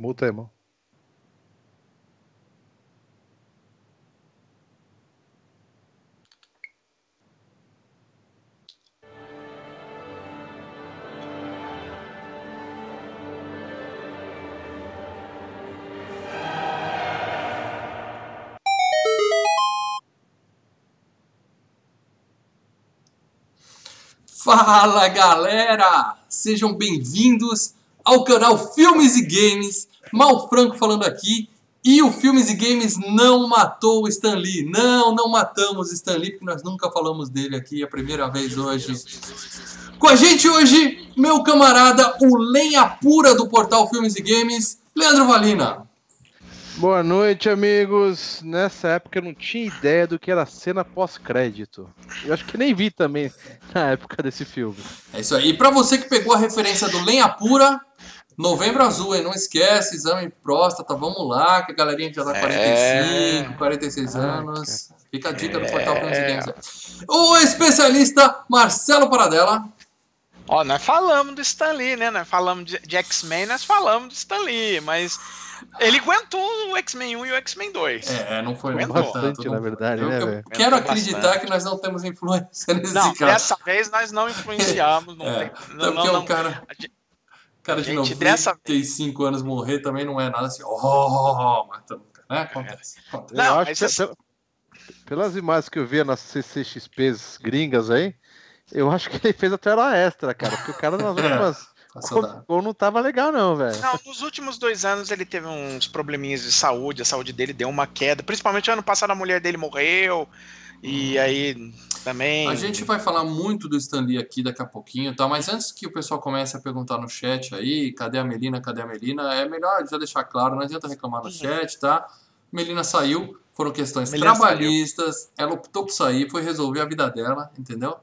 Multa, irmão. Fala galera! Sejam bem-vindos ao canal Filmes e Games. Mal Franco falando aqui. E o Filmes e Games não matou o Stan Lee. Não, não matamos o Stan Lee, porque nós nunca falamos dele aqui. É a primeira vez hoje. Com a gente hoje, meu camarada, o lenha pura do portal Filmes e Games, Leandro Valina. Boa noite, amigos. Nessa época eu não tinha ideia do que era cena pós-crédito. Eu acho que nem vi também na época desse filme. É isso aí. E pra você que pegou a referência do Lenha Pura, Novembro Azul, hein? Não esquece, exame próstata, vamos lá, que a galerinha já tá 45, 46 anos. Fica a dica do portal Filmes e Games. O especialista Marcelo Paradela. Ó, nós falamos do Stan Lee, né? Nós falamos de, de X-Men, nós falamos do Stan Lee, mas ele aguentou o X-Men 1 e o X-Men 2. É, não foi Aguentou. tanto, Bastante, não- na verdade, eu, né, eu quero acreditar bastante. que nós não temos influência nesse Não, caso. dessa vez nós não influenciamos. Não É, tem, não, porque não, cara, A gente- o cara de gente, dessa- 95 anos morrer também não é nada assim, oh, matando, o cara, né? Acontece. acontece. Não, eu acho que essa- pela- pelas imagens que eu vi nas CCXPs gringas aí, eu acho que ele fez até hora extra, cara. Porque o cara nas É. últimas. Passou da- Ou não tava legal, não, velho. Não, nos últimos dois anos ele teve uns probleminhas de saúde, a saúde dele deu uma queda. Principalmente ano passado a mulher dele morreu. E aí também. A gente vai falar muito do Stan Lee aqui daqui a pouquinho, tá? Mas antes que o pessoal comece a perguntar no chat aí, cadê a Melina, cadê a Melina, é melhor já deixar claro, não adianta reclamar no Uhum. chat, tá? Melina saiu, foram questões Melina trabalhistas, ela optou por sair, foi resolver a vida dela, entendeu?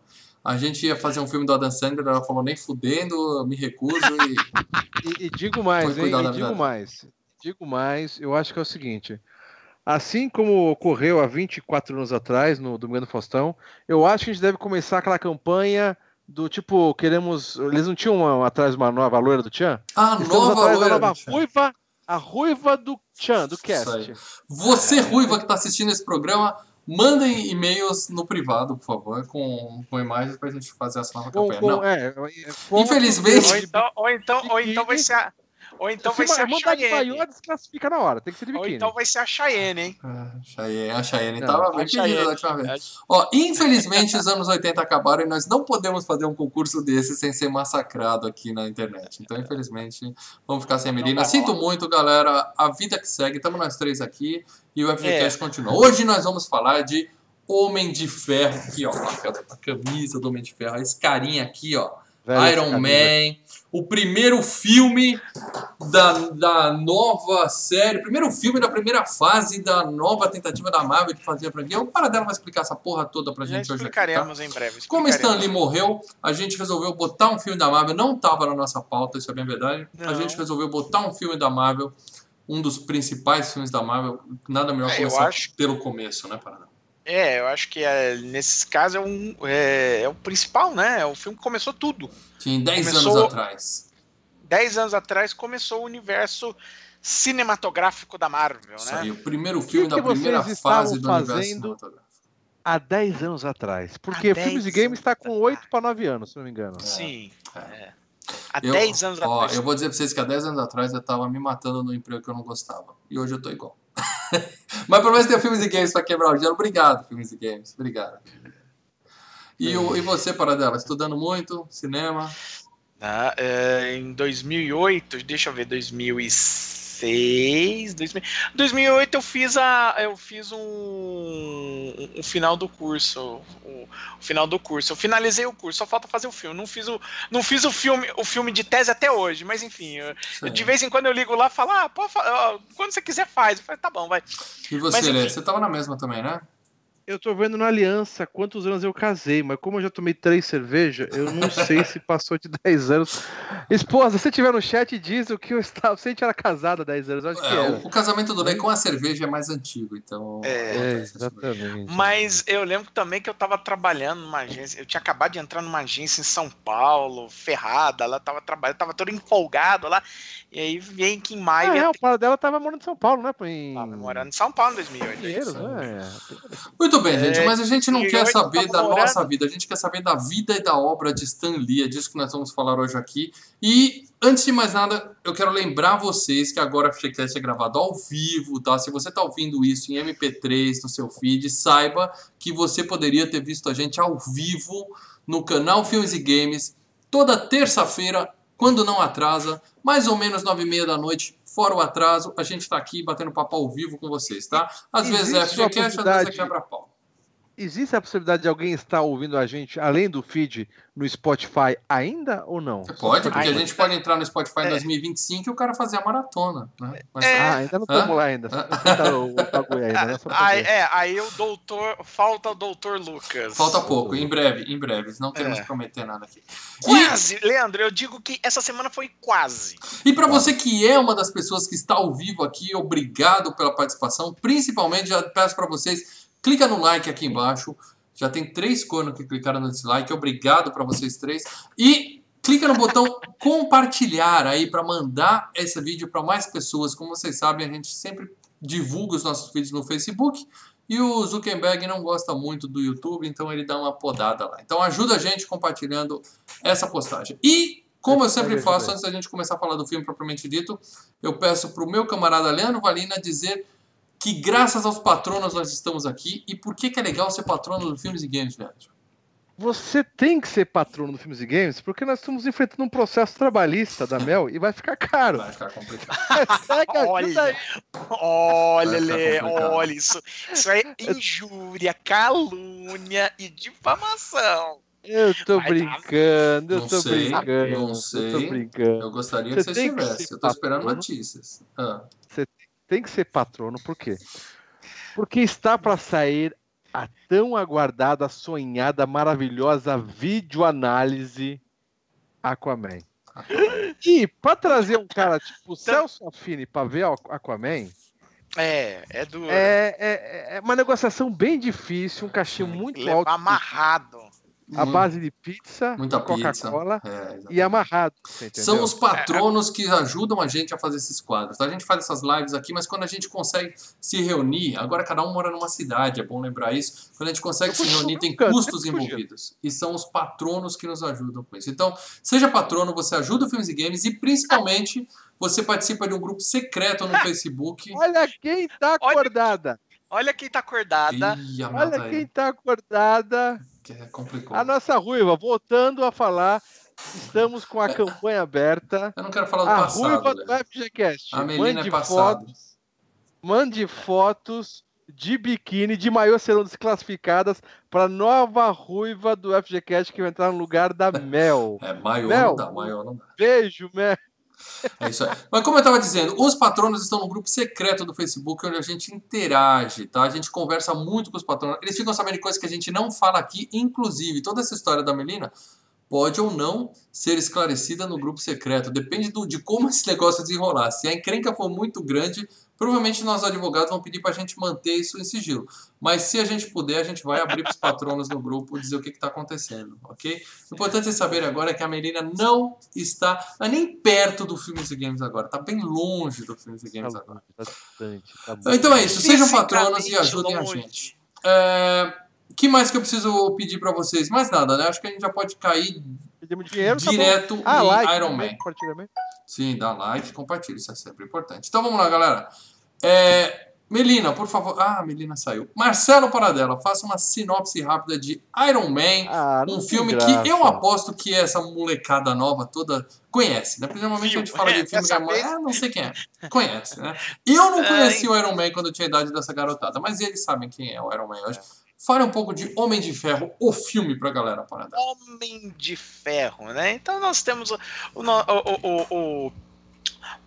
A gente ia fazer um filme do Adam Sandler, ela falou nem fudendo, me recuso e E, e digo mais, hein? E digo mais. Digo mais, eu acho que é o seguinte. Assim como ocorreu há 24 anos atrás, no Domingo do Faustão, eu acho que a gente deve começar aquela campanha do tipo, queremos. Eles não tinham uma- atrás uma nova loira do Tchan? a Estamos nova atrás da loira. nova bicho. ruiva, a ruiva do Tchan, do cast. Você, ruiva, que está assistindo esse programa, mandem e-mails no privado, por favor, com, com imagens pra gente fazer essa nova Com- campanha. com- Não, é, é, Infelizmente- Ou então, ou então, ou então vai ser a. Ou então vai Se ser a mandar de desclassifica na hora. Tem que ser de Ou biquíni. então vai ser a Cheyenne, hein? Ah, Cheyenne, a Cheyenne Não, tava a bem pedida da última vez. Ó, infelizmente os anos 80 acabaram e nós não podemos fazer um concurso desse sem ser massacrado aqui na internet. Então, infelizmente, vamos ficar sem a Melina. Sinto muito, galera. A vida que segue, estamos nós três aqui e o FGCast É. continua. Hoje nós vamos falar de Homem de Ferro. Aqui, ó, a camisa do Homem de Ferro. Esse carinha aqui, ó. Velho, Iron. Man, o primeiro filme da, da nova série, primeiro filme da primeira fase da nova tentativa da Marvel de fazer a franquia. O Paradela vai explicar essa porra toda pra Já gente hoje aqui, tá? explicaremos em breve. Como Stan explicaremos. Lee morreu, a gente resolveu botar um filme da Marvel, não tava na nossa pauta, isso é bem verdade. A Não. gente resolveu botar um filme da Marvel, um dos principais filmes da Marvel, nada melhor É, eu começar acho- pelo começo, né, Paradela? É, eu acho que é, nesse caso é, um, é, é o principal, né? É o filme que começou tudo. Tinha 10 Começou- anos atrás. Dez anos atrás começou o universo cinematográfico da Marvel, Isso né? aí, o primeiro filme que da primeira fase do universo cinematográfico. Há 10 anos atrás. Porque Filmes e 10 Games está com anos 8 atrás. para 9 anos, se não me engano. Sim. É. é. Há Eu- 10 anos ó, atrás. Eu vou dizer pra vocês que há 10 anos atrás eu tava me matando no emprego que eu não gostava. E hoje eu tô igual. Mas pelo menos tem filmes e games pra quebrar o gelo. Obrigado, filmes e games. Obrigado. E, o, e você, Paradela, estudando muito? Cinema? Ah, é, em 2008, deixa eu ver, 2006, 2000, 2008 eu fiz a, eu fiz um, um, um final do curso, o, final do curso. Eu finalizei o curso, só falta fazer o filme. Não fiz o, não fiz o filme, o filme de tese até hoje, mas enfim, eu- Isso aí. de vez em quando eu ligo lá, e falo, ah, pô, quando você quiser faz. Eu falei, tá bom, vai. E você, mas Lê? enfim. Você tava na mesma também, né? Eu tô vendo na aliança quantos anos eu casei, mas como eu já tomei três cervejas, eu não sei se passou de 10 anos. Esposa, se tiver no chat, diz o que eu estava. Se a gente era casada há 10 anos, acho que É, era. o, casamento do Ney com a cerveja é mais antigo, então. É, É, mesmo. exatamente. Mas eu lembro também que eu tava trabalhando numa agência. Eu tinha acabado de entrar numa agência em São Paulo, ferrada. Ela tava trabalhando, tava todo empolgado lá. E aí vem que em maio Ah, é, o pai dela tava morando em São Paulo, né? Em... tava morando em São Paulo em 2008. Pinheiros, isso. né? Muito bem, É, gente, mas a gente não quer saber da nossa vida, a gente quer saber da vida e da obra de Stan Lee, é disso que nós vamos falar hoje aqui. E, antes de mais nada, eu quero lembrar vocês que agora a FGCast é gravado ao vivo, tá? Se você tá ouvindo isso em MP3 no seu feed, saiba que você poderia ter visto a gente ao vivo no canal Filmes e Games, toda terça-feira, quando não atrasa, mais ou menos nove e meia da noite, fora o atraso, a gente tá aqui batendo papo ao vivo com vocês, tá? Às vezes é Existe FGCast, às vezes é quebra-pau. Existe a possibilidade de alguém estar ouvindo a gente, além do feed, no Spotify ainda ou não? Pode, porque a Ainda. gente pode entrar no Spotify em É. 2025 e o cara fazer a maratona. Né? Mas É. Ah, ainda não estamos lá ainda. Só tá o, o bagulho ainda, né? É, aí o doutor. Falta o doutor Lucas. Falta pouco, em breve, em breve. Não queremos É. prometer nada aqui. E, Quase, Leandro, eu digo que essa semana foi quase. e para você que é uma das pessoas que está ao vivo aqui, obrigado pela participação. Principalmente, já peço para vocês, clica no like aqui embaixo. Já tem três cornos que clicaram nesse like. Obrigado para vocês três. E clica no botão compartilhar aí para mandar esse vídeo para mais pessoas. Como vocês sabem, a gente sempre divulga os nossos vídeos no Facebook. E o Zuckerberg não gosta muito do YouTube, então ele dá uma podada lá. Então ajuda a gente compartilhando essa postagem. E, como eu sempre faço, antes da gente começar a falar do filme propriamente dito, eu peço para o meu camarada Leandro Valina dizer que graças aos patronos nós estamos aqui. E por que, que é legal ser patrono do Filmes e Games, Leandro? Você tem que ser patrono do Filmes e Games, porque nós estamos enfrentando um processo trabalhista da Mel e vai ficar caro. Vai ficar complicado. Olha, ficar Lê, complicado. olha isso. Isso é injúria, calúnia e difamação. Eu tô Vai dar. brincando, eu Não tô sei, brincando. não Eu sei. tô brincando. Eu gostaria que Você você que estivesse. ser Eu tô esperando patrono. notícias. Ah, Tem que ser patrono, por quê? Porque está para sair a tão aguardada, sonhada, maravilhosa videoanálise Aquaman. E para trazer um cara tipo Celso Affini para ver o Aquaman, É, é duro. é, é, é uma negociação bem difícil, um cachê muito Levar alto, amarrado. A base de pizza, muita pizza. Coca-Cola É, e amarrado. São os patronos que ajudam a gente a fazer esses quadros. tá? A gente faz essas lives aqui, mas quando a gente consegue se reunir, agora cada um mora numa cidade, é bom lembrar isso. Quando a gente consegue Eu se reunir, tem brincando, custos envolvidos. E são os patronos que nos ajudam com isso. Então, seja patrono, você ajuda o Filmes e Games e principalmente você participa de um grupo secreto no Facebook. Olha quem tá Olha- acordada! Olha quem tá acordada. Ih, Olha quem aí, tá acordada! Que é complicou. A nossa ruiva, voltando a falar, estamos com a campanha aberta. Eu não quero falar do A passado. ruiva Léo. do FGCast. A Melina é Mande passado. fotos, mande fotos de biquíni, de maiô serão desclassificadas para nova ruiva do FGCast que vai entrar no lugar da Mel. É, maior Mel. não dá, maior não dá. Beijo, Mel. É isso aí. Mas como eu estava dizendo, os patronos estão no grupo secreto do Facebook, onde a gente interage, tá? A gente conversa muito com os patronos. Eles ficam sabendo coisas que a gente não fala aqui, inclusive toda essa história da Melina pode ou não ser esclarecida no grupo secreto. Depende do, de como esse negócio desenrolar. Se a encrenca for muito grande, provavelmente nós advogados vão pedir para a gente manter isso em sigilo. Mas se a gente puder, a gente vai abrir para os patronos no grupo dizer o que está acontecendo, ok? O importante vocês saberem agora é que a Melina não está é nem perto do Filmes e Games agora, está bem longe do Filmes e Games Tá agora. bastante, tá. Então é isso, sejam patronos e ajudem a gente. É, que mais que eu preciso pedir para vocês? Mais nada, né? Acho que a gente já pode cair dinheiro, tá direto Ah, em like, Iron também, Man. Sim, dá like, compartilha, isso é sempre importante. Então vamos lá, galera. É, Melina, por favor. Ah, a Melina saiu. Marcelo Paradela, faça uma sinopse rápida de Iron Man. Ah, Um filme graça. que eu aposto que essa molecada nova toda conhece, né? Porque normalmente a gente fala de É, filme que vez- ah, não sei quem é. Conhece, né? Eu não Ai. conheci o Iron Man quando eu tinha a idade dessa garotada, mas eles sabem quem é o Iron Man hoje. Fale um pouco de Homem de Ferro, o filme pra galera, Paradela. Homem de Ferro, né? Então nós temos o, o, o- o-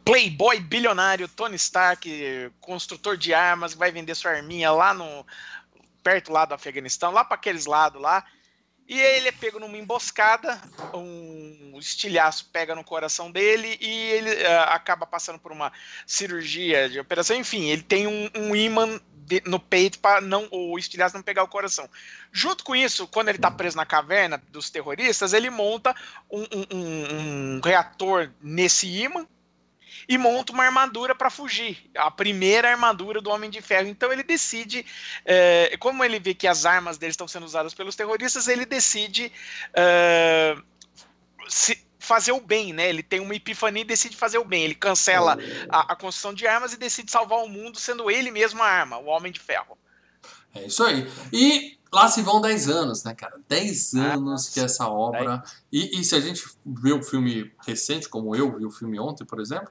playboy bilionário Tony Stark, construtor de armas, que vai vender sua arminha lá no perto lá do Afeganistão, lá para aqueles lados lá. E ele é pego numa emboscada, um estilhaço pega no coração dele e ele uh, acaba passando por uma cirurgia de operação. Enfim, ele tem um, um imã no peito para não o estilhaço não pegar o coração. Junto com isso, quando ele está preso na caverna dos terroristas, ele monta um, um, um reator nesse imã e monta uma armadura para fugir, a primeira armadura do Homem de Ferro. Então ele decide, é, como ele vê que as armas dele estão sendo usadas pelos terroristas, ele decide é, se, fazer o bem, né? Ele tem uma epifania e decide fazer o bem. Ele cancela a, a construção de armas e decide salvar o mundo, sendo ele mesmo a arma, o Homem de Ferro. É isso aí. E lá se vão 10 anos, né, cara? 10 ah, anos que essa obra. E, e, se a gente vê o filme recente, como eu vi o filme ontem, por exemplo,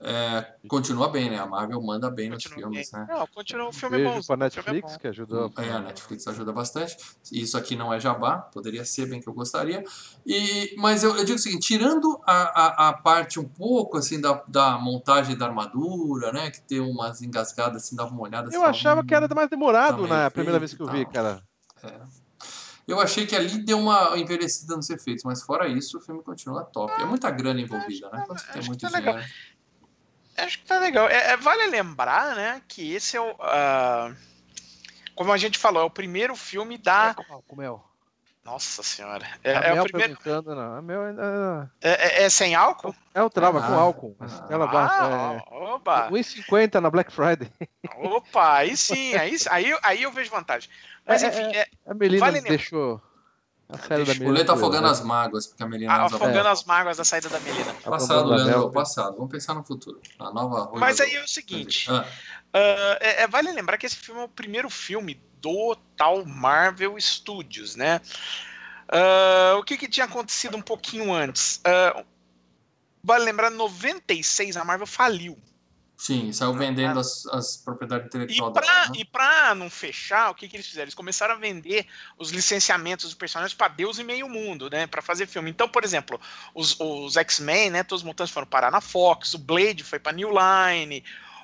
é, continua bem, né? A Marvel manda bem continua nos filmes, bem. né? Não, continua o filme Beijo bom. pra é Netflix, é que ajudou. É, a Netflix ajuda bastante. Isso aqui não é jabá, poderia ser bem que eu gostaria. E, mas eu, eu digo o seguinte, tirando a, a, a, parte um pouco, assim, da, da montagem da armadura, né? Que tem umas engasgadas, assim, dava uma olhada. Eu assim, achava que era mais demorado na primeira vez que eu vi, cara. É. Eu achei que ali deu uma envelhecida nos efeitos, mas fora isso, o filme continua top. É muita grana envolvida, né? Quando você tem muito tá dinheiro. Acho que tá legal. É, é, vale lembrar, né, que esse é o. Uh, como a gente falou, é o primeiro filme da. É, Mel. Nossa senhora. É, é o primeiro. Não. A Mel ainda... é, é, é, sem álcool? É o trava ah, com álcool. Ah, ela ah, é, opa. 1,50 na Black Friday. Opa, aí sim, aí, aí, aí eu vejo vantagem. Mas é, enfim. É, a Melina vale deixou. A série da Melina. O Lê tá afogando as mágoas, porque a Melina. Ah, afogando as mágoas da saída da Melina. Passado, Leandro, passado. Vamos pensar no futuro. A nova. Mas aí é o seguinte: ah. uh, é, é, vale lembrar que esse filme é o primeiro filme do tal Marvel Studios, né? Uh, o que, que tinha acontecido um pouquinho antes? Uh, vale lembrar, 96 a Marvel faliu. Sim, saiu vendendo as, as propriedades intelectuais. E para né? não fechar, o que, que eles fizeram? Eles começaram a vender os licenciamentos dos personagens para Deus e meio mundo, né? Para fazer filme. Então, por exemplo, os, os X-Men, né? Todos os mutantes foram parar na Fox, o Blade foi para New Line.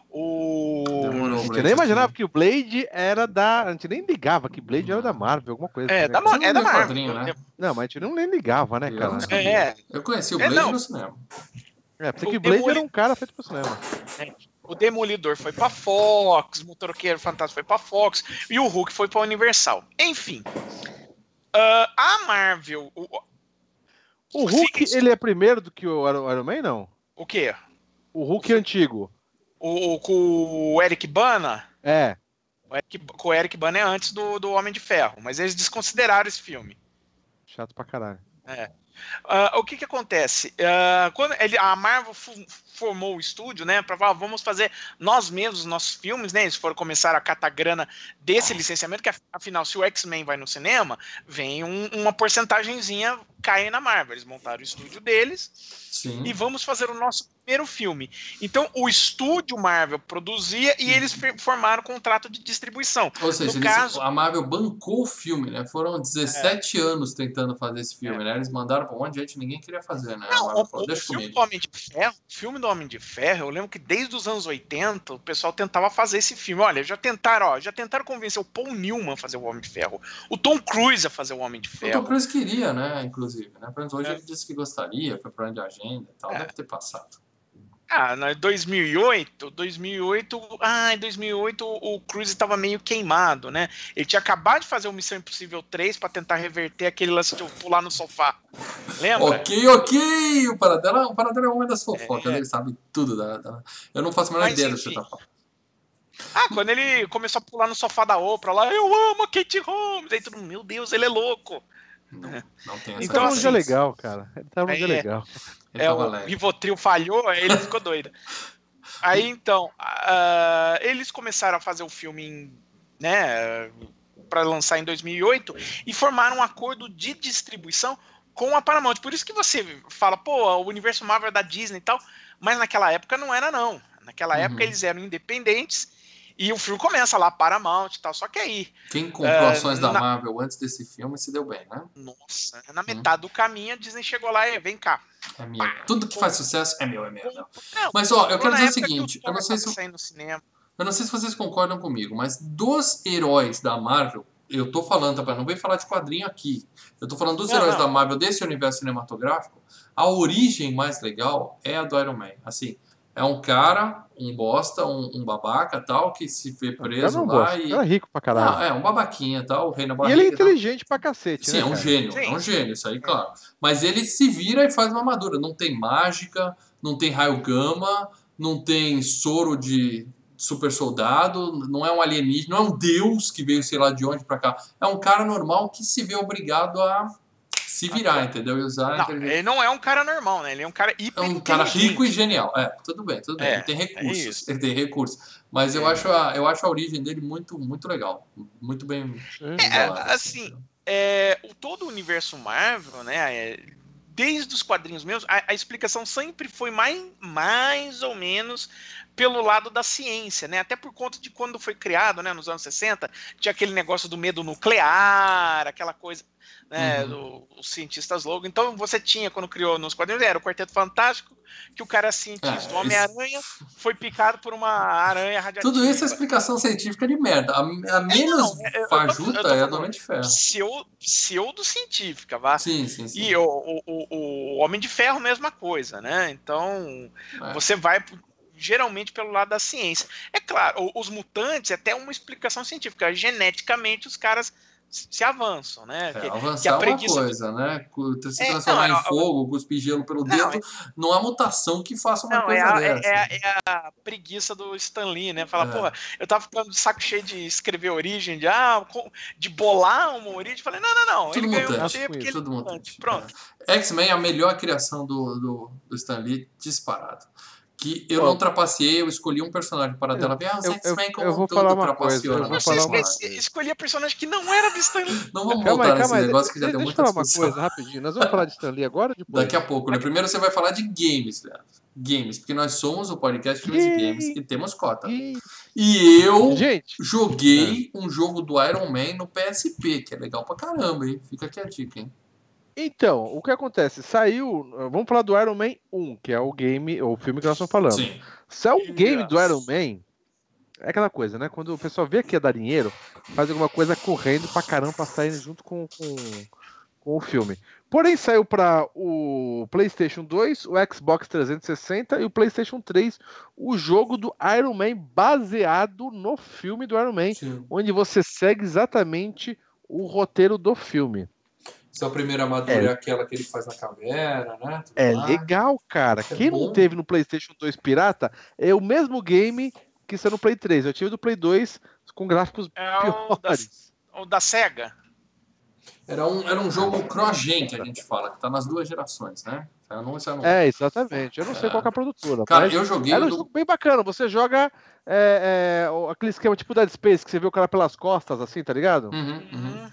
O. Demorou, a gente nem imaginava que o Blade era da. A gente nem ligava que Blade era da Marvel, alguma coisa. É, assim, da, né? é da Marvel. Né? Não, mas a gente não nem ligava, né, cara? É. Eu conheci o é, Blade é, no cinema. É, porque que Blade era um cara feito pro cinema. É. O Demolidor foi pra Fox, o Motoqueiro Fantasma foi pra Fox e o Hulk foi pra Universal. Enfim. Uh, a Marvel. O, o Hulk, ele é primeiro do que o Iron Man, não? O quê? O Hulk o, antigo. O, com o Eric Bana? É. O Eric, o Eric Bana é antes do, do Homem de Ferro, mas eles desconsideraram esse filme. Chato pra caralho. É. Uh, o que que acontece? Uh, quando ele, a Marvel formou o estúdio, né, para falar, vamos fazer nós mesmos os nossos filmes, né, eles foram começar a catar grana desse licenciamento, que afinal, se o X-Men vai no cinema, vem um, uma porcentagemzinha cair na Marvel. Eles montaram o estúdio deles Sim. e vamos fazer o nosso primeiro filme. Então, o estúdio Marvel produzia e eles formaram um contrato de distribuição. Ou seja, eles, caso... a Marvel bancou o filme, né? Foram 17 é. anos tentando fazer esse filme, é. né? Eles mandaram para um monte de gente, ninguém queria fazer, né? Não, o, falou, o filme do Homem de Ferro, o filme do Homem de Ferro, eu lembro que desde os anos 80 o pessoal tentava fazer esse filme. Olha, já tentaram, ó, já tentaram convencer o Paul Newman a fazer o Homem de Ferro, o Tom Cruise a fazer o Homem de Ferro. O Tom Cruise queria, né? Inclusive, né? hoje é. ele disse que gostaria, foi para de agenda e tal, é. deve ter passado. Ah, em 2008, 2008, ah, em 2008 o Cruise estava meio queimado, né? Ele tinha acabado de fazer o Missão Impossível 3 para tentar reverter aquele lance de pular no sofá. Lembra? Ok, ok! O Paradela, o Paradela é um homem das fofocas, é. ele sabe tudo. Da, da... Eu não faço a menor Mas, ideia do que você tá falando. Ah, quando ele começou a pular no sofá da Oprah lá, eu amo a Kate Holmes. Aí todo mundo, meu Deus, ele é louco. Não, não tem essa Então, assim, legal, cara. Ele tava um dia é, legal. É, o Rivotril falhou, aí ele ficou doido. Aí então, uh, eles começaram a fazer o filme, em, né, para lançar em 2008 e formaram um acordo de distribuição com a Paramount. Por isso que você fala, pô, o universo Marvel é da Disney e tal, mas naquela época não era não. Naquela uhum. época eles eram independentes e o filme começa lá, Paramount e tal, só que aí. Quem comprou uh, ações da Marvel antes desse filme se deu bem, né? Nossa, na hum. metade hum. do caminho a Disney chegou lá e vem cá. É meu. Tudo que faz sucesso é meu, é meu. Não. Não, Mas ó, eu quero dizer o seguinte, eu não sei se. Eu não sei se vocês concordam comigo, mas dos heróis da Marvel, eu tô falando, tá? Não vem falar de quadrinho aqui. Eu tô falando dos Não, heróis não. da Marvel desse universo cinematográfico. A origem mais legal é a do Iron Man. Assim, é um cara, um bosta, um, um babaca tal, que se vê preso não lá gosta, e. é rico pra caralho. Não, é um babaquinha tal, o rei na e barriga. ele é tal. inteligente pra cacete, Sim, né? é um cara? gênio, Sim. é um gênio, isso aí, claro. Mas ele se vira e faz uma armadura. Não tem mágica, não tem raio gama, não tem soro de super soldado, não é um alienígena, não é um deus que veio sei lá de onde pra cá. É um cara normal que se vê obrigado a se virar, entendeu? E usar a Não, ele não é um cara normal, né? Ele é um cara É hiper um cara rico e genial. É, tudo bem, tudo bem. É, ele tem recursos. isso. ele tem recursos. Mas eu acho, a, eu acho a origem dele muito, muito legal. Muito bem. É, bolada, assim, é, o, todo o universo Marvel, né? é, desde os quadrinhos mesmo, a, a explicação sempre foi mais, mais ou menos pelo lado da ciência, né? Até por conta de quando foi criado, né? Nos anos 60, tinha aquele negócio do medo nuclear, aquela coisa, né? Uhum. do- os cientistas loucos. Então você tinha, quando criou nos quadrinhos, era o Quarteto Fantástico, que o cara é cientista. É, o Homem-Aranha foi picado por uma aranha radiativa. Tudo isso é explicação científica de merda. A, a menos não, eu- eu tô- fajuta eu tô é a do. Homem de Ferro. Pseu- pseudo-científica, vá. Sim, sim, sim. E o, o, o- o Homem de Ferro, mesma coisa, né? Então, É. você vai geralmente pelo lado da ciência. É claro, os mutantes é até uma explicação científica. Geneticamente, os caras se avançam, né? É, Que- avançar que a é uma preguiça- coisa, né? Se É, transformar não, em é- fogo, cuspir gelo pelo Não, dedo, não há mutação que faça uma Não, é coisa a, é, dessa. é a- é a preguiça do Stan Lee, né? Fala, É. porra, eu tava ficando de saco cheio de escrever origem, de, ah, de bolar uma origem. Falei, não, não, não. Tudo ele ganhou mutante, um porque ele é Tudo mutante. mutante. Pronto. É. X-Men é a melhor criação do, do, do Stan Lee, disparado. Que eu não trapaceei, eu escolhi um personagem para dela ver. Ah, os eu- X-Men eu- como eu um vou todo falar uma trapaceou coisa, eu na vou falar uma- imagem. escolhia personagem que não era do Stan Lee. Não vamos Calma aí, voltar nesse calma aí. negócio que já Deixa deu eu muita falar uma discussão. coisa rapidinho. Nós vamos falar de Stan Lee agora ou depois? Daqui a pouco, né? Primeiro você vai falar de games, Leandro. Games, porque nós somos o podcast Filmes e Games e temos cota. E eu Gente, joguei um jogo do Iron Man no PSP, que é legal pra caramba, hein? Fica aqui a dica, hein? Então, o que acontece? Saiu. Vamos falar do Iron Man 1, que é o game, o filme que nós estamos falando. Sim. Saiu um game do Yes. Iron Man. É aquela coisa, né? Quando o pessoal vê que ia dar dinheiro, faz alguma coisa correndo pra caramba pra sair junto com, com, com o filme. Porém, saiu para o PlayStation 2, o Xbox 360 e o PlayStation 3 o jogo do Iron Man baseado no filme do Iron Man, Sim. onde você segue exatamente o roteiro do filme. Sua primeira armadura é. aquela que ele faz na caverna, né? Tudo É mais. legal, cara. É Quem bom. não teve no PlayStation 2 pirata é o mesmo game que saiu no Play 3. Eu tive do Play 2 com gráficos É o da, piores. o da SEGA. Era um, era um jogo cross-gen que a gente fala, que tá nas duas gerações, né? Saiu no... É, exatamente. Eu não sei É. qual que é a produtora. Cara, eu joguei era um do... jogo bem bacana. Você joga é, é, aquele esquema tipo Dead Space, que você vê o cara pelas costas, assim, tá ligado? Uhum, uhum.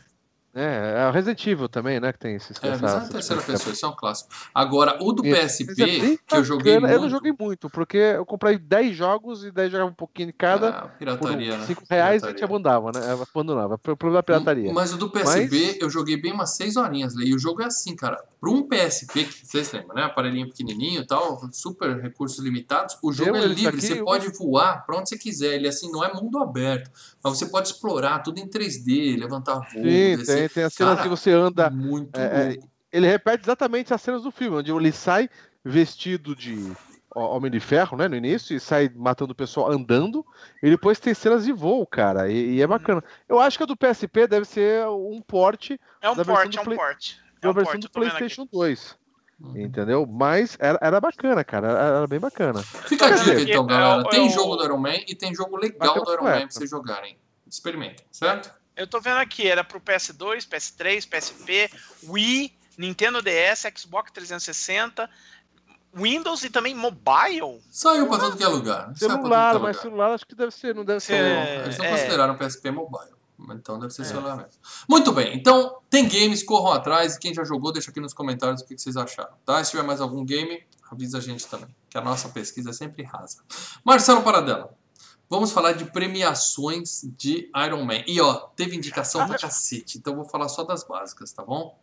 É, é o Resident Evil também, né? Que tem esse É, essa- visão em essa- terceira essa- pessoa, isso é um clássico. Agora, o do Mas é PSP, bem que eu joguei bacana. muito... Eu não joguei muito, porque eu comprei 10 jogos e daí jogava um pouquinho de cada. Ah, por pirataria, né? 5 reais a gente Pirataria. abandonava, né? Abandonava. Pro problema da pirataria. Mas o do PSP eu joguei bem umas 6 horinhas. E o jogo é assim, cara. Para um PSP, que vocês lembram, né? Aparelhinho pequenininho e tal, super recursos limitados. O jogo Eu, é livre, aqui, você eu- pode voar pra onde você quiser. Ele assim não é mundo aberto, mas você pode explorar tudo em 3D, levantar voo, Sim, descer. tem, tem as cenas Cara, que você anda. Muito é, é. Ele repete exatamente as cenas do filme, onde ele sai vestido de Homem de Ferro, né? No início, e sai matando o pessoal andando. E depois tem cenas de voo, cara. E, e é bacana. Eu acho que a do PSP deve ser um porte É um porte, é um Play- porte. É uma um versão do. PlayStation 2. Uhum. Entendeu? Mas era, era bacana, cara. Era, era bem bacana. Fica a dica vendo então, aqui, galera. é Tem é jogo do Iron Man e tem jogo legal do Iron Man pra vocês jogarem. Experimentem, certo? Eu tô vendo aqui, era pro PS2, PS3, PSP, Wii, Nintendo DS, Xbox 360, Windows e também mobile. Saiu pra tudo que é lugar. É Celular, mas celular acho que deve ser, não deve ser. É, Eles não é. consideraram o PSP mobile. Então deve ser É. celular mesmo. Muito bem, então tem games, corram atrás. E quem já jogou, deixa aqui nos comentários o que vocês acharam. Tá? Se tiver mais algum game, avisa a gente também. Que a nossa pesquisa é sempre rasa. Marcelo Paradela, vamos falar de premiações de Iron Man. E ó, teve indicação pra cacete. Então vou falar só das básicas, tá bom?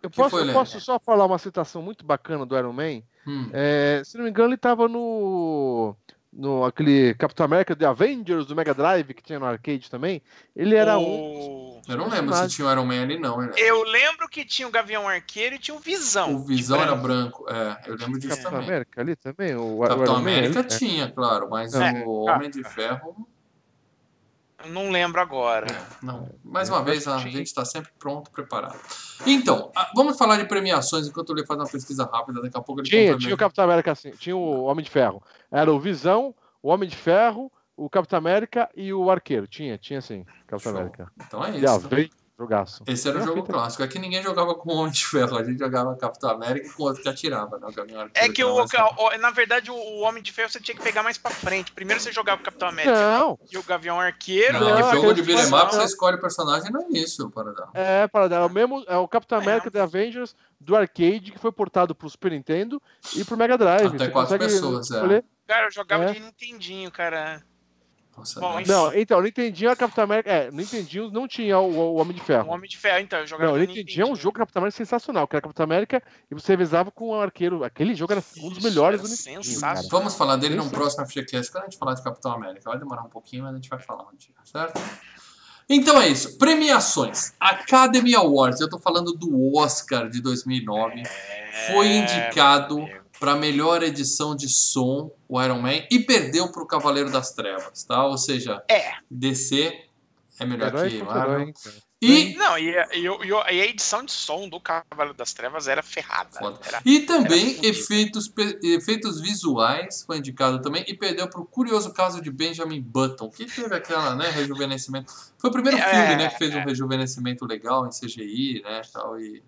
Eu posso, foi, eu posso só falar uma citação muito bacana do Iron Man? Hum. É, se não me engano, ele tava no. No aquele Capitão América The Avengers do Mega Drive que tinha no arcade também, ele era um. O- Eu não lembro se tinha o Iron Man ali, não. né? Eu lembro que tinha o Gavião Arqueiro e tinha o Visão. O Visão era branco. branco. É, eu lembro disso Capitão também. América ali também? O, o Capitão Iron Man América ali? tinha, claro, mas É. o Homem de Ferro. Eu Não lembro agora. Não. Mais É, uma vez, a gente está sempre pronto, preparado. Então, vamos falar de premiações enquanto ele faz uma pesquisa rápida. Daqui a pouco ele Tinha, tinha o Capitão América assim, tinha o Homem de Ferro. Era o Visão, o Homem de Ferro, o Capitão América e o Arqueiro. Tinha, tinha sim, Capitão Show. América. Então é E isso. a vem jogaço. Esse era o É, jogo clássico. Aqui ninguém jogava com o Homem de Ferro, a gente jogava Capitão América com o outro que atirava, né? É que o, na verdade o, Homem de Ferro você tinha que pegar mais pra frente. Primeiro você jogava o Capitão América Não, e o Gavião Arqueiro. Não, Não, jogo de beat'em up você escolhe o personagem no início, para dar. é, para dar. É o mesmo, é o Capitão É. América The Avengers do arcade que foi portado pro Super Nintendo e pro Mega Drive. Até Você quatro pessoas, é. escolher- Cara, eu jogava É. de Nintendinho, cara. Nossa, Bom, né? Não, então, Nintendinho a Capitão América. É, Nintendinho não tinha o, o Homem de O Ferro. Homem de Ferro, então, eu jogava Não, de Nintendinho é um jogo Capitão América sensacional, que era Capitão América e você revezava com o arqueiro. Aquele jogo era um dos melhores do sensacional. Vamos falar dele num Isso. próximo FGCast, quando a gente falar de Capitão América. Vai demorar um pouquinho, mas a gente vai falar um dia, certo? Então é isso. Premiações. Academy Awards. Eu tô falando do Oscar de 2009. Foi É, indicado meu. Para melhor edição de som, o Iron Man, e perdeu pro Cavaleiro das Trevas, tá? Ou seja, É. DC é melhor Herói que Marvel. herói. E Não, e, a- e e e a edição de som do Cavaleiro das Trevas era ferrada. Era, E também efeitos, efeitos visuais foi indicado também e perdeu para o curioso caso de Benjamin Button, que teve aquela, né, rejuvenescimento. Foi o primeiro É, filme, né, que fez um é. rejuvenescimento legal em CGI, né, tal, e.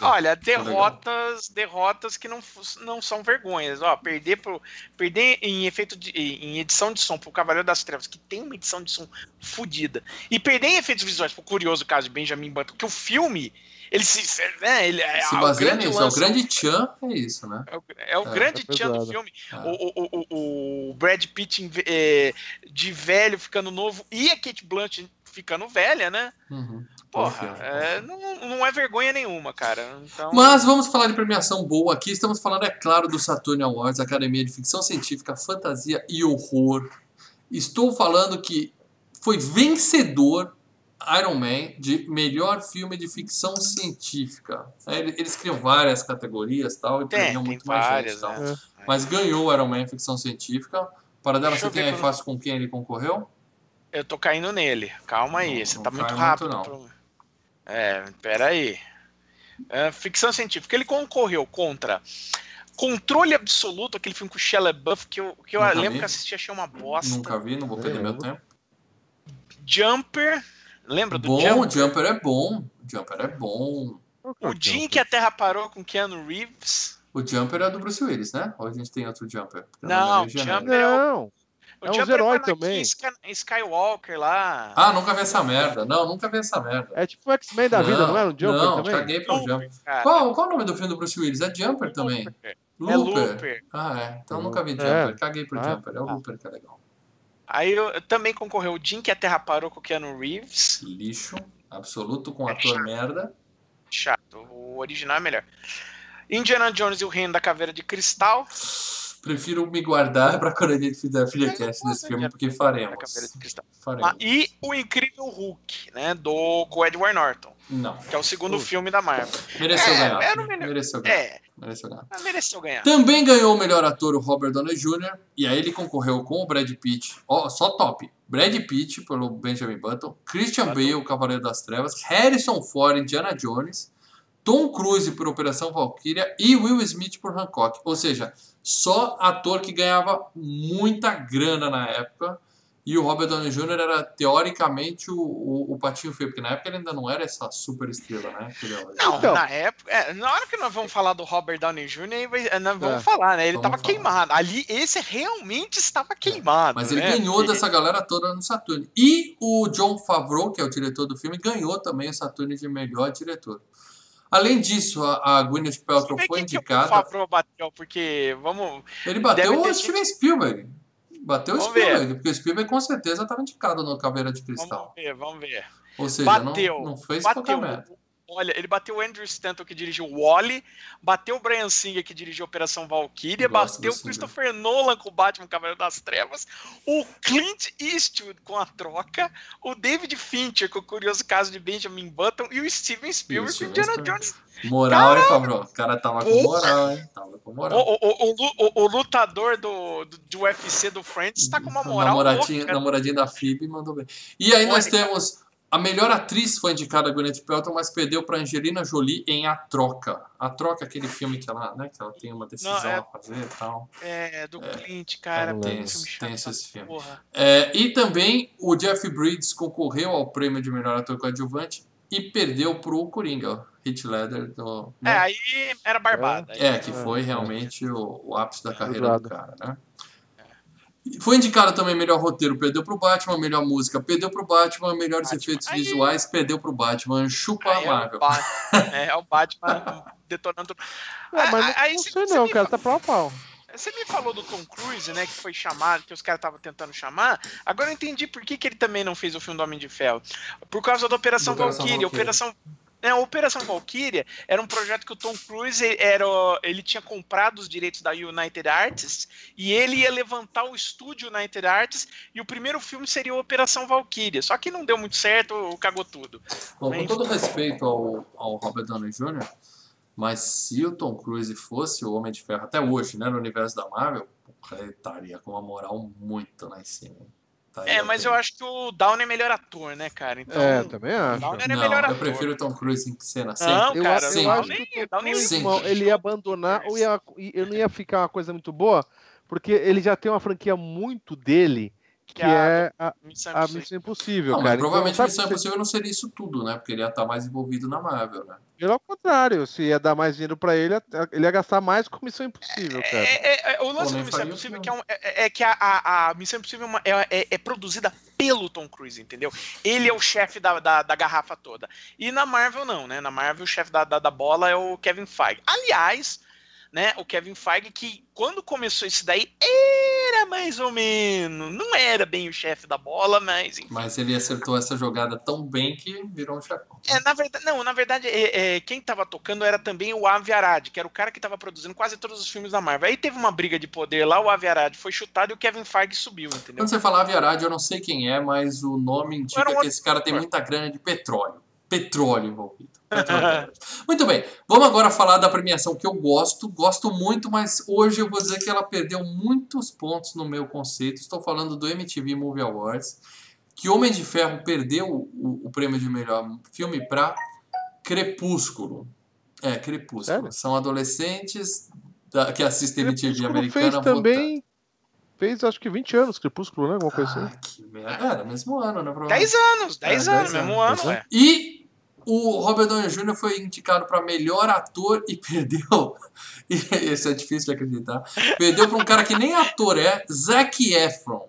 Olha, derrotas, derrotas que não, não são vergonhas. Ó, perder, pro, perder em efeito de, em edição de som pro Cavaleiro das Trevas, que tem uma edição de som fodida, e perder em efeitos visuais pro curioso caso de Benjamin Button, que o filme, ele se, né, ele é se o baseia grande nisso. É o lance- grande Chan, é isso, né? é o, é o É, grande é tchan do filme. É. O, o, o, o Brad Pitt é, de velho ficando novo e a Kate Blanchett ficando velha, né? Uhum. Porra, é, não, não é vergonha nenhuma, cara. Então, Mas vamos falar de premiação boa aqui. Estamos falando, é claro, do Saturn Awards, Academia de Ficção Científica, Fantasia e Horror. Estou falando que foi vencedor Iron Man de melhor filme de ficção científica. É, ele- Eles criam várias categorias tal, e tem, premiam muito mais várias, gente. Tal. né? Mas ganhou o Iron Man ficção científica. Para dela, Deixa você tem aí quando- fácil com quem ele concorreu? Eu tô caindo nele. Calma aí, Não, você não tá muito rápido. muito, não. pro- É, pera aí. É, ficção científica. Ele concorreu contra Controle Absoluto, aquele filme com o Shia LaBeouf, que eu, que eu Nunca lembro vi. que assisti achei uma bosta. Nunca vi, não vou perder meu Lembro. tempo. Jumper, lembra do Bom, Jumper? o Jumper é bom. O Jumper é bom. É O dia em que a Terra parou com Keanu Reeves. O Jumper é do Bruce Willis, né? Ou a gente tem outro Jumper? O Não, é genérico. Jumper- Não, O É Jumper herói Anakin também. Sky- Skywalker lá. Ah, nunca vi essa merda. Não, nunca vi essa merda. é tipo o X-Men da vida, não é? Um Jumper não, também? caguei pro Jumper. cara. Qual, qual o nome do filme do Bruce Willis? É Jumper também. É Looper. Looper. Ah, é. Então É nunca vi Looper. Jumper. É. Caguei pro Ah. Jumper. É o Looper que é legal. Aí eu, eu também concorreu o em que a Terra parou com o Keanu Reeves. Lixo. Absoluto com É ator chato. merda. Chato. O original é melhor. Indiana Jones e o Reino da Caveira de Cristal. Prefiro me guardar pra quando a gente fizer FGCast desse filme, porque Da faremos. Faremos. Ah, e o Incrível Hulk, né? Do com Edward Norton, Não. que é o segundo filme da Marvel. Mereceu É, ganhar. era o melhor. Mereceu ganhar. É, Mereceu ganhar. mas mereceu ganhar. Também ganhou o melhor ator o Robert Downey Jr. E aí ele concorreu com o Brad Pitt. Ó, só top. Brad Pitt pelo Benjamin Button, Christian Bale, o Cavaleiro das Trevas, Harrison Ford, Indiana Jones, Tom Cruise por Operação Valkyria e Will Smith por Hancock. Ou seja, só ator que ganhava muita grana na época. E o Robert Downey Jr. era teoricamente o, o, o patinho feio, porque na época ele ainda não era essa super estrela, né? é. Não, Então. na época. é, na hora que nós vamos falar do Robert Downey Jr., vai- nós vamos É. falar, né? Ele Vamos tava falar. queimado. Ali, esse realmente estava queimado. Mas ele né? ganhou E- dessa galera toda no Saturn. E o John Favreau, que é o diretor do filme, ganhou também o Saturn de melhor diretor. Além disso, a, a Gwyneth Paltrow foi quem que o indicada. Bateu, porque vamos. Ele bateu o Steven Spielberg. Bateu o Vamos Spielberg, porque o Spielberg com certeza estava indicado no Caveira de Vamos Cristal. ver, vamos ver. Ou seja, Bateu, não, não fez Bateu. qualquer merda. Olha, ele bateu o Andrew Stanton que dirigiu o Wally, bateu o Brian Singer que dirigiu Operação Valkyria, bateu o Christopher Nolan com o Batman Cavaleiro das Trevas, o Clint Eastwood com a troca, o David Fincher com o curioso caso de Benjamin Button e o Steven Spielberg com Indiana Spielberg. Jones. Moral, hein, Fabro? O cara tava com moral, hein? Tava com moral. o, o, o, o- lutador do, do, do UFC do Friends tá com uma moral namoradinha, namoradinha da Phoebe mandou bem. E aí nós temos a melhor atriz foi indicada a Gwyneth Paltrow, mas perdeu para Angelina Jolie em A Troca. A Troca, aquele filme que ela, né, que ela tem uma decisão Não, é- a fazer e tal. É, do Clint, cara. não puta, lembro. filme Tem esse filme. É, e também o Jeff Bridges concorreu ao prêmio de melhor ator coadjuvante e perdeu pro Coringa, o Heath Ledger. Do, É, né? aí era barbada. É, que É, foi é. realmente o, o ápice da carreira do cara, né? E Foi indicado também melhor roteiro, perdeu pro Batman, melhor música, perdeu pro Batman, melhores Batman. efeitos Aí- visuais, perdeu pro Batman, chupa Aí é, o Marvel. Batman, é, é o Batman detonando. Ah, mas Ah, aí não sei você não, me cara, tá pau a pau. Você me falou do Tom Cruise, né? Que foi chamado, que os caras estavam tentando chamar. Agora eu entendi por que, que ele também não fez o filme do Homem de Ferro. Por causa da Operação Da Operação. Valkyria. Operação. É, a Operação Valkyria era um projeto que o Tom Cruise era, ele tinha comprado os direitos da United Artists e ele ia levantar o estúdio United Artists e o primeiro filme seria Operação Valkyria. Só que não deu muito certo, cagou tudo. Bom, com todo respeito ao, ao Robert Downey Jr., mas se o Tom Cruise fosse o Homem de Ferro até hoje, né, no universo da Marvel, ele estaria com uma moral muito lá em cima. Estaria É, mas eu acho que o Downey é melhor ator, né, cara? Então, É, também acho. Downey é Não, melhor eu ator. prefiro o Tom Cruise em cena sempre. Não, Eu, cara, acho- sim. eu acho que o Tom Downey Cruise, sim. irmão, ele ia abandonar ou ia, eu não ia ficar uma coisa muito boa, porque ele já tem uma franquia muito dele, que, Que é é a, Missão a Impossível. Missão Impossível, Não, mas cara. Então, provavelmente sabe Missão Impossível não seria isso tudo, né? Porque ele ia estar mais envolvido na Marvel, né? Pelo contrário, se ia dar mais dinheiro pra ele, ele ia gastar mais com Missão Impossível, cara. É, é, é, o lance Pô, do Missão Impossível que é, um- é- é que a, a, a Missão Impossível é, uma- é- é- é produzida pelo Tom Cruise, entendeu? Ele é o chefe da, da, da garrafa toda. E na Marvel não, né? Na Marvel o chefe da, da, da bola é o Kevin Feige. Aliás, né, o Kevin Feige que quando começou isso daí era mais ou menos, não era bem o chefe da bola, mas enfim. Mas ele acertou essa jogada tão bem que virou um chefão. É, na verdade, não, na verdade, é, é, quem tava tocando era também o Avi Arad, que era o cara que tava produzindo quase todos os filmes da Marvel. Aí teve uma briga de poder lá, o Avi Arad foi chutado e o Kevin Feige subiu, entendeu? Quando você falar Viarad, eu não sei quem é, mas o nome indica um que esse cara tem muita grana de petróleo. Petróleo envolvido. Muito bem, vamos agora falar da premiação que eu gosto, gosto muito, mas hoje eu vou dizer que ela perdeu muitos pontos no meu conceito. Estou falando do MTV Movie Awards, que Homem de Ferro perdeu o, o prêmio de melhor filme para Crepúsculo. É, Crepúsculo. Sério? São adolescentes da- que assistem MTV americana fez também. Fez acho que 20 anos, Crepúsculo, né? Alguma coisa assim. Ah, que merda. Era, mesmo ano, né? 10 anos, 10 É, anos, 10 mesmo anos, ano, é. E o Robert Downey Jr. foi indicado para melhor ator e perdeu. Esse é difícil de acreditar. Perdeu para um cara que nem ator é, Zac Efron.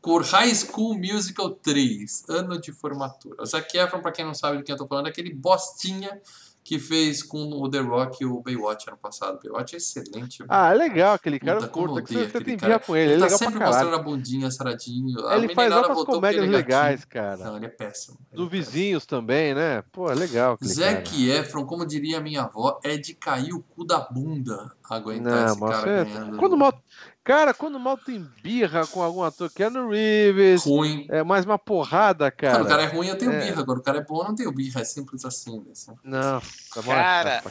Por High School Musical 3, ano de formatura. O Zac Efron, para quem não sabe de quem eu tô falando, é aquele bostinha que fez com o The Rock o Baywatch ano passado. Baywatch é excelente. Ah, é legal aquele cara, Puta, curta, que odeio você, você aquele tem cara. com ele, ele, Ele é tá sempre mostrando a bundinha saradinho. A Ele faz outras comédias é legais, cara. Não, ele é péssimo. Ele Do é péssimo. Vizinhos também, né? Pô, é legal aquele. Zac Efron, como diria a minha avó, é de cair o cu da bunda aguentar Não, esse cara você- ganhando. Quando mal... Cara, quando mal tem birra com algum ator, Keanu Reeves, Ruim. é mais uma porrada, cara. Quando o cara é ruim, eu tenho É. birra. Quando o cara é bom, eu não tenho birra. É simples assim. né? Não, tá bom. Cara,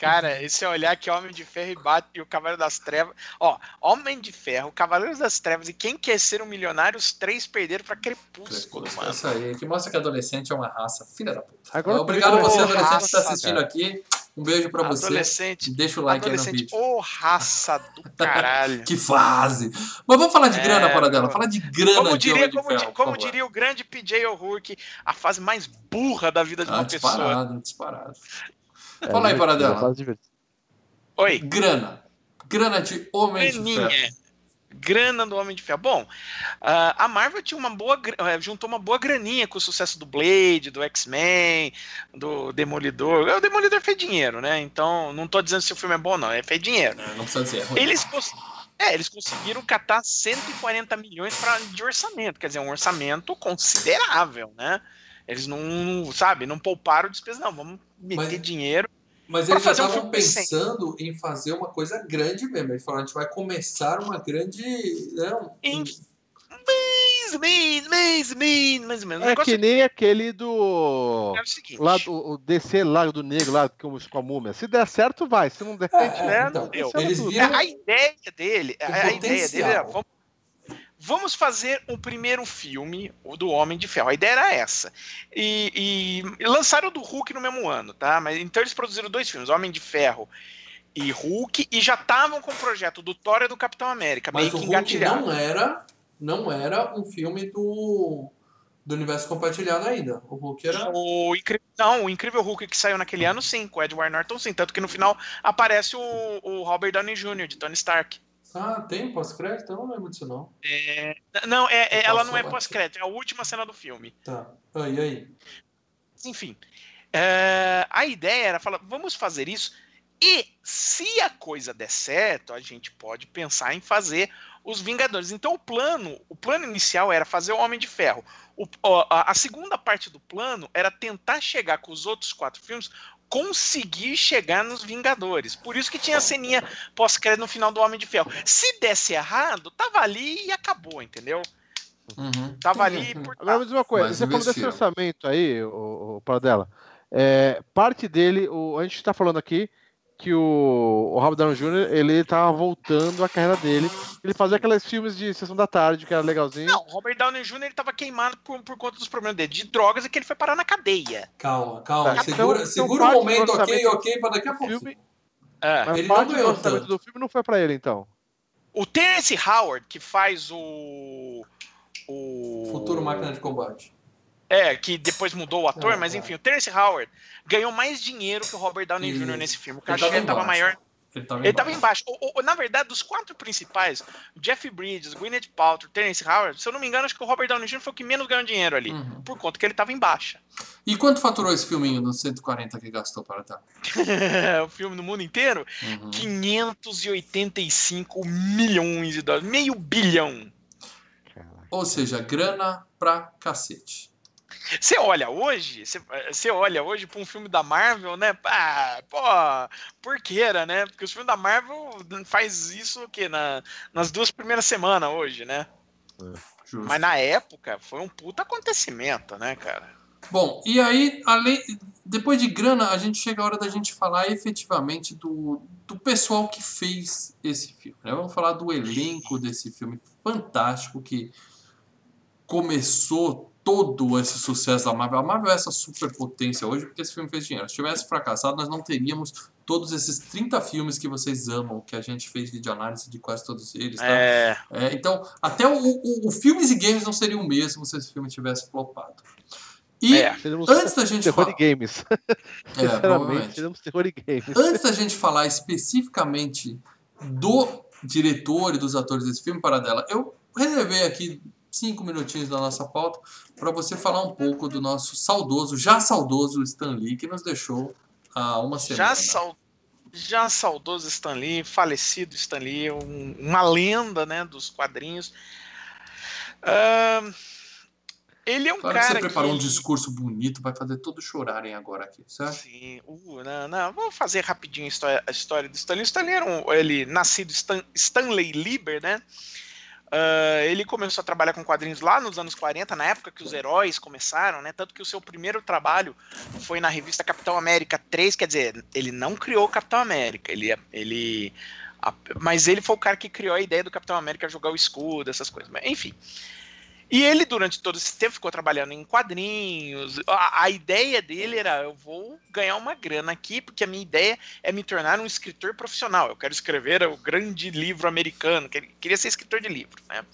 Cara, esse olhar que Homem de Ferro e bate e o Cavaleiro das Trevas. Ó, Homem de Ferro, Cavaleiros das Trevas e Quem Quer Ser um Milionário, os três perderam pra Crepúsculo, É mano. isso aí, que mostra que adolescente é uma raça. Filha da puta. Agora Obrigado a você, adolescente, que está Raça, assistindo cara. aqui. Um beijo pra você. Adolescente. Deixa o like aí no Adolescente, vídeo. ô raça do caralho. Que fase! Mas vamos falar de É, grana, para dela. meu. Fala de grana Como de diria, de como, Ferro, como diria o grande PJ O'Rourke, a fase mais burra da vida de uma Ah, pessoa. disparado, disparado. É, Fala aí, Paradela. é. Oi. Grana. Grana de Homem de Ferro. Graninha. Grana do Homem de Ferro. Bom, ah, a Marvel tinha uma boa, eh, juntou uma boa graninha com o sucesso do Blade, do X-Men, do Demolidor. O Demolidor fez dinheiro, né? Então, não tô dizendo se o filme é bom, não. É fez dinheiro. É, Não precisa dizer. é. Eles, é, eles conseguiram catar 140 milhões pra, de orçamento, quer dizer, um orçamento considerável, né? Eles não, sabe, não pouparam despesa, não. Vamos meter Mas- dinheiro. Mas eles já fazer um estavam decente. pensando em fazer uma coisa grande mesmo. Eles falaram, a gente vai começar uma grande. Né, um- Em- Mais, mais, mais, mais, mais ou menos. É que nem aquele do. é o seguinte. Lá do o DC Lago do Negro, lá com, com a múmia. Se der certo, vai. Se não der, É, é, né, então, não deu. eles viram. A ideia dele, a, O a ideia dele era, vamos, vamos fazer o primeiro filme o do Homem de Ferro. A ideia era essa. E, e lançaram o do Hulk no mesmo ano, tá? Mas então eles produziram dois filmes, Homem de Ferro e Hulk, e já estavam com o projeto do Thor e do Capitão América, Mas meio o que Hulk engatilhado. não era, não era um filme do, do universo compartilhado ainda. O Hulk era. O incrível, não, o Incrível Hulk que saiu naquele ano, sim, com o Edward Norton, sim. Tanto que no final aparece o, o Robert Downey Jr., de Tony Stark. Ah, tem pós-crédito? Eu não lembro disso, não. É, não, é, é- ela não é pós-crédito, é a última cena do filme. Tá. E aí? Enfim, é, a ideia era falar, vamos fazer isso. E se a coisa der certo, a gente pode pensar em fazer os Vingadores. Então o plano, o plano inicial era fazer o Homem de Ferro. O- a, a segunda parte do plano era tentar chegar com os outros quatro filmes, conseguir chegar nos Vingadores. Por isso que tinha a ceninha pós-crédito no final do Homem de Ferro. Se desse errado, tava ali e acabou, entendeu? Uhum. Tava ali por Agora me diz uma coisa, Mas você falou desse orçamento aí, o, o Paradela. É, parte dele, o, a gente está falando aqui que o, o Robert Downey Jr. ele tava voltando a carreira dele. Ele fazia aqueles filmes de sessão da tarde que era legalzinho. Não, o Robert Downey Jr. ele tava queimado por, por conta dos problemas dele de drogas e que ele foi parar na cadeia. Calma, calma. Tá, segura então- segura então um parte do momento, ok, ok, para daqui a do pouco. filme, É. mas Ele não parte do orçamento tanto. do filme não foi pra ele, então. O Terence Howard, que faz o. O. Futuro máquina de combate. É, que depois mudou o ator, Ah, mas enfim, o Terence Howard ganhou mais dinheiro que o Robert Downey. Jr. nesse filme. O cachê tava tava, embaixo. maior. Ele tava Ele tava embaixo. embaixo. O- o- na verdade, dos quatro principais, Jeff Bridges, Gwyneth Paltrow, Terence Howard, se eu não me engano, acho que o Robert Downey Jr. foi o que menos ganhou dinheiro ali. Uhum. Por conta que ele tava em baixa. E quanto faturou esse filminho dos 140 que gastou para tá? o filme no mundo inteiro, Uhum. 585 milhões de dólares. Meio bilhão. Ou seja, grana pra cacete. Você olha hoje, você, você olha hoje pra um filme da Marvel, né? Ah, pô, porqueira, né? Porque os filmes da Marvel faz isso o quê? Na, nas duas primeiras semanas hoje, né? Justo. Mas na época foi um puta acontecimento, né, cara? Bom, e aí, além, depois de grana, a gente chega a hora da gente falar efetivamente do, do pessoal que fez esse filme. né? Vamos falar do elenco desse filme fantástico que começou todo esse sucesso da Marvel. A Marvel é essa superpotência hoje porque esse filme fez dinheiro. Se tivesse fracassado, nós não teríamos todos esses 30 filmes que vocês amam, que a gente fez videoanálise de quase todos eles. Tá? É, É, então, até o, o, o filmes e games não seria o mesmo se esse filme tivesse flopado. E É. Teremos antes da gente terror falar. de games. É, provavelmente. terror de games. Antes da gente falar especificamente do diretor e dos atores desse filme, Paradela, eu reservei aqui cinco minutinhos da nossa pauta para você falar um pouco do nosso saudoso, já saudoso Stan Lee, que nos deixou há uma semana. já, sau, já saudoso Stan Lee, falecido Stan Lee, um- uma lenda, né, dos quadrinhos. Ahn, ele é um Claro que cara você preparou um que- discurso bonito, vai fazer todos chorarem agora aqui, certo? Sim, uh, não, não, vou fazer rapidinho a história, a história do Stanley. O Stanley era um, ele nascido Stan, Stanley Lieber, né? Ah, ele começou a trabalhar com quadrinhos lá nos anos 40, na época que os heróis começaram, né? Tanto que o seu primeiro trabalho foi na revista Capitão América 3, quer dizer, ele não criou o Capitão América, ele, ele a- mas ele foi o cara que criou a ideia do Capitão América jogar o escudo, essas coisas. Mas, enfim. E ele, durante todo esse tempo, ficou trabalhando em quadrinhos. A, a ideia dele era: eu vou ganhar uma grana aqui, porque a minha ideia é me tornar um escritor profissional. Eu quero escrever o grande livro americano. quer- Queria ser escritor de livro, né?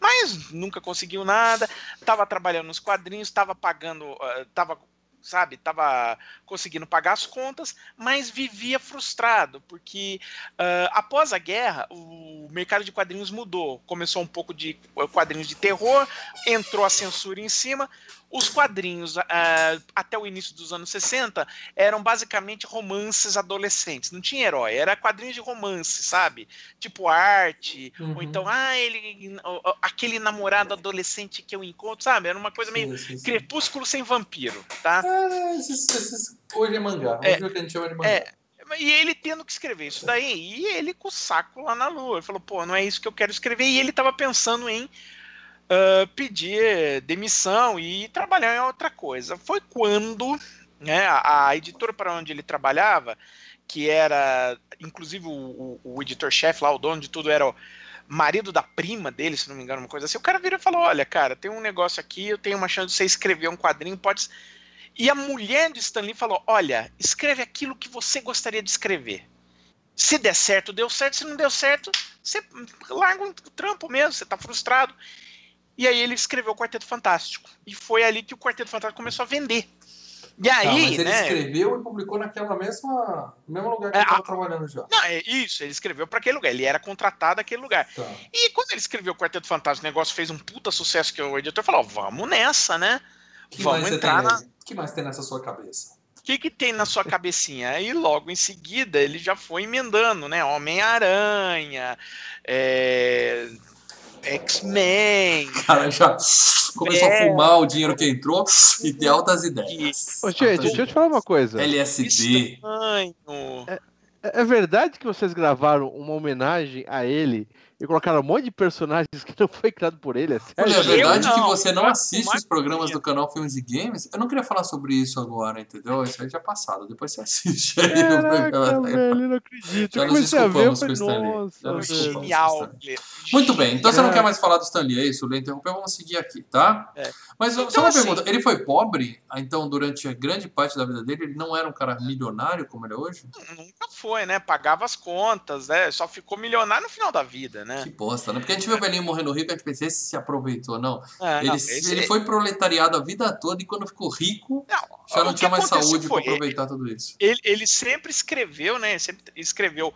Mas nunca conseguiu nada. Tava trabalhando nos quadrinhos, tava pagando. ah, tava sabe? Tava conseguindo pagar as contas, mas vivia frustrado, porque uh, após a guerra, o mercado de quadrinhos mudou. Começou um pouco de quadrinhos de terror, entrou a censura em cima. Os quadrinhos, uh, até o início dos anos 60, eram basicamente romances adolescentes. Não tinha herói, era quadrinhos de romance, sabe? Tipo arte, uhum. ou então, ah, ele. aquele namorado adolescente que eu encontro, sabe? Era uma coisa meio sim, sim. crepúsculo sem vampiro, tá? É, esses, esses, hoje é mangá. Hoje é, é o que a gente chama de mangá. É, e ele tendo que escrever isso daí, e ele com o saco lá na lua. Ele falou, pô, não é isso que eu quero escrever. E ele tava pensando em uh, pedir demissão e trabalhar em outra coisa. Foi quando né, a, a editora para onde ele trabalhava, que era, inclusive, o, o, o editor-chefe lá, o dono de tudo, era o marido da prima dele, se não me engano, uma coisa assim. O cara vira e falou: Olha, cara, tem um negócio aqui, eu tenho uma chance de você escrever um quadrinho, pode. E a mulher de Stanley falou: Olha, escreve aquilo que você gostaria de escrever. Se der certo, deu certo. Se não deu certo, você larga um trampo mesmo, você tá frustrado. E aí ele escreveu o Quarteto Fantástico. E foi ali que o Quarteto Fantástico começou a vender. E aí, tá, mas ele né, escreveu e publicou naquela mesma no mesmo lugar que é, ele estava trabalhando já. Não, é isso, ele escreveu para aquele lugar, ele era contratado naquele lugar. Tá. E quando ele escreveu o Quarteto Fantástico, o negócio fez um puta sucesso que o editor falou: vamos nessa, né? Que vamos entrar na. O que mais tem nessa sua cabeça? O que, que tem na sua cabecinha? Aí logo em seguida ele já foi emendando, né? Homem-Aranha, é X-Men. Cara, já começou é... a fumar o dinheiro que entrou e ter altas ideias. Ô, gente, deixa eu te falar uma coisa. LSD. É, é verdade que vocês gravaram uma homenagem a ele e colocaram um monte de personagens que não foi criado por ele, é sério? é verdade que você não assiste os programas do canal Filmes e Games? Eu não queria falar sobre isso agora, entendeu? Isso aí já é passado, depois você assiste aí Caraca, o programa. Velho, não acredito. Já nos desculpamos com o Stanley. Genial. Muito bem, então você não quer mais falar do Stanley, é isso? O Lê interrompeu, vamos seguir aqui, tá? É. Mas então, só uma assim, pergunta, ele foi pobre, então, durante a grande parte da vida dele, ele não era um cara milionário como ele é hoje? Nunca foi, né? Pagava as contas, né? Só ficou milionário no final da vida, né? Que bosta, né? Porque a gente vê o velhinho morrendo rico, a gente pensa, esse se aproveitou, não. É, ele, não, esse... ele foi proletariado a vida toda e quando ficou rico, não, já não tinha mais saúde para aproveitar ele, tudo isso. Ele, ele sempre escreveu, né? Sempre escreveu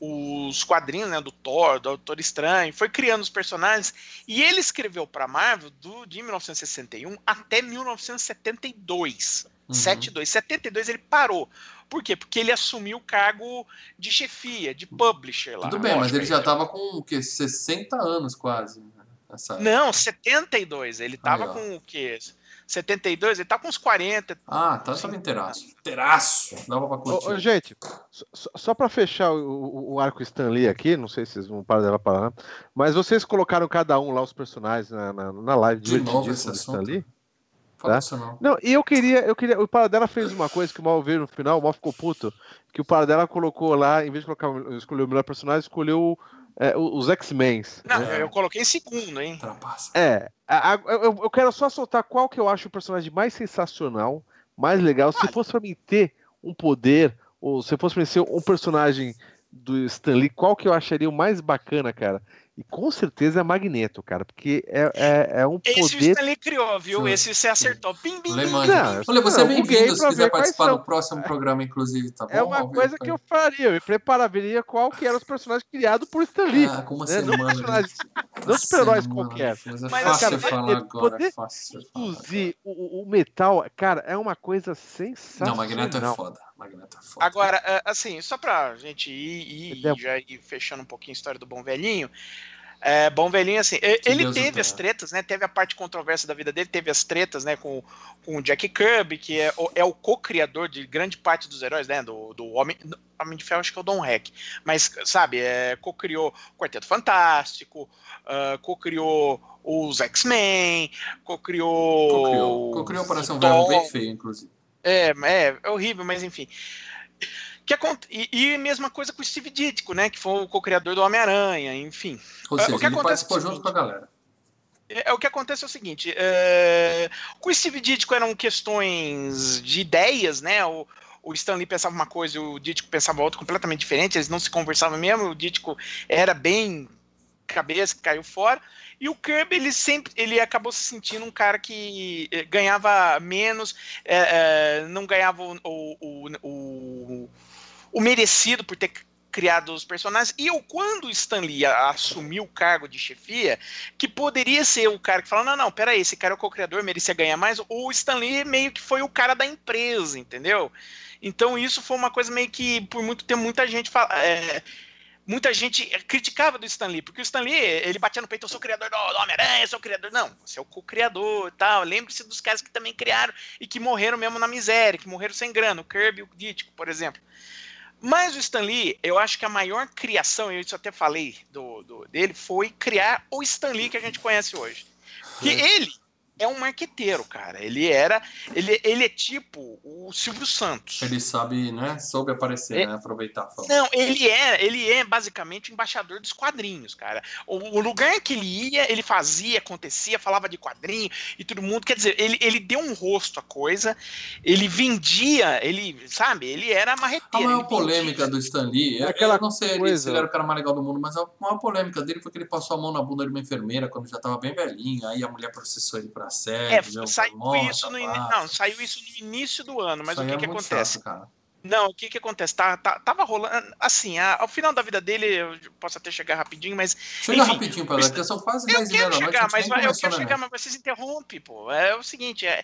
os quadrinhos né, do Thor, do Doutor Estranho, foi criando os personagens e ele escreveu para Marvel do, de 1961 até 1972. Uhum. 72. 72 ele parou. Por quê? Porque ele assumiu o cargo de chefia, de publisher lá. Tudo bem, mas ele já estava com o quê? 60 anos quase. Né, nessa... Não, 72. Ele estava com o quê? 72, ele tá com uns 40. Ah, tá só inteiraço. Inteiraço. Dava pra curtir. Ô, ô, gente, só, só pra fechar o, o, arco Stanley aqui, não sei se vocês vão parar dela para mas vocês colocaram cada um lá os personagens na, na, na live de novo esse assunto. Stanley? Tá? Não. não, e eu queria, eu queria. O Paradela fez uma coisa que o Mal veio no final, o Mal ficou puto. Que o Paradela colocou lá, em vez de colocar escolher o melhor personagem, escolheu é, os X-Men. Não, né? eu coloquei em segundo, hein? É. A, a, eu, eu, quero só soltar qual que eu acho o personagem mais sensacional, mais legal. Se fosse pra mim ter um poder, ou se fosse pra mim ser um personagem do Stanley, qual que eu acharia o mais bacana, cara? E com certeza é Magneto, cara, porque é, é, é um poder. Esse o Stanley criou, viu? Sim. Esse você acertou. Bim, bim, bim. Olha, você é bem-vindo se quiser participar do próximo programa, inclusive, tá é bom? É uma coisa que eu faria, eu me prepararia qual que eram os personagens criados por Stanley. Ah, com uma né? semana. Não personagens, não super-heróis qualquer. Mas é Mas, fácil cara, falar agora, poder é fácil induzir o, o, metal, cara, é uma coisa sensacional. Não, Magneto é foda. Magneto é foda. Agora, é, assim, só pra gente ir, ir já ir fechando um pouquinho a história do Bom Velhinho, é, bom velhinho, assim, ele Deus teve as tretas, né? Teve a parte controversa da vida dele, teve as tretas, né? Com, com o Jack Kirby, que é, é o co-criador de grande parte dos heróis, né? Do, do Homem, Homem de Ferro, acho que é o Don Heck. Mas, sabe, é, co-criou o Quarteto Fantástico, uh, co-criou os X-Men, co-criou. Co-criou co Operação Verbo bem feio, inclusive. É, é, é horrível, mas enfim. Que, e, e mesma coisa com o Steve Ditko, né? Que foi o co-criador do Homem-Aranha, enfim. Ou seja, o que ele acontece participou é junto com a galera. É, é, o que acontece é o seguinte: é, com o Steve Ditko eram questões de ideias, né? O, o Stanley pensava uma coisa e o Ditko pensava outra completamente diferente, eles não se conversavam mesmo, o Ditko era bem cabeça que caiu fora. E o Kirby, ele sempre ele acabou se sentindo um cara que eh, ganhava menos, é, é, não ganhava o, o, o, o, merecido por ter criado os personagens. E eu, quando o Stan Lee assumiu o cargo de chefia, que poderia ser o cara que fala: não, não, peraí, esse cara é o co-criador, merecia ganhar mais. O Stan Lee meio que foi o cara da empresa, entendeu? Então isso foi uma coisa meio que, por muito tempo, muita gente fala. É, muita gente criticava do Stan Lee, porque o Stan Lee, ele batia no peito, eu sou o criador do Homem-Aranha, eu sou o criador. Não, você é o co-criador e tal. Lembre-se dos caras que também criaram e que morreram mesmo na miséria, que morreram sem grana, o Kirby o Ditko, por exemplo. Mas o Stan Lee, eu acho que a maior criação, eu isso até falei do, do, dele, foi criar o Stan Lee que a gente conhece hoje. Que ele é um marqueteiro, cara. Ele era. Ele, ele é tipo o Silvio Santos. Ele sabe, né? Soube aparecer, é, né? Aproveitar. Não, ele é, ele é basicamente o embaixador dos quadrinhos, cara. O, o, lugar que ele ia, ele fazia, acontecia, falava de quadrinho e todo mundo. Quer dizer, ele, ele deu um rosto à coisa, ele vendia, ele, sabe, ele era marreteiro. A maior polêmica do Stan Lee, é aquela eu não sei coisa. se ele era o cara mais legal do mundo, mas a maior polêmica dele foi que ele passou a mão na bunda de uma enfermeira quando já tava bem velhinho, aí a mulher processou ele pra assédio. É, saiu isso no in... não, saiu isso no início do ano, mas o que, é que acontece? Chato, não, o que que acontece? Tá, tá, tava rolando. Assim, a, ao final da vida dele, eu posso até chegar rapidinho, mas. Chega enfim, rapidinho, Pedro, porque são quase 10 Eu quero chegar, mas vai, eu quero chegar, mas vocês interrompem, pô. É o seguinte, é.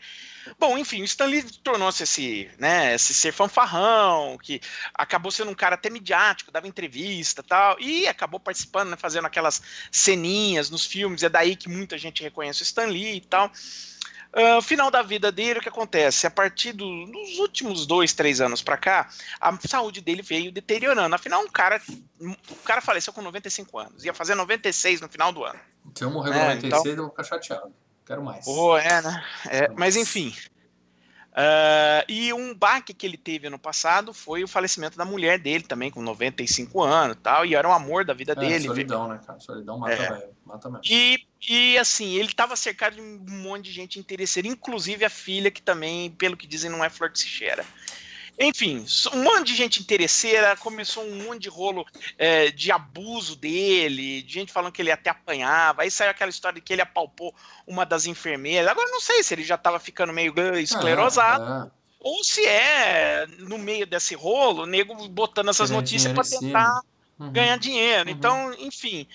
Bom, enfim, o Stanley tornou-se esse, né, esse ser fanfarrão, que acabou sendo um cara até midiático, dava entrevista tal, e acabou participando, né, fazendo aquelas ceninhas nos filmes. É daí que muita gente reconhece o Stanley e tal. Uh, final da vida dele, o que acontece? A partir do, dos últimos dois, três anos para cá, a saúde dele veio deteriorando. Afinal, um cara, um cara faleceu com 95 anos, ia fazer 96 no final do ano. Se eu morrer com é, 96, então... eu vou ficar chateado. Quero mais. Oh, é, né? É, mas enfim, Uh, e um baque que ele teve ano passado foi o falecimento da mulher dele também, com 95 anos tal, e era um amor da vida é, dele. Solidão, né, cara? Solidão mata, é. mata mesmo. E, e assim, ele estava cercado de um monte de gente interesseira, inclusive a filha, que também, pelo que dizem, não é flor de Sichera. Enfim, um monte de gente interesseira, começou um monte de rolo é, de abuso dele, de gente falando que ele até apanhava, aí saiu aquela história de que ele apalpou uma das enfermeiras. Agora não sei se ele já estava ficando meio esclerosado. É, é. Ou se é, no meio desse rolo, o nego botando essas notícias para tentar uhum. ganhar dinheiro. Uhum. Então, enfim,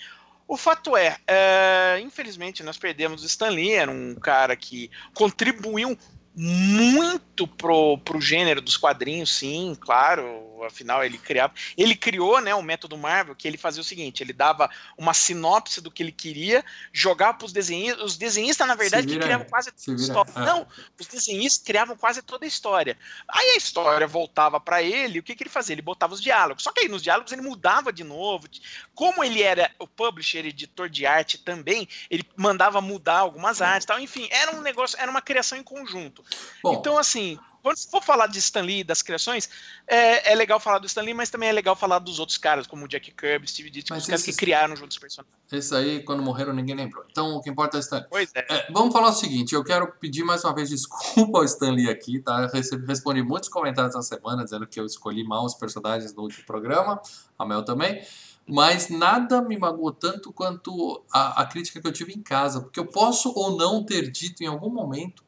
o fato é, é, infelizmente, nós perdemos o Stanley, era um cara que contribuiu muito pro, pro gênero dos quadrinhos, sim, claro. Afinal, ele criava. Ele criou né, o método Marvel, que ele fazia o seguinte: ele dava uma sinopse do que ele queria, jogava para os desenhistas. Os desenhistas, na verdade, que criavam quase toda a história. É. Não, os desenhistas criavam quase toda a história. Aí a história voltava para ele, o que, que ele fazia? Ele botava os diálogos. Só que aí nos diálogos ele mudava de novo. Como ele era o publisher, editor de arte também, ele mandava mudar algumas artes tal. Enfim, era um negócio, era uma criação em conjunto. Bom, então, assim, quando for falar de Stan Lee, das criações, é, é, legal falar do Stan Lee, mas também é legal falar dos outros caras, como o Jack Kirby, Steve Ditko, os caras que criaram juntos os personagens. Esse aí, quando morreram, ninguém lembrou. Então, o que importa é o Stan Lee. Pois é. é. Vamos falar o seguinte, eu quero pedir mais uma vez desculpa ao Stan Lee aqui, tá? Eu respondi muitos comentários essa semana, dizendo que eu escolhi mal os personagens no último programa, a Mel também mas nada me magoou tanto quanto a, a, crítica que eu tive em casa, porque eu posso ou não ter dito em algum momento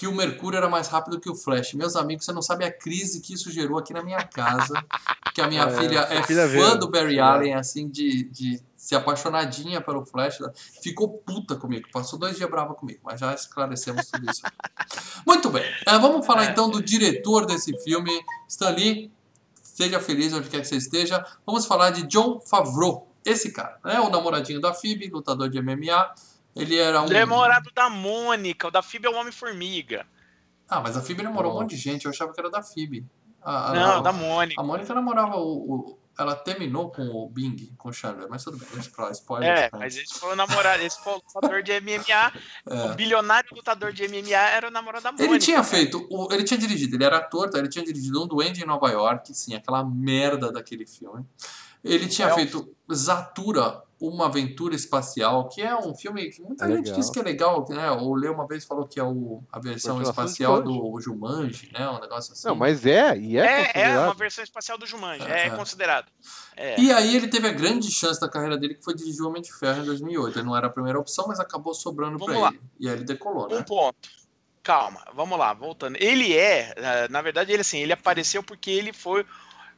que o Mercúrio era mais rápido que o Flash. Meus amigos, você não sabe a crise que isso gerou aqui na minha casa, que a minha é, filha é filha fã do Barry é. Allen, assim, de, de ser apaixonadinha pelo Flash. Ficou puta comigo, passou dois dias brava comigo, mas já esclarecemos tudo isso. Muito bem, uh, vamos falar é. então do diretor desse filme, Stanley Seja feliz onde quer que você esteja. Vamos falar de John Favreau. Esse cara, né? O namoradinho da Phoebe, lutador de MMA. Ele era um. Namorado da Mônica. O da Phoebe é o Homem-Formiga. Ah, mas a Phoebe namorou oh. um monte de gente. Eu achava que era da a, Não, a, da Mônica. A Mônica namorava o, o, Ela terminou com o Bing, com o Chandler, mas tudo bem, deixa pra lá, spoiler. É, mas esse foi o namorado, esse foi o lutador de MMA. É. O bilionário lutador de MMA era o namorado da Mônica. Ele tinha feito, o, ele tinha dirigido, ele era ator, tá? ele tinha dirigido um Duende em Nova York, sim, aquela merda daquele filme. Ele tinha é feito Zatura Uma Aventura Espacial, que é um filme que muita É gente legal. diz que é legal, né? O Leo uma vez falou que é o, a versão espacial do Jumanji, né? Um negócio assim. Não, mas é, e é, É, é uma versão espacial do Jumanji, É, é, é. considerado. É. E aí ele teve a grande chance da carreira dele, que foi dirigir o Homem de Ferro em 2008. Ele não era a primeira opção, mas acabou sobrando Vamos pra lá. ele. E aí ele decolou, Um né? ponto. Calma, vamos lá, voltando. Ele é, eh, na verdade, ele assim, ele apareceu porque ele foi,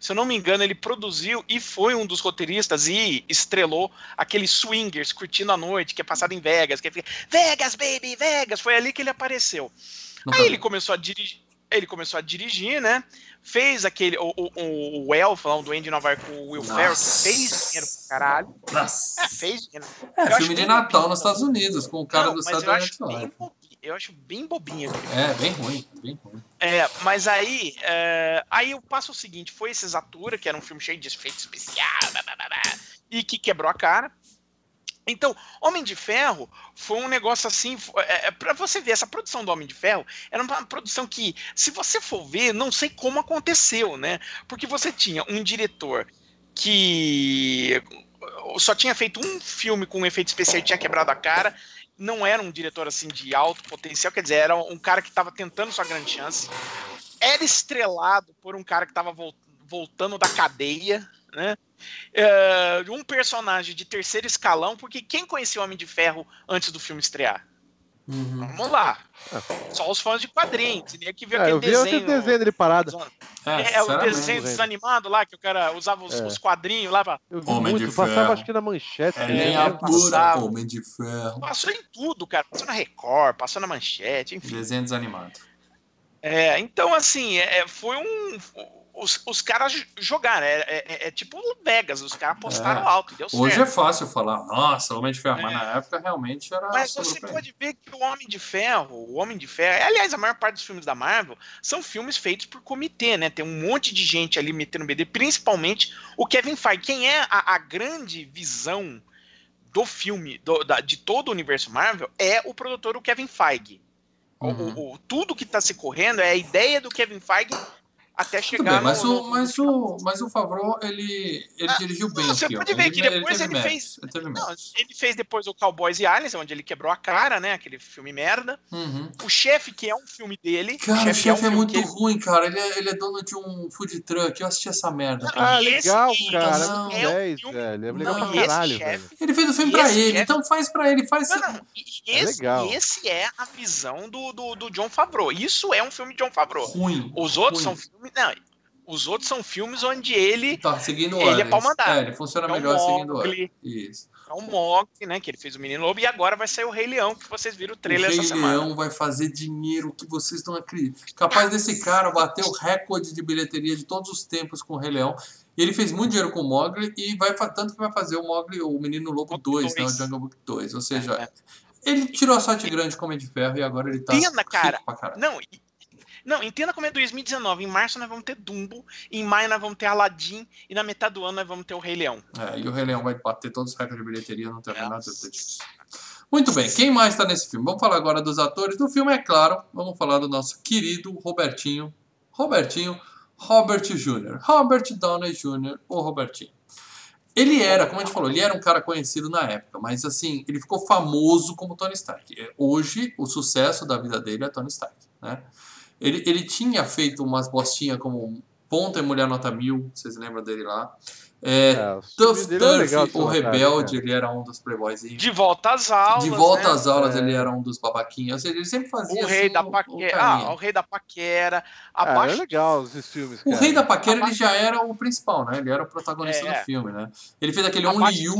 se eu não me engano, ele produziu e foi um dos roteiristas e estrelou aquele Swingers curtindo a noite, que é passado em Vegas, que fica Vegas, baby, Vegas. Foi ali que ele apareceu. Nunca Aí vi. ele começou a dirigir, ele começou a dirigir, né? Fez aquele o, o, o Elf, lá, o Duende de Nova York, com o Will Ferrell, fez dinheiro pra caralho. Nossa. É, fez dinheiro. É, Eu filme de bem Natal nos Estados Unidos, com o cara Não, do Saturday Night bem Live. Eu acho bem bobinho. É, bem ruim, bem ruim. É, mas aí, é, aí eu passo o seguinte, foi esse Zatura, que era um filme cheio de efeito especial, blá, blá, blá, e que quebrou a cara. Então, Homem de Ferro foi um negócio assim, é, é, para você ver, essa produção do Homem de Ferro era uma produção que, se você for ver, não sei como aconteceu, né? Porque você tinha um diretor que só tinha feito um filme com um efeito especial e tinha quebrado a cara, não era um diretor assim de alto potencial, quer dizer, era um cara que estava tentando sua grande chance. Era estrelado por um cara que estava voltando da cadeia, né? É, um personagem de terceiro escalão, porque quem conhecia o Homem de Ferro antes do filme estrear? Uhum. Vamos lá. Só os fãs de quadrinhos, tinha que ver eu aquele vi aquele desenho. desenho dele parado. É, É, o desenho desanimado lá, que o cara usava os, É. os quadrinhos lá pra. Eu vi Homem de muito, passava Ferro. acho que na manchete. É né? eu pura, passava. Homem de Ferro. Passou em tudo, cara. Passou na Record, passou na Manchete, enfim. Desenho desanimado. É, então, assim, é, foi um. Os, os caras jogaram, é, é- é tipo Vegas, os caras apostaram É. alto, Hoje é fácil falar, nossa, Homem de Ferro, mas É. na época realmente era. Mas você pode ver que o Homem de Ferro, o Homem de Ferro, aliás, a maior parte dos filmes da Marvel são filmes feitos por comitê, né? Tem um monte de gente ali metendo BD, principalmente o Kevin Feige. Quem é a, a grande visão do filme, do- da- de todo o universo Marvel, é o produtor, o Kevin Feige. Uhum. o, o- tudo que tá se correndo é a ideia do Kevin Feige até chegar bem, mas, no, o, mas, o, mas o Favreau, ele, ele Ah, dirigiu bem não, você pode ver que depois teve ele méritos, fez- Ele Não, ele fez depois o Cowboys e Aliens, onde ele quebrou a cara, né? Aquele filme merda. Uhum. O Chefe, que é um filme dele. Cara, o um chefe é filme muito que ele- ruim, cara. Ele é, ele é dono de um food truck. Eu assisti essa merda, cara. Ah, legal, cara. esse É muito é o 10, filme- velho. É legal Não, pra caralho, velho. Ele fez o filme pra ele, chefe- então faz pra ele, faz. Não, não. É esse, legal. e esse é a visão do, do, do John Favreau. Isso é um filme de John Favreau. Ruim. Os outros ruim. são filmes. Não, os outros são filmes onde ele Tá, seguindo Ele é ordens. pau mandado. É, ele funciona É o melhor seguindo ordens. Isso. é um Mogli, né? Que ele fez o Menino Lobo. E agora vai sair o Rei Leão, que vocês viram o O trailer Rei essa semana. Leão vai fazer dinheiro que vocês não acreditam. Capaz desse cara bater o recorde de bilheteria de todos os tempos com o Rei Leão. E ele fez muito dinheiro com o Mogli e vai tanto que vai fazer o Mogli, o Menino Lobo Mogli 2, né, o. Jungle Book 2. Ou seja, É. ele tirou a sorte grande com o Homem de Ferro e agora ele tá Pena, cara. pra caralho. Não, e- não, entenda como é 2019. Em março nós vamos ter Dumbo, em maio nós vamos ter Aladdin e na metade do ano nós vamos ter o Rei Leão. É, e o Rei Leão vai bater todos os recordes de bilheteria, não tenho a menor Nossa. dúvida disso. Muito bem, quem mais está nesse filme? Vamos falar agora dos atores do filme, é claro. Vamos falar do nosso querido Robertinho. Robertinho, Robert Jr. Robert Downey Jr., o Robertinho. Ele era, como a gente falou, ele era um cara conhecido na época, mas assim, ele ficou famoso como Tony Stark. É, Hoje, o sucesso da vida dele é Tony Stark, né? Ele, ele tinha feito umas bostinhas como Ponta e Mulher Nota Mil, vocês lembram dele lá? É, É, o Tuff Tuff, o cara, rebelde, cara. ele era um dos playboyzinhos. De volta às aulas. De volta né? às aulas, É. ele era um dos babaquinhos. Ou seja, ele sempre fazia O rei assim, da o- o paquera. carinha. Ah, o rei da paquera. Ah, Abaixo é legal esses filmes, O cara. Rei da Paquera, ele já era o principal, né? Ele era o protagonista É. do filme, né? Ele fez aquele abaixo Only You.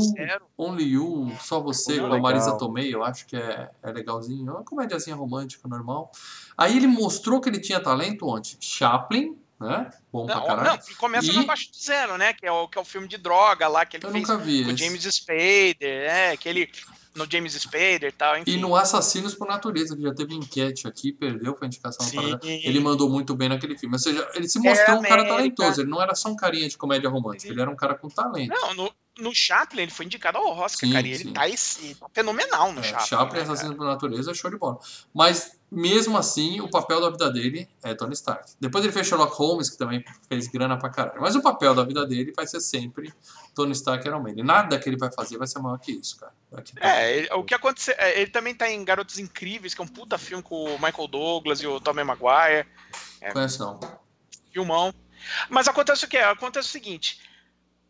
Only You, Só Você, com a Marisa. Tomei, eu acho que é, é legalzinho. É uma comédiazinha romântica, normal. Aí ele mostrou que ele tinha talento onde? Chaplin, né? Bom pra caralho. não, e começa E- no Abaixo de Zero, né? Que é, o, que é o filme de droga lá que ele Eu fez nunca vi com o esse. James Spader, né? Que ele. No James Spader e tal, enfim. E no Assassinos por Natureza, que já teve enquete aqui, perdeu com a indicação. Sim. Ele mandou muito bem naquele filme. Ou seja, ele se mostrou um cara talentoso. Ele não era só um carinha de comédia romântica, ele era um cara com talento. Não, no, no Chaplin ele foi indicado ao Oscar, Sim, cara. E ele tá, esse, tá fenomenal no É, Chaplin. Chaplin, né, Assassino por Natureza, é show de bola. Mas, mesmo assim, o papel da vida dele é Tony Stark. Depois ele fez Sherlock Holmes, que também fez grana pra caralho. Mas o papel da vida dele vai ser sempre Tony Stark Iron Man. Nada que ele vai fazer vai ser maior que isso, cara. Aqui tá. É, ele- o que aconteceu. é, Ele também tá em Garotos Incríveis, que é um puta filme com o Michael Douglas e o Tommy Maguire. Conhece não. filmão. Mas acontece o quê? Acontece o seguinte.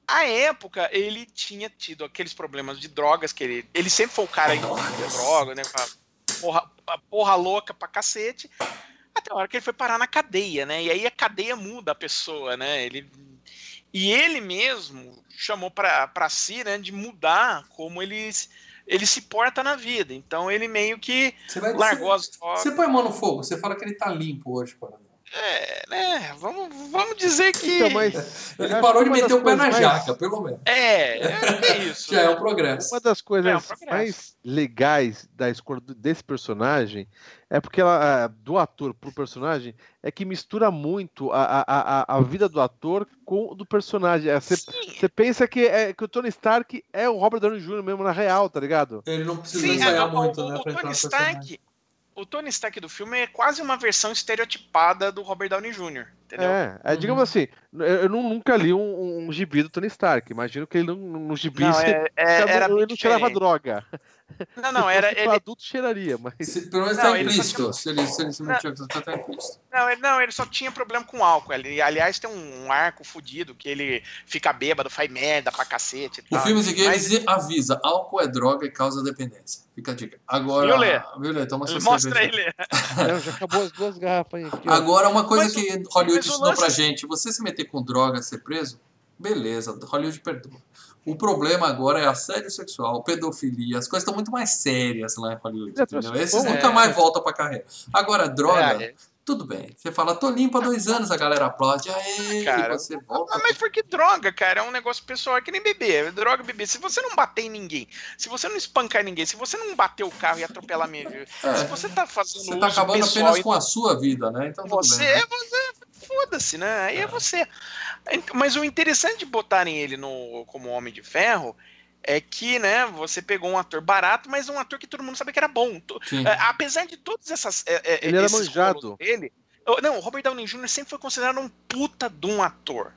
A época, ele tinha tido aqueles problemas de drogas, que ele, ele sempre foi o cara em droga, né? Porra, porra louca pra cacete. Até a hora que ele foi parar na cadeia, né? E aí a cadeia muda a pessoa, né? Ele, e ele mesmo chamou pra, pra si, né, de mudar como ele, ele se porta na vida. Então ele meio que Você vai largou as drogas. Você põe a mão no fogo, você fala que ele tá limpo hoje, exemplo. É, né? Vamos, vamos dizer que. Então, mas Ele parou de meter o pé na mais- jaca, pelo menos. É, é, é isso. Já é um progresso. Uma das coisas É, um mais legais da escolha desse personagem é porque ela, do ator pro personagem é que mistura muito a, a, a, a vida do ator com o do personagem. É, Você você pensa que, é, que o Tony Stark é o Robert Downey Jr. mesmo na real, tá ligado? Ele não precisa sim, ensaiar é, o- muito, o, né? o entrar Tony. Stark. O Tony Stark do filme é quase uma versão estereotipada do Robert Downey Jr. Entendeu? É, é, digamos Uhum. assim, eu, eu nu- nunca li um, um gibi do Tony Stark. Imagino que ele não, no gibi Não, se- é, é, ele era ele não diferente. droga. Não, não, era, ele, pra adulto cheiraria, mas. Se- pelo menos Não, tá ele só implícito. tinha- Se ele se, ele se metia com tá implícito. não, ele, não, ele só tinha problema com álcool. Ele, aliás, tem um arco fudido que ele fica bêbado, faz merda pra cacete e O tal. Filmes e Games Mas avisa: álcool é droga e causa dependência. Fica a dica. Agora. Viu, Lê? Viu, Lê? Toma sua Mostra cerveja. ele. Não, já acabou as duas garrafas aí. Aqui. Agora, uma coisa Mas o- que Hollywood ensinou pra lance- gente: você se meter com droga, ser preso, beleza, Hollywood perdoa. O problema agora é assédio sexual, pedofilia, as coisas estão muito mais sérias lá em Hollywood. É, entendeu? é. Esses nunca mais voltam pra carreira. Agora, droga, É, tudo bem. Você fala, tô limpo há dois anos, a galera aplaude, aê, Cara, você volta. Mas porque droga, cara, é um negócio pessoal, é que nem beber. Droga, beber. Se você não bater em ninguém, se você não espancar ninguém, se você não bater o carro e atropelar mesmo, se É, você tá fazendo você tá acabando pessoal apenas com a sua vida, né? Então você, bem. né? é você, foda-se, né? Aí é você. Mas o interessante de botarem ele no, como Homem de Ferro é que, né, você pegou um ator barato, mas um ator que todo mundo sabe que era bom. Sim. é, apesar de todas essas. é, é, Ele era manjado. dele, não, o Robert Downey Jr. sempre foi considerado um puta de um ator.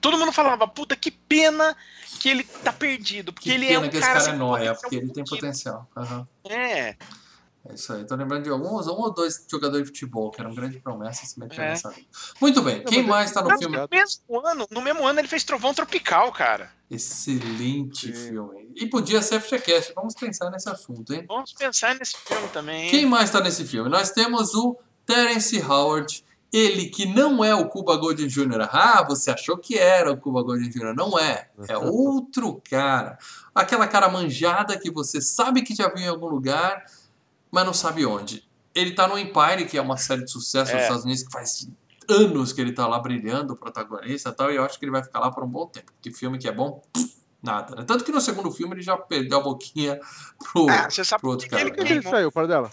Todo mundo falava, puta, que pena que ele tá perdido, porque Que ele é um que esse cara. cara é nóia, potencial porque ele tem potencial. Aham. É, É isso aí. Tô lembrando de alguns, um ou dois jogadores de futebol que eram grande promessa e se meteram É. nessa vida. Muito bem, quem mais tá no filme? no mesmo ano, no mesmo ano ele fez Trovão Tropical, cara. Excelente Sim. filme. E podia ser FGCast. Vamos pensar nesse assunto, hein? Vamos pensar nesse filme também. hein? Quem mais tá nesse filme? Nós temos o Terence Howard. Ele que não é o Cuba Gooding Jr. Ah, você achou que era o Cuba Gooding Jr. Não é. É outro cara. Aquela cara manjada que você sabe que já viu em algum lugar, mas não sabe onde. Ele tá no Empire, que é uma série de sucesso nos É. Estados Unidos, que faz anos que ele tá lá brilhando, o protagonista e tal, e eu acho que ele vai ficar lá por um bom tempo. Que filme que é bom, nada. Né? Tanto que no segundo filme ele já perdeu a boquinha pro, Ah, você sabe pro por outro que ele cara. Por que ele queimou? saiu, para dela?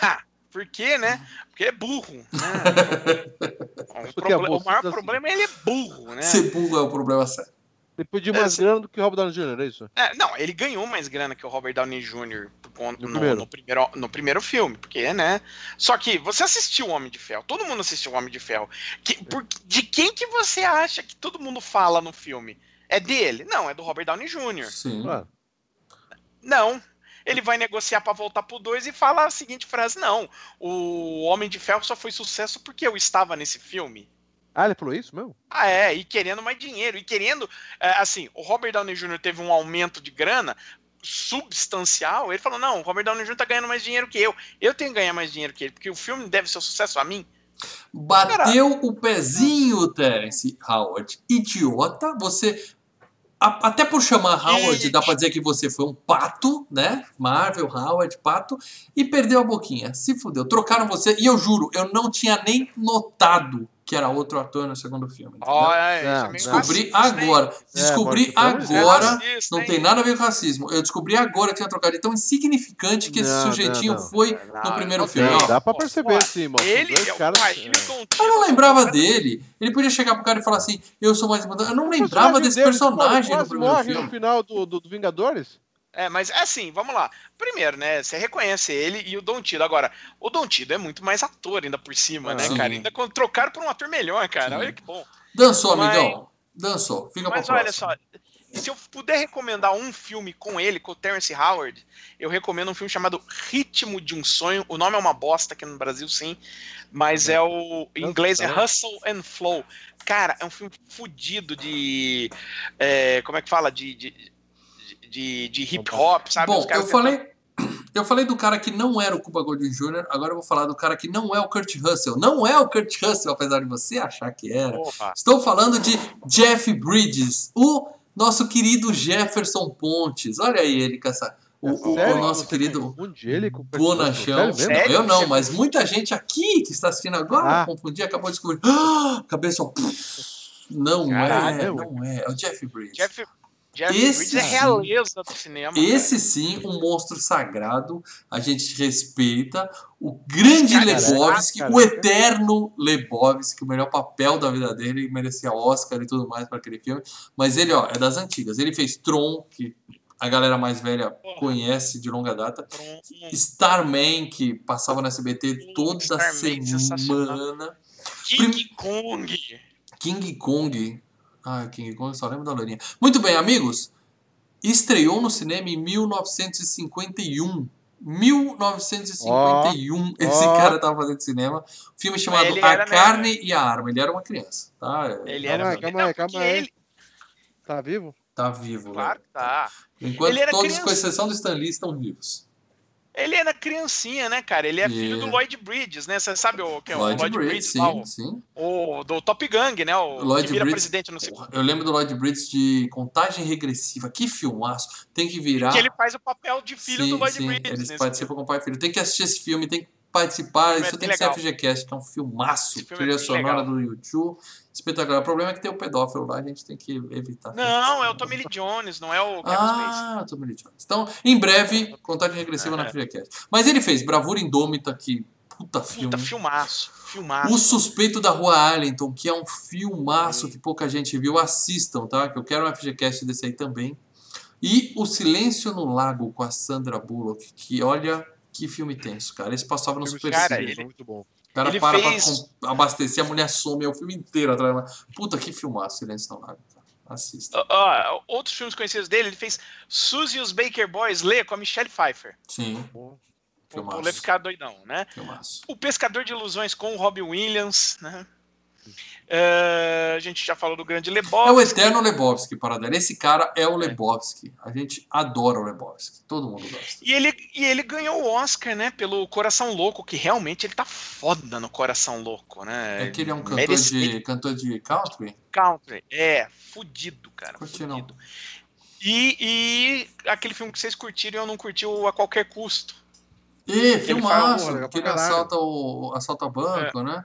Ha, por quê, né? Porque é burro. Né? o, Porque é proble- burro, o maior assim. problema é ele é burro, né? Ser burro é o problema sério. Ele pediu É, mais se- grana do que o Robert Downey Jr., é isso? É, não, ele ganhou mais grana que o Robert Downey Jr. por conta- No no, primeiro. no primeiro, no primeiro filme, porque, né? Só que você assistiu o Homem de Ferro, todo mundo assistiu o Homem de Ferro. Que- por- de quem que você acha que todo mundo fala no filme? É dele? Não, é do Robert Downey Jr. Sim. Ah, Não. Ele vai negociar pra voltar pro 2 e fala a seguinte frase: Não, o Homem de Ferro só foi sucesso porque eu estava nesse filme. Ah, ele falou isso mesmo? Ah, é, e querendo mais dinheiro. E querendo, é, assim, o Robert Downey Jr. teve um aumento de grana substancial. Ele falou: Não, o Robert Downey Jr. tá ganhando mais dinheiro que eu. Eu tenho que ganhar mais dinheiro que ele, porque o filme deve ser um sucesso a mim. Bateu o pezinho, Terence Howard. Idiota, você. até por chamar Howard, dá pra dizer que você foi um pato, né? Marvel, Howard, pato, e perdeu a boquinha. Se fudeu. Trocaram você, e eu juro, eu não tinha nem notado que era outro ator no segundo filme. é Descobri hein? agora. Descobri estamos agora. Racista, Não tem nada a ver com racismo. Eu descobri agora que tinha trocado de tão insignificante que esse Não, sujeitinho não, não. foi Não, no primeiro não filme. Dá pra Pô, perceber ué, sim, mano. Ele, Dois eu, caras. uai, ele é. eu não lembrava dele. Ele podia chegar pro cara e falar assim: Eu sou mais importante. Eu não lembrava desse personagem pô, no primeiro morre filme. no final do, do, do Vingadores. É, mas é assim, vamos lá. Primeiro, né, você reconhece ele e o Don Tido. Agora, o Don Tido é muito mais ator ainda por cima, Ah, né, sim. cara? Ainda quando trocaram por um ator melhor, cara. Sim. Olha que bom. Dançou, Mas- amigão. Dançou. Fica Mas pra olha próxima. só, se eu puder recomendar um filme com ele, com o Terence Howard, eu recomendo um filme chamado Ritmo de um Sonho. O nome é uma bosta aqui no Brasil, sim, mas é o em inglês é. Hustle and Flow. Cara, é um filme fudido de é, como é que fala de de, de, de hip hop, sabe? Bom, eu falei. Eu falei do cara que não era o Cuba Gooding Jr., agora eu vou falar do cara que não é o Kurt Russell. Não é o Kurt Russell, apesar de você achar que era. Porra. Estou falando de Jeff Bridges, o nosso querido Jefferson Pontes. Olha aí ele com essa. O, o- o nosso querido Bonachão. Sério? Eu não, mas muita gente aqui que está assistindo agora Ah. confundir, acabou de descobrir. Ah, cabeça. Não Caralho, é, não é. É o Jeff Bridges. Jeff, Jeff Esse Bridges é sim. realeza do cinema. Esse sim, um monstro sagrado, a gente respeita. O grande Caraca, Lebowski, caraca. o eterno Lebowski, o melhor papel da vida dele, merecia Oscar e tudo mais para aquele filme. Mas ele, ó, é das antigas. Ele fez Tron, que a galera mais velha conhece de longa data. cara. Um- Starman, que passava no SBT toda Starman, semana. King Kong. King Kong. Ah, King Kong, só lembro da loirinha. Muito bem, amigos. Estreou no cinema em 1951. 1951. Esse Ó. cara tava fazendo cinema. Filme chamado ele A? Carne e a Arma. Ele era uma criança, tá? Ele Calma era aí, calma aí, calma aí. Ele, Tá vivo? Tá vivo, né? claro que tá. Enquanto todos, criança. com exceção do Stan Lee, estão vivos. Ele era criancinha, né, cara? Ele é filho do Lloyd Bridges, né? Você sabe o que é o Lloyd Lloyd Bridges, Bridges, lá, sim, o, sim. o do Top Gang, né? O Lloyd que vira Bridges. presidente no segundo. Eu lembro do Lloyd Bridges de Contagem Regressiva. Que filmaço. Tem que virar. Que ele faz o papel de filho sim, do Lloyd sim, Bridges. Eles nesse participam com pai e filho. Tem que assistir esse filme, tem que participar. filme é Isso tem que ser. FGCast, que é um filmaço. Filme é Trilha bem sonora legal. do YouTube. Espetacular. O problema é que tem o pedófilo lá, a gente tem que evitar. Não, é o Tommy Lee Jones, não é o Kevin. Ah, Tommy Lee Jones. Então, em breve, Contagem Regressiva na É. FGCast. Mas ele fez Bravura Indômita, que puta filme. Puta, filmaço. Filmaço. O Suspeito da Rua Arlington, que é um filmaço que pouca gente viu, assistam, tá? Que eu quero um FGCast desse aí também. E O Silêncio no Lago com a Sandra Bullock, que olha que filme tenso, cara. Esse passava no Super Cara, Cine. ele- muito bom. O cara ele para fez- pra com- abastecer, a mulher some, é o filme inteiro atrás. Puta, que filmaço, Silêncio Lago. cara. Assista. Ó, ó, outros filmes conhecidos dele, ele fez Suzy e os Baker Boys, Lê, com a Michelle Pfeiffer. Sim, Bom. O. Lê ficar doidão, né? filmaço. O Pescador de Ilusões com o Robbie Williams, né? É, a gente já falou do grande É o Lebowski. eterno Lebowski, Paradela. Esse cara é o Lebowski. A gente adora o Lebowski. Todo mundo gosta. E ele, e ele ganhou o Oscar, né? Pelo Coração Louco, que realmente ele tá foda no Coração Louco, né? É que ele é um cantor Merece- de, cantor de country? Country. É, fudido, cara. Curti não. E, e aquele filme que vocês curtiram eu não curti o A Qualquer Custo. Ih, fala, filmaço. que ele assalta o assalta banco, né?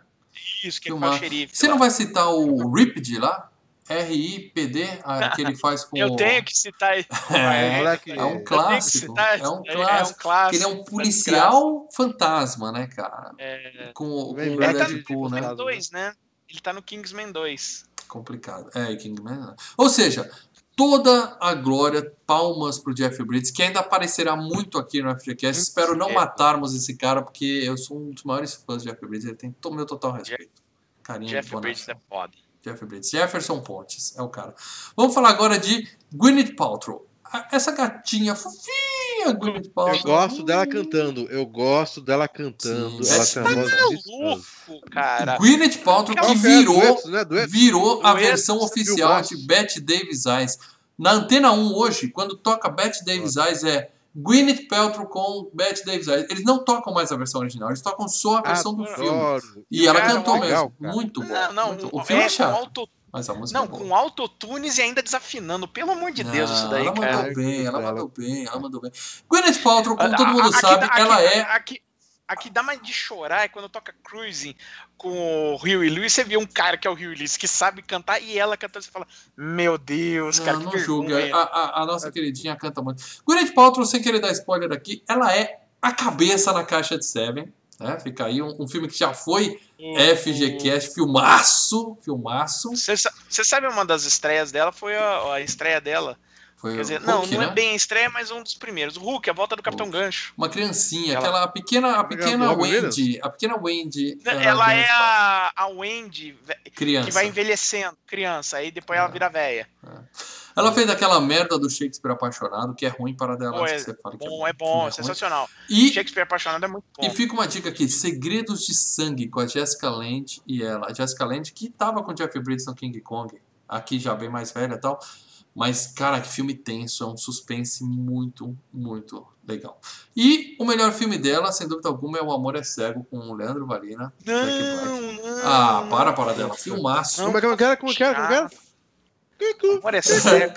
Isso, que ele Filmaço. faz xerife. Você lá. não vai citar o Ripd lá? R-I-P-D, ah, que ele faz com Eu tenho que citar ele. É, é um Eu clássico. tenho que citar- É um É clássico. um clássico. Que ele é um policial fantasma, né, cara? É, Com, o- com o Brad ele tá Deadpool, né? fantasma. no 2, né? Ele tá no Kingsman 2. Complicado. É, Kingman. não. Ou seja, toda a glória, palmas pro Jeff Bridges, que ainda aparecerá muito aqui no FGCast. Espero não É. matarmos esse cara, porque eu sou um dos maiores fãs de Jeff Bridges. Ele tem to- meu total respeito. Carinho Jeff. Bridges é foda. Jeff Bridges. Jefferson Pontes é o cara. Vamos falar agora de Gwyneth Paltrow. Essa gatinha fofinha, Gwyneth Paltrow. Eu gosto dela cantando. Eu gosto dela cantando. Sim. Ela Você Tá maluco, cara. Gwyneth Paltrow que é? virou Duetos, né? Duetos? virou a Duetos, versão oficial de Bette Davis Eyes. Na Antena 1 hoje, quando toca Bette Davis Eyes, é Gwyneth Paltrow com Bette Davis Eyes. Eles não tocam mais a versão original, eles tocam só a versão do filme. Adoro. E ela Cara, cantou legal, mesmo. cara. Muito bom. Não, não, muito- um- O filme é, é, chato, auto, mas a música não, é com autotunes e ainda desafinando. Pelo amor de Deus, isso daí, ela cara. mandou bem, ela Ela- mandou bem, ela mandou bem. Gwyneth Paltrow, como todo A- mundo aqui- sabe, aqui- ela é Aqui, a que dá mais de chorar é quando toca Cruising com o Rio e Lewis. Você vê um cara que é o Rio e Lewis que sabe cantar e ela cantando. Você fala, meu Deus, cara, não, que não julga. A, a- a nossa queridinha canta muito. Gwyneth Paltrow, sem querer dar spoiler aqui, ela é a cabeça na caixa de Seven. Né? Fica aí um, um filme que já foi FGCast, filmaço, filmaço. Você sa- você sabe uma das estreias dela? Foi a, a estreia dela. Foi Quer dizer, o não, Hulk, não né? é bem a estreia, mas um dos primeiros. O Hulk, a volta do Capitão Gancho. Uma criancinha, Ela- aquela pequena, a pequena Wendy, a pequena Wendy. Ela Gwyneth é a, a Wendy criança. que vai envelhecendo, criança, aí depois ela Ah. vira velha. Ela fez aquela merda do Shakespeare apaixonado, que é ruim para dela Pô, antes é que você fale que Bom, é filme bom, ruim. sensacional. E Shakespeare apaixonado é muito bom. E fica uma dica aqui: Segredos de Sangue com a Jessica Lange e ela. A Jessica Lange que tava com o Jeff Bridges no King Kong, aqui já bem mais velha e tal. Mas, cara, que filme tenso, é um suspense muito, muito legal. E o melhor filme dela, sem dúvida alguma, é O Amor é Cego, com o Leandro Valina. Não, não. Ah, para, para dela. Filmaço. Como é que eu quero? Como é que eu quero? Como é que eu Amor é sério.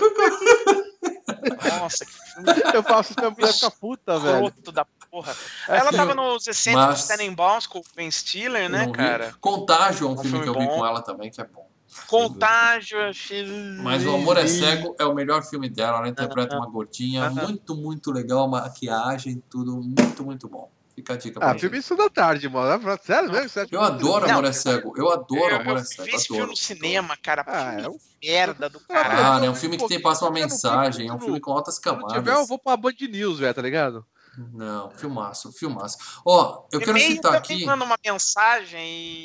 Nossa, que filme? Eu faço isso pra ficar puta, velho. da porra. É Ela tava nos excêntricos Mas- Tenenbaums com o Ben Stiller, né, vi. cara? Contágio é um Um filme filme que eu vi bom. com ela também, que é bom. Contágio, achei... Mas O Amor é Cego é o melhor filme dela. Ela interpreta uma gordinha, muito, muito legal, maquiagem, tudo muito, muito bom. Fica a dica pra Ah, gente. filme isso da tarde, mano. Sério mesmo? Acha Eu adoro Amor é Cego. Eu adoro eu, Amor eu é Cego. vi esse filme no cinema, cara. Ah, é um- merda do Ah, caralho. Cara, é um filme que tem, passa uma Eu mensagem. É um filme com altas Se camadas. tiver, eu vou pra Band News, velho, tá ligado? Não, filmaço, filmaço. Ó, eu quero citar aqui. manda uma mensagem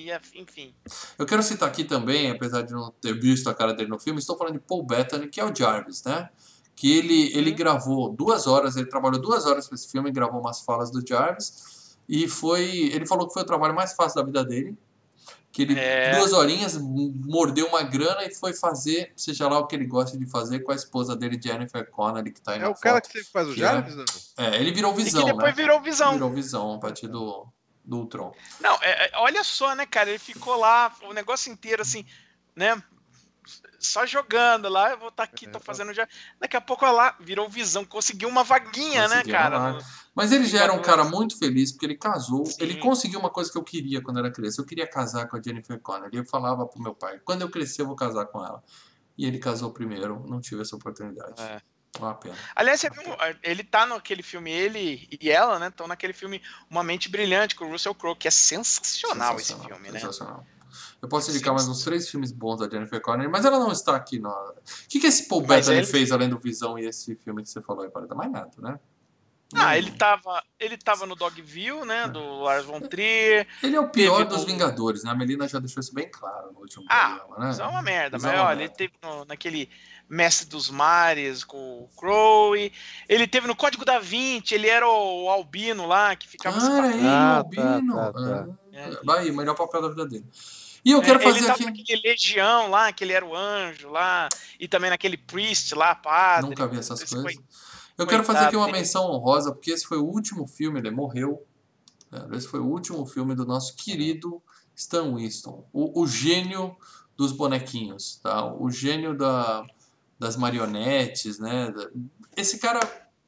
e, enfim. Eu quero citar aqui também, apesar de não ter visto a cara dele no filme, estou falando de Paul Bettany, que é o Jarvis, né? Que ele, ele Uhum. gravou duas horas, ele trabalhou duas horas para esse filme, gravou umas falas do Jarvis, e foi. Ele falou que foi o trabalho mais fácil da vida dele. Que ele, É. duas horinhas, mordeu uma grana e foi fazer, seja lá o que ele gosta de fazer, com a esposa dele, Jennifer Connelly, que tá aí É o cara foto. que sempre faz o Que Jarvis, né? É, ele virou E visão, depois né? virou visão. Virou visão a partir do, do Ultron. Não, é- é- olha só, né, cara? Ele ficou lá o negócio inteiro assim, né? Só jogando lá, eu vou estar aqui, tô fazendo já. Daqui a pouco olha lá, virou visão, conseguiu uma vaguinha, né, Conseguiu cara? uma No- Mas ele já era um cara muito feliz porque ele casou. Sim. Ele conseguiu uma coisa que eu queria quando era criança. Eu queria casar com a Jennifer Connelly. Eu falava pro meu pai: quando eu crescer, eu vou casar com ela. E ele casou primeiro. Não tive essa oportunidade. É. Uma pena. Aliás, você viu, ele tá naquele filme, ele e ela, né? Estão naquele filme Uma Mente Brilhante com o Russell Crowe, que é sensacional, esse Sensacional, filme, né? Sensacional. Eu posso indicar mais uns três filmes bons da Jennifer Connelly, mas ela não está aqui. No... O que, que esse Paul Mas Bettany ele- fez além do Visão e esse filme que você falou aí? Parada? Mais nada, né? Ah, Hum. ele tava, ele tava no Dogville, né? Do Lars von Trier. Ele é o pior teve dos no- Vingadores, né? A Melina já deixou isso bem claro no último Ah, programa, né? Isso é uma merda, Isso é mas uma olha, merda. ele teve no- naquele Mestre dos Mares com o Crowe. Ele teve no Código da Vinci, ele era o albino lá que ficava se Cara, batendo. ele, Ah, Albino. tá, tá, Ah, Vai aí, melhor papel da vida dele. E eu quero É, ele fazer tava aqui. naquele Legião lá, que ele era o anjo lá, e também naquele Priest lá, padre. Nunca vi essas coisas. foi- Eu quero fazer aqui uma menção honrosa, porque esse foi o último filme, ele morreu. né? Esse foi o último filme do nosso querido Stan Winston, o, o gênio dos bonequinhos, tá? o gênio da, das marionetes. Né? Esse cara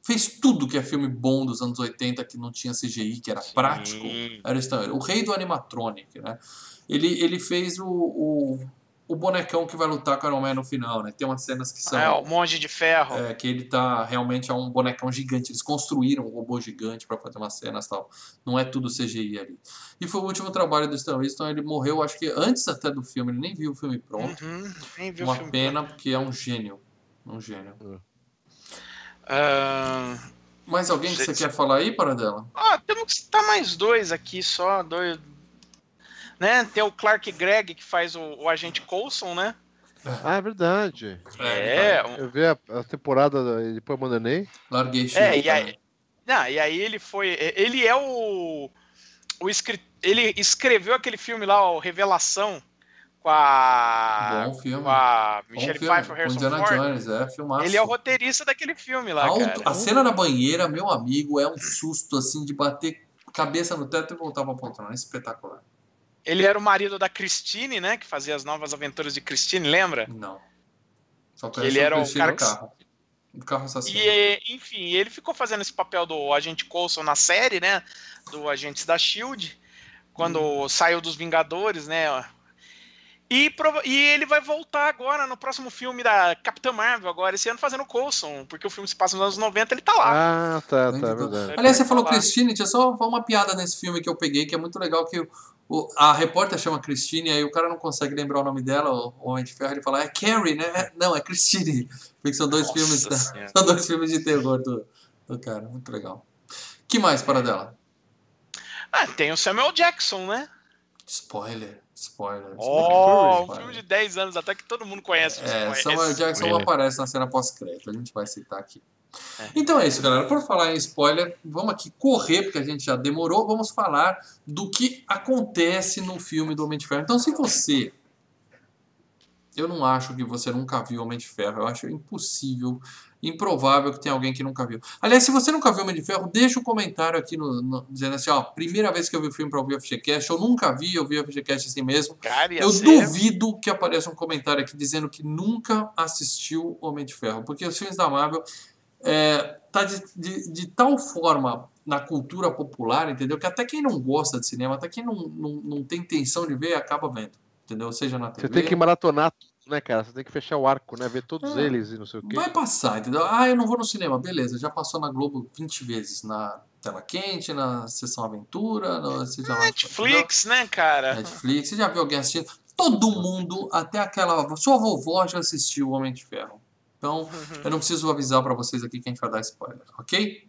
fez tudo que é filme bom dos anos 80 que não tinha CGI, que era prático. Sim. Era Stan, o rei do animatronic, né? Ele, ele fez o, o, o bonecão que vai lutar com o Iron Man no final, né? Tem umas cenas que são... É, o Monge de Ferro. É, que ele tá realmente é um bonecão gigante. Eles construíram um robô gigante para fazer umas cenas e tal. Não é tudo CGI ali. E foi o último trabalho do Stan Winston. Ele morreu, acho que antes até do filme. Ele nem viu o filme pronto. Uhum, nem vi o Uma filme. pena, porque é um gênio. Um gênio. Ah, Mais alguém que você quer falar aí, Paradela? Ah, temos que citar mais dois aqui só, dois. Né? Tem o Clark Gregg que faz o, o agente Coulson, né? Ah, é verdade. É, um- Eu vi a, a temporada da- e depois abandonei. Larguei É, e aí, não, e aí ele foi. Ele é o. o escri- ele escreveu aquele filme lá, o Revelação, com a. Bom filme. Com a Michelle. Pfeiffer, Com Harrison Indiana Ford. Jones, é, filmaço. Ele é o roteirista daquele filme lá, Alto- cara. a cena da banheira, meu amigo, é um susto assim de bater cabeça no teto e voltar pra poltrona. É espetacular. Ele era o marido da Christine, né? Que fazia as novas aventuras de Christine, lembra? Não. Só Que ele era o cara que- carro. Do carro assassino. E, enfim, ele ficou fazendo esse papel do agente Coulson na série, né? Do Agentes da Shield, quando Uhum. saiu dos Vingadores, né? E, e ele vai voltar agora no próximo filme da Capitã Marvel, agora, esse ano, fazendo Coulson, porque o filme se passa nos anos 90, ele tá lá. Ah, tá, tá, bom. verdade. Aliás, você Vai falou. Christine, tinha só uma piada nesse filme que eu peguei, que é muito legal, que o, o- a repórter chama Christine, aí o cara não consegue lembrar o nome dela, o Homem de Ferro, ele fala, é Carrie, né? Não, é Christine. Porque são dois Nossa filmes, da- são dois filmes de terror do, do cara, muito legal. que mais para dela? Ah, tem o Samuel Jackson, né? Spoiler, spoiler. Oh, um spoiler. filme de 10 anos até que todo mundo conhece. É. Samuel Jackson Spoiler. aparece na cena pós-crédito, a gente vai citar aqui. É. Então é isso, galera. Por falar em spoiler, vamos aqui correr, porque a gente já demorou, vamos falar do que acontece no filme do Homem de Ferro. Então, se você. Eu não acho que você nunca viu Homem de Ferro, eu acho impossível, improvável que tenha alguém que nunca viu. Aliás, se você nunca viu Homem de Ferro, deixa um comentário aqui no, no- dizendo assim: ó, primeira vez que eu vi o filme para ouvir o FGCast, eu nunca vi, eu vi o FGCast assim mesmo. Cara, Eu ser- duvido que apareça um comentário aqui dizendo que nunca assistiu Homem de Ferro, porque os filmes da Marvel é, tá de, de, de tal forma na cultura popular, entendeu? Que até quem não gosta de cinema, até quem não, não, não tem intenção de ver, acaba vendo, entendeu? Seja na TV. Você tem que maratonar tudo, né, cara? Você tem que fechar o arco, né? Ver todos É. eles e não sei o quê. Vai passar, entendeu? Ah, eu não vou no cinema, beleza, já passou na Globo 20 vezes, na tela quente, na sessão aventura, no, seja lá, Netflix, né, cara? Netflix, você já viu alguém assistindo? Todo mundo, até aquela. Sua vovó já assistiu o Homem de Ferro. Então, Uhum. eu não preciso avisar pra vocês aqui que a gente vai dar spoiler, ok?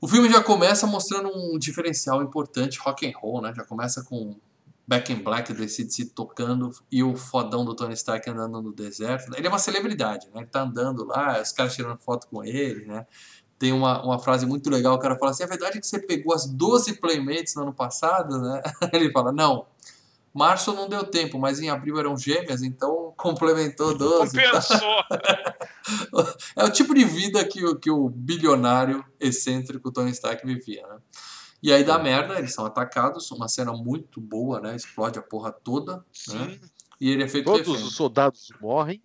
O filme já começa mostrando um diferencial importante, rock and roll, né? Já começa com Back in Black, Decide se tocando e o fodão do Tony Stark andando no deserto. Ele é uma celebridade, né? Ele tá andando lá, os caras tirando foto com ele, né? Tem uma, uma frase muito legal, o cara fala assim, é verdade que você pegou as 12 Playmates no ano passado, né? Ele fala, não, março não deu tempo, mas em abril eram gêmeas, então complementou 12. Compensou. É o tipo de vida que o, que o bilionário excêntrico Tony Stark vivia, né? E aí dá merda, eles são atacados, uma cena muito boa, né? Explode a porra toda, né? Sim. E ele é feito Todos os soldados morrem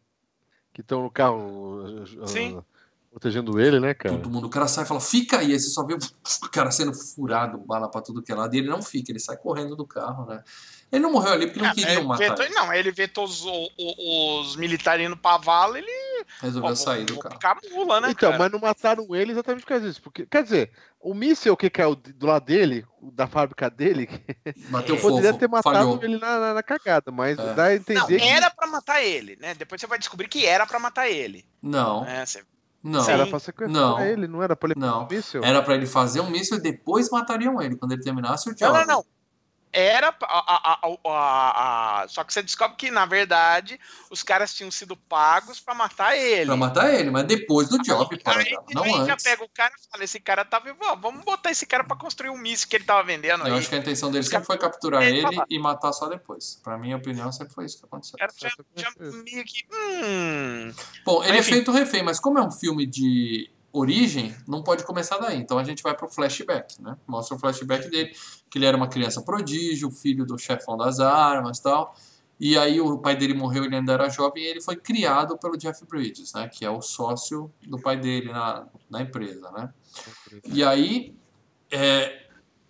que estão no carro uh, Sim. uh, protegendo ele, né, cara? Todo mundo, o cara sai e fala, fica aí, aí você só vê o cara sendo furado, bala pra tudo que é lado, e ele não fica, ele sai correndo do carro, né? Ele não morreu ali porque não Ah, queriam ele matar vê, ele. não, ele vê todos o- o- os militares indo pra vala, ele. Resolveu Ó, sair vou- do vou carro. Ficar mula, né? então, cara? mas não mataram ele exatamente por causa disso. Porque, quer dizer, o míssel que caiu do lado dele, da fábrica dele, Bateu poderia fofo, ter matado falhou. ele na, na- na cagada, mas É. dá a Não, entender que era pra matar ele, né? Depois você vai descobrir que era pra matar ele. Não, né? Você- não. Sim. era pra sequestrar Não. ele, não era pra ele Não. o míssel. Era pra ele fazer um míssil e depois matariam ele, quando ele terminasse o Não, job. não, não. Era. A, a- a- a- a- Só que você descobre que, na verdade, os caras tinham sido pagos pra matar ele. Pra matar ele, mas depois do job, para Aí, não aí já antes. pega o cara e fala: esse cara tá vivo, ó, vamos botar esse cara pra construir um míssil que ele tava vendendo Eu aí. acho que a intenção dele sempre foi capturar ele ele e matar só depois. Pra minha opinião, sempre foi isso que aconteceu. Era já, já meio que. Hum. Bom, ele Enfim. é feito refém, mas como é um filme de origem, não pode começar daí. Então a gente vai pro flashback, né? Mostra o flashback dele, que ele era uma criança prodígio, filho do chefão das armas e tal. E aí o pai dele morreu, ele ainda era jovem, e ele foi criado pelo Jeff Bridges, né? Que é o sócio do pai dele na, na empresa, né? E aí, é,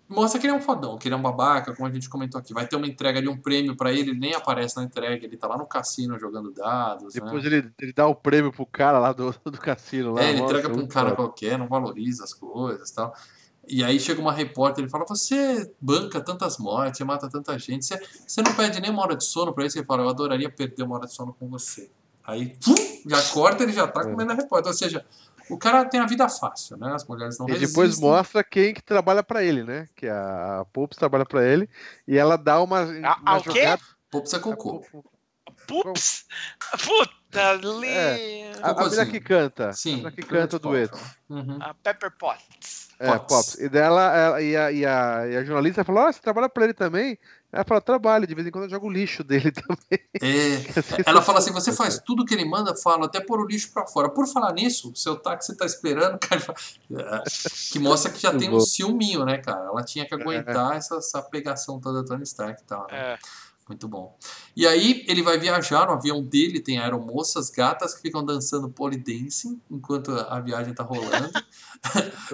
mostra que ele é um fodão, que ele é um babaca, como a gente comentou aqui. Vai ter uma entrega de um prêmio pra ele, ele nem aparece na entrega, ele tá lá no cassino jogando dados, né? Depois ele, ele dá o prêmio pro cara lá do, do cassino. Lá, É, ele entrega pra um cara foda. qualquer, não valoriza as coisas e tal. E aí chega uma repórter e fala: Você banca tantas mortes, mata tanta gente, você, você não pede nem uma hora de sono pra isso? Ele fala: Eu adoraria perder uma hora de sono com você. Aí, pum, já corta, ele já tá É. comendo a repórter. Ou seja, o cara tem a vida fácil, né? As mulheres não E depois resistem. mostra quem que trabalha pra ele, né? Que a, a Pops trabalha pra ele e ela dá uma, A- uma a o quê? jogada. Pô, precisa cocô. Pups! Puta, ali. É. A, a menina que canta. Sim. A que canta o dueto. Uhum. A Pepper Potts. É, Pops. Pops. E dela, ela- e, a, e, a, e a jornalista falou: Ó, você trabalha pra ele também? Ela fala: Trabalho, de vez em quando eu jogo o lixo dele também. É, ela fala assim: você faz tudo que ele manda, fala, até pôr o lixo pra fora. Por falar nisso, seu táxi tá esperando, cara. É, Que mostra que já Muito tem bom. um ciúminho, né, cara? Ela tinha que aguentar essa, essa pegação toda do Tony Stark e tal. né? É. Muito bom. E aí ele vai viajar no avião dele, tem aeromoças gatas que ficam dançando pole dancing enquanto a viagem está rolando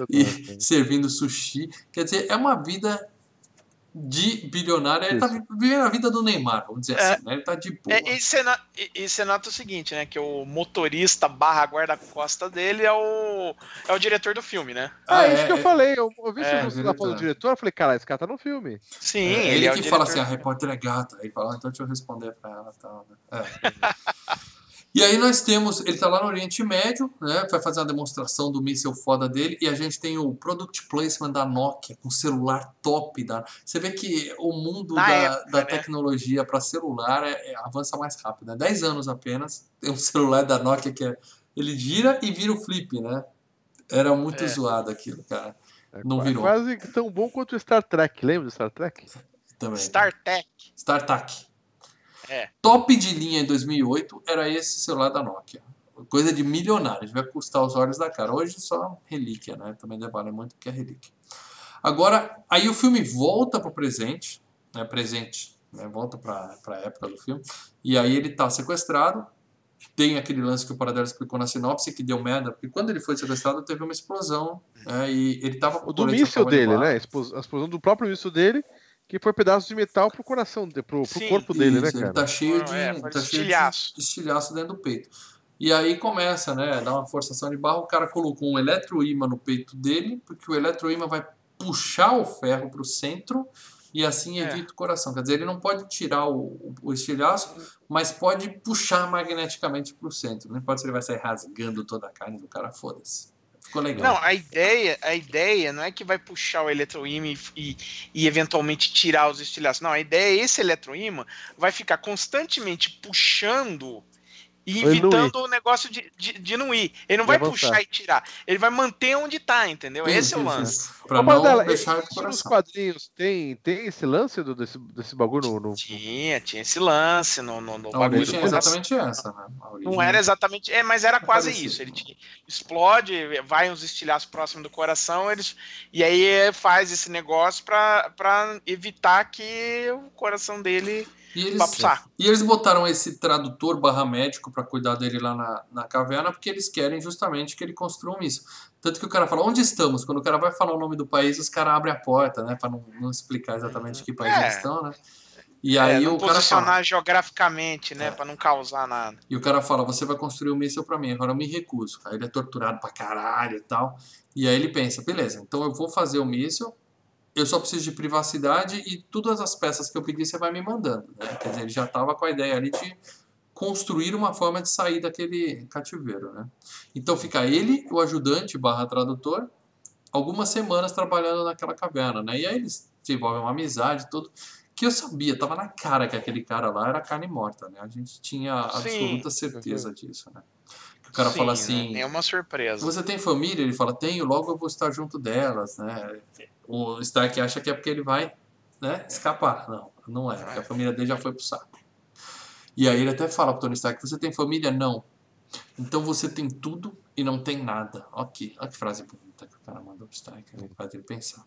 e servindo sushi. Quer dizer, é uma vida de bilionário, ele tá vivendo a vida do Neymar, vamos dizer é, assim, né? Ele tá de boa. É, e, você nota, e, você nota o seguinte, né? Que o motorista barra guarda-costa dele é o, é o diretor do filme, né? Ah, é, isso que eu é. falei. Eu, eu vi é, você lá falando do diretor, eu falei, cara, esse cara tá no filme. Sim, é, ele, ele é que fala assim, a repórter é gata. Aí ele fala, ah, então deixa eu responder pra ela. Tal, né? É. E aí nós temos, ele está lá no Oriente Médio, né, vai fazer uma demonstração do míssil foda dele, e a gente tem o product placement da Nokia, com celular top. Da... Você vê que o mundo da, época, da né? tecnologia para celular é, é, avança mais rápido. Né? 10 anos apenas, tem um celular da Nokia que é, ele gira e vira o flip, né? Era muito é. zoado aquilo, cara. É Não virou. quase tão bom quanto o Star Trek, lembra do Star Trek? Também. Star Trek. Star Trek. É. Top de linha em 2008 era esse celular da Nokia. Coisa de milionários, vai custar os olhos da cara. Hoje só relíquia, né? Também vale muito que é relíquia. Agora, aí o filme volta para o presente, né? Presente, né? volta para a época do filme. E aí ele está sequestrado. Tem aquele lance que o Paradelo explicou na sinopse que deu merda, porque quando ele foi sequestrado teve uma explosão. Né? E ele estava O do míssil dele, né? A explosão do próprio míssil dele que foi pedaço de metal pro coração, pro, pro Sim, corpo dele, né, isso, né, cara? Ele tá cheio de, é, tá estilhaço. de estilhaço dentro do peito. E aí começa, né, dá uma forçação de barro, o cara colocou um eletroímã no peito dele, porque o eletroímã vai puxar o ferro pro centro e assim é. evita é. o coração. Quer dizer, ele não pode tirar o, o estilhaço, mas pode puxar magneticamente pro centro. Não importa se ele vai sair rasgando toda a carne do cara, foda-se. Ficou legal. Não, a ideia, a ideia não é que vai puxar o eletroímã e, e, eventualmente tirar os estilhaços. Não, a ideia é esse eletroímã vai ficar constantemente puxando e evitando o negócio de, de, de, não ir. Ele não vai, vai puxar e tirar. Ele vai manter onde tá, entendeu? Sim, Esse é o lance. Pra Ô, não dela, deixar nos quadrinhos tem, tem esse lance do, desse, desse bagulho no, no... Tinha, tinha esse lance no, no, no a bagulho. Origem é exatamente essa, né? Não era exatamente. É, mas era quase isso. Ele tinha, explode, vai uns estilhaços próximos do coração, eles, e aí faz esse negócio para evitar que o coração dele e eles, e eles botaram esse tradutor barra médico para cuidar dele lá na, na caverna, porque eles querem justamente que ele construa um isso. Tanto que o cara fala, onde estamos? Quando o cara vai falar o nome do país, os caras abrem a porta, né? Para não, não explicar exatamente que país é. eles estão, né? E aí é, o cara fala, geograficamente, né, é. para não causar nada. E o cara fala: "Você vai construir um míssil para mim, agora eu me recuso". Aí ele é torturado pra caralho e tal. E aí ele pensa: "Beleza, então eu vou fazer o míssil, eu só preciso de privacidade e todas as peças que eu pedi você vai me mandando. Né? Quer dizer, ele já estava com a ideia ali de construir uma forma de sair daquele cativeiro. Né? Então fica ele, o ajudante barra tradutor, algumas semanas trabalhando naquela caverna. Né? E aí eles desenvolvem uma amizade, tudo. Que eu sabia, tava na cara que aquele cara lá era carne morta, né? A gente tinha absoluta Sim. certeza disso, né? o cara Sim, fala assim. É uma surpresa. Você tem família? Ele fala, tenho, logo eu vou estar junto delas, né? O Stark acha que é porque ele vai né, escapar. Não, não é, porque a família dele já foi pro saco. E aí ele até fala pro Tony Stark, você tem família? Não. Então você tem tudo e não tem nada. Ok, olha que frase bonita que o cara mandou pro Stark, faz ele pensar.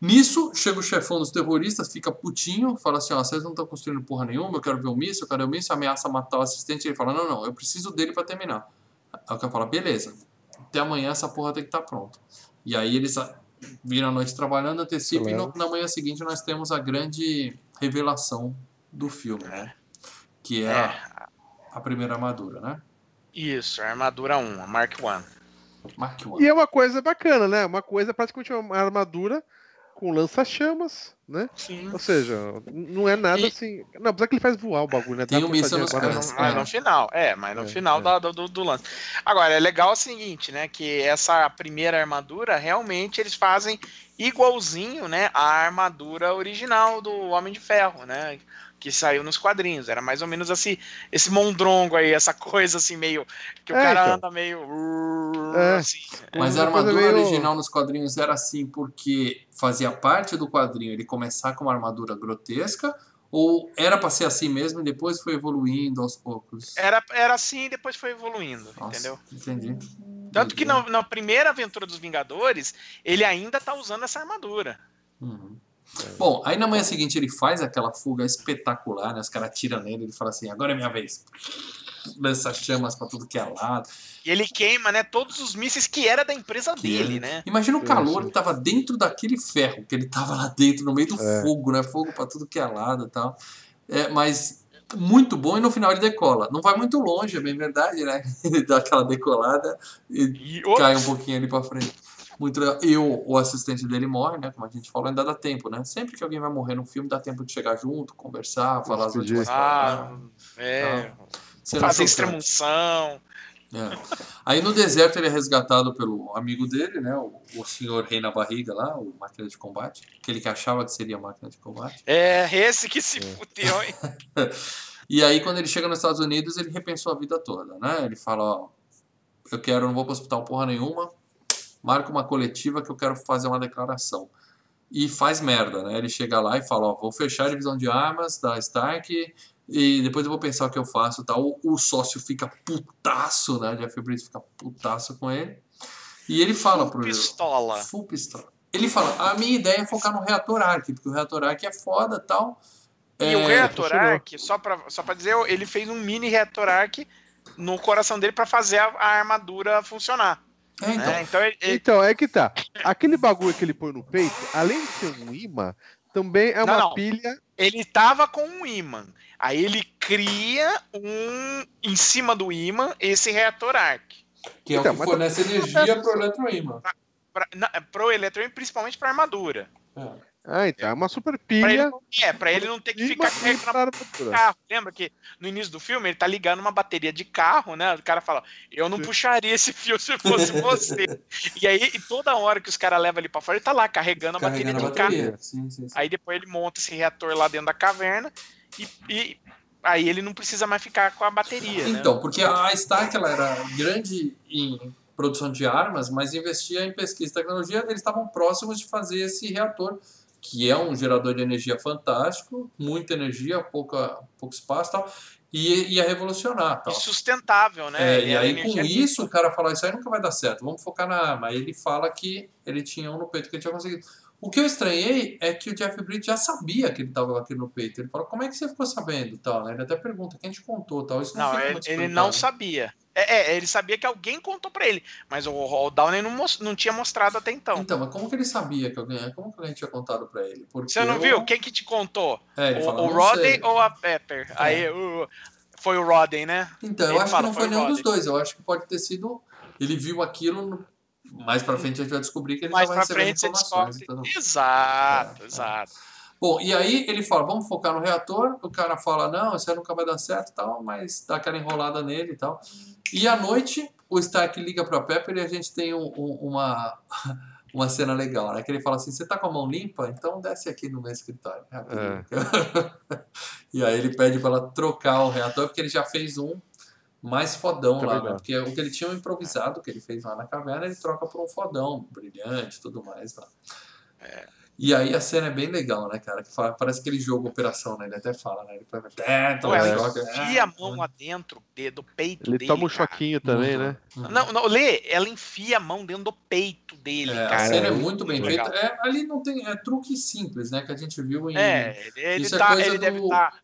Nisso, chega o chefão dos terroristas, fica putinho, fala assim, ó, vocês não estão construindo porra nenhuma, eu quero ver o míssil, eu quero ver o míssil, ameaça matar o assistente, ele fala, não, não, eu preciso dele para terminar. Aí o cara fala, beleza, até amanhã essa porra tem que estar tá pronta. E aí eles viram a noite trabalhando, antecipa, e no, na manhã seguinte nós temos a grande revelação do filme, né? Que é, é. A, a, primeira armadura, né? Isso, a armadura 1, a Mark 1. Mark 1. E é uma coisa bacana, né? Uma coisa praticamente uma armadura com lança-chamas, né? Sim. Ou seja, não é nada e... assim. Não, apesar que ele faz voar o bagulho, né? Tem um míssil nos pés. Mas no final, é, mas no é, final é. Do, do, lance. Agora, é legal o seguinte, né? Que essa primeira armadura, realmente, eles fazem igualzinho, né? A armadura original do Homem de Ferro, né? Que saiu nos quadrinhos. Era mais ou menos assim, esse mondrongo aí, essa coisa assim, meio. Que o é, cara então. anda meio. É. Assim. Mas a armadura meio... original nos quadrinhos era assim porque fazia parte do quadrinho ele começar com uma armadura grotesca. Ou era para ser assim mesmo e depois foi evoluindo aos poucos? Era, era assim e depois foi evoluindo, Nossa, entendeu? Entendi. Tanto que na, na, primeira aventura dos Vingadores, ele ainda tá usando essa armadura. Uhum. Bom, aí na manhã seguinte ele faz aquela fuga espetacular, né? Os caras atiram nele, ele fala assim, agora é minha vez. Lança chamas pra tudo que é lado. E ele queima, né, todos os mísseis que era da empresa Que dele, ele- né? Imagina o calor que tava dentro daquele ferro, que ele tava lá dentro, no meio do É. fogo, né? Fogo pra tudo que é lado e tal. É, mas muito bom e no final ele decola. Não vai muito longe, é bem verdade, né? Ele dá aquela decolada e E cai um pouquinho ali pra frente. Muito legal. E o, o assistente dele morre, né? Como a gente falou, ainda dá tempo, né? Sempre que alguém vai morrer no filme, dá tempo de chegar junto, conversar, falar as Despedir. últimas Ah, palavras. é, Cena fazer extremunção. É. Aí no deserto ele é resgatado pelo amigo dele, né? O, o senhor Rei na Barriga lá, o máquina de combate. Aquele que achava que seria máquina de combate. É, esse que se fudeu, hein? E aí, quando ele chega nos Estados Unidos, ele repensou a vida toda, né? Ele fala, ó, eu quero, não vou pro hospital porra nenhuma, marca uma coletiva que eu quero fazer uma declaração. E faz merda, né? Ele chega lá e fala, ó, vou fechar a divisão de armas da Stark e depois eu vou pensar o que eu faço tal. O, o sócio fica putaço, né? Jeff Bridges fica putaço com ele. E ele fala pro... Pistola. Full pistola. Ele fala, a minha ideia é focar no reator Arc, porque o reator Arc é foda e tal. E É, o reator arc, só pra, só pra dizer, ele fez um mini reator arc no coração dele pra fazer a, a armadura funcionar. É, então, né? Então ele, ele- Então, é que tá. Aquele bagulho que ele põe no peito, além de ser um imã, também é Não, uma não. pilha. ele tava com um ímã. Aí ele cria um em cima do ímã esse reator arc. Que é Então, o que fornece energia pro eletroímã. Pra, na, pro eletrônico, principalmente pra armadura. Ah, então, é uma super Pra ele, pilha. é, pra ele não ter que ficar carregando armadura. carro. Lembra que no início do filme ele tá ligando uma bateria de carro, né? O cara fala, eu não puxaria esse fio se fosse você. e aí, e toda hora que os caras levam ele pra fora, ele tá lá carregando a bateria Carregando a de carro. bateria. Sim, sim, sim. Aí depois ele monta esse reator lá dentro da caverna e, e aí ele não precisa mais ficar com a bateria, né? Então, porque a Stark ela era grande em produção de armas, mas investia em pesquisa e tecnologia. Eles estavam próximos de fazer esse reator, que é um gerador de energia fantástico, muita energia, pouca, pouco espaço e tal, e ia revolucionar. E Tal. sustentável, né? É, e aí, com isso, o cara fala: Isso aí nunca vai dar certo, vamos focar na arma. Aí ele fala que ele tinha um no peito que ele tinha conseguido. O que eu estranhei é que o Jeff Bridges já sabia que ele estava com aquilo no peito. Ele fala: Como é que você ficou sabendo? Tal, né? Ele até pergunta: Quem te contou? Tal. Isso não, Não, ele, ele não sabia. É, é, ele sabia que alguém contou pra ele, mas o, o Downey não, não tinha mostrado até então. Então, mas como que ele sabia que alguém. Como que alguém tinha contado pra ele? Porque Você não eu- viu? Quem que te contou? É, ele o fala, o "Não Rodden sei." ou a Pepper? Aí o- foi o Rodden, né? Então, eu Ele acho fala, que não "Foi foi nenhum Rodden." dos dois. Eu acho que pode ter sido. Ele viu aquilo. no- Mais pra frente a gente vai descobrir que ele Mais pra recebendo informações. e tudo. Exato, É, é. exato. Bom, e aí ele fala, vamos focar no reator. O cara fala, não, isso aí nunca vai dar certo e tal, mas dá aquela enrolada nele e tal. E à noite, o Stark liga pra Pepper e a gente tem um- um- uma, uma cena legal, né? Que ele fala assim, você tá com a mão limpa? Então desce aqui no meu escritório. rapidinho." e aí ele pede pra ela trocar o reator, porque ele já fez um mais fodão Tá lá, né? Porque o que ele tinha improvisado, que ele fez lá na caverna, ele troca por um fodão, brilhante e tudo mais lá. E aí a cena é bem legal, né, cara? Que fala- parece aquele jogo Operação, né? Ele até fala, né? Ele fala, é, toma Ué, um ela choque, enfia é, a mão lá dentro de- do peito Ele dele. toma um cara. choquinho também, Uhum. né? Uhum. Não, não, Lê, ela enfia a mão dentro do peito dele, É, a cara. cena é muito bem legal. feita. É, ali não tem. É truque simples, né? Que a gente viu em. É, ele, ele Isso é tá, coisa ele deve do- estar.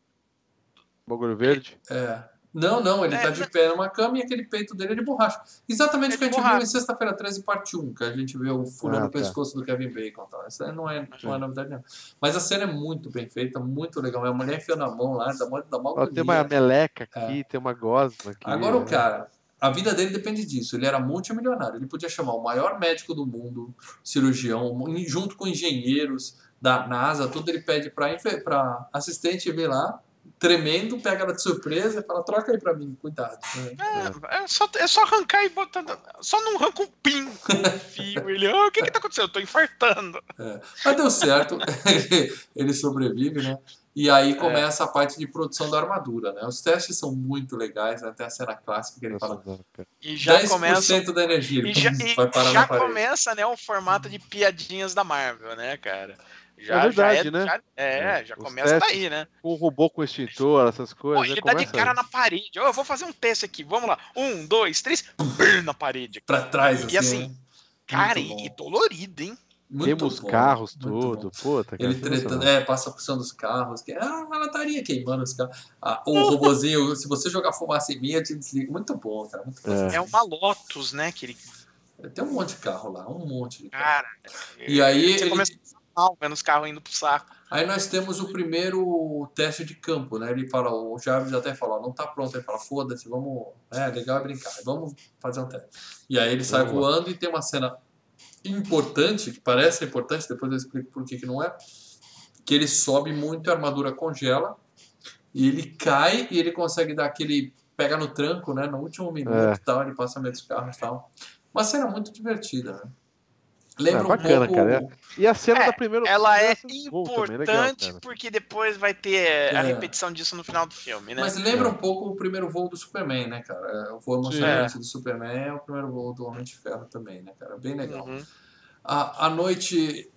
Bagulho verde. É. Não, não, ele É, tá de não- pé numa cama e aquele peito dele é de borracha. Exatamente É o que a de gente viu borracha. em Sexta-feira 13, parte 1, que a gente vê o furando Ah, o tá. pescoço do Kevin Bacon. Tal. Isso aí não é, não é novidade nenhuma. Mas a cena é muito bem feita, muito legal. A mulher enfiando a mão lá, dá mó, dá mó Ó, tem agonia. uma meleca aqui, tem uma gosma aqui. Agora o né? cara, a vida dele depende disso. Ele era multimilionário. Ele podia chamar o maior médico do mundo, cirurgião, junto com engenheiros da NASA, tudo ele pede para para assistente vir lá, tremendo, pega ela de surpresa e fala: troca aí para mim, cuidado. né? É, só, é só arrancar e botar. Só não arranca um pin com um fio. Ele, "Ah, o que que tá acontecendo? Eu tô infartando. Mas deu certo, ele, sobrevive, né? E aí começa a parte de produção da armadura, né? Os testes são muito legais, né? Tem a cena clássica que ele fala. E já 10% começa. da energia, E já, e vai parar já começa, né, o formato de piadinhas da Marvel, né, cara? Já, É verdade, já é, né? já- é, É, já os começa daí, né? Com o robô com extintor, essas Pô, coisas. ele já dá de cara aí. na parede. Ó, eu vou fazer um teste aqui. Vamos lá. Um, dois, três. Na parede. Pra trás, assim, E assim, né? Cara, e, e dolorido, hein? Muito Temos bom, carros, tudo. Puta, cara, Ele tretando, é, passa por cima dos carros, que ah, ela estaria queimando os carros. Ah, o robozinho, se você jogar fumaça em mim, eu te desligo. Muito bom, cara. Muito bom. É. É uma Lotus, né? Que ele... Tem um monte de carro lá, um monte de carro. Cara. E aí Você ele- começa mal vendo os carros indo pro saco. Aí nós temos o primeiro teste de campo, né? Ele fala, o Jarvis até fala, não tá pronto. Ele fala, foda-se, vamos. É, legal é brincar, vamos fazer um teste. E aí ele sai voando e tem uma cena importante, que parece importante, depois eu explico por que, que não é. Que ele sobe muito, a armadura congela, e ele cai e ele consegue dar aquele. pega no tranco, né? No último minuto É. e tal, ele passa meio dos carros e tal. Uma cena muito divertida, né? Lembra É, bacana, um pouco. cara, E a cena É, da primeira. Ela é legal, importante cara. porque depois vai ter a É. repetição disso no final do filme, né? Mas lembra É. um pouco o primeiro voo do Superman, né, cara? É, O voo emocionante do Superman é o primeiro voo do Homem de Ferro também, né, cara? Bem legal. Uhum. A, a noite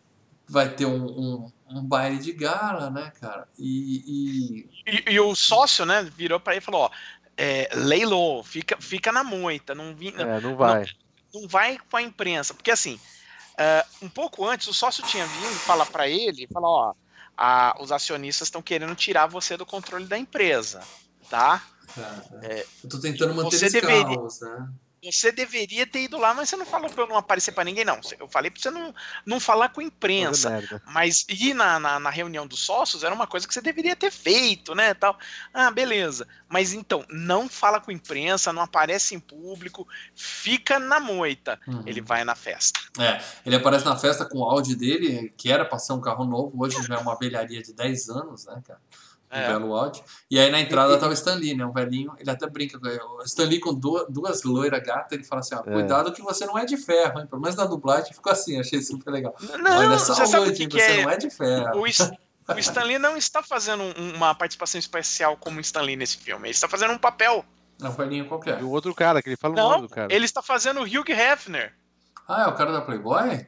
vai ter um, um, um baile de gala, né, cara? E, e- E, e o sócio, né, virou pra ele e falou, ó, é, leilou, fica, fica na moita, não, vi, É, não vai. não vai com a imprensa, porque assim, ah, um pouco antes o sócio tinha vindo falar pra ele, falar, ó, a- os acionistas estão querendo tirar você do controle da empresa, tá? cara, eu tô tentando manter você esse deveria- caos, né? Você deveria ter ido lá, mas você não falou pra eu não aparecer pra ninguém, não. Eu falei pra você não, não falar com a imprensa. Mas ir na, na, na reunião dos sócios era uma coisa que você deveria ter feito, né? Tal. Ah, beleza. Mas então, não fala com a imprensa, não aparece em público, fica na moita. Uhum. Ele vai na festa. É, ele aparece na festa com o Audi dele, que era pra ser um carro novo, hoje já é uma velharia de 10 anos, né, cara? Um É. belo Audi. E aí na entrada tá o Stan Lee, né? Um velhinho, ele até brinca com ele. O Stan Lee com duas, duas loiras gatas, ele fala assim, ó, É. cuidado que você não é de ferro, hein? Pelo menos na dublagem ficou assim, achei super legal. Não, Olha, você sabe o que, que você é? não é de ferro. O, Is- o Stanley não está fazendo um- uma participação especial como o Stanley nesse filme. Ele está fazendo um papel. É um velhinho qualquer. E o outro cara, que ele fala o Não, nome do cara. ele está fazendo o Hugh Hefner. Ah, é o cara da Playboy?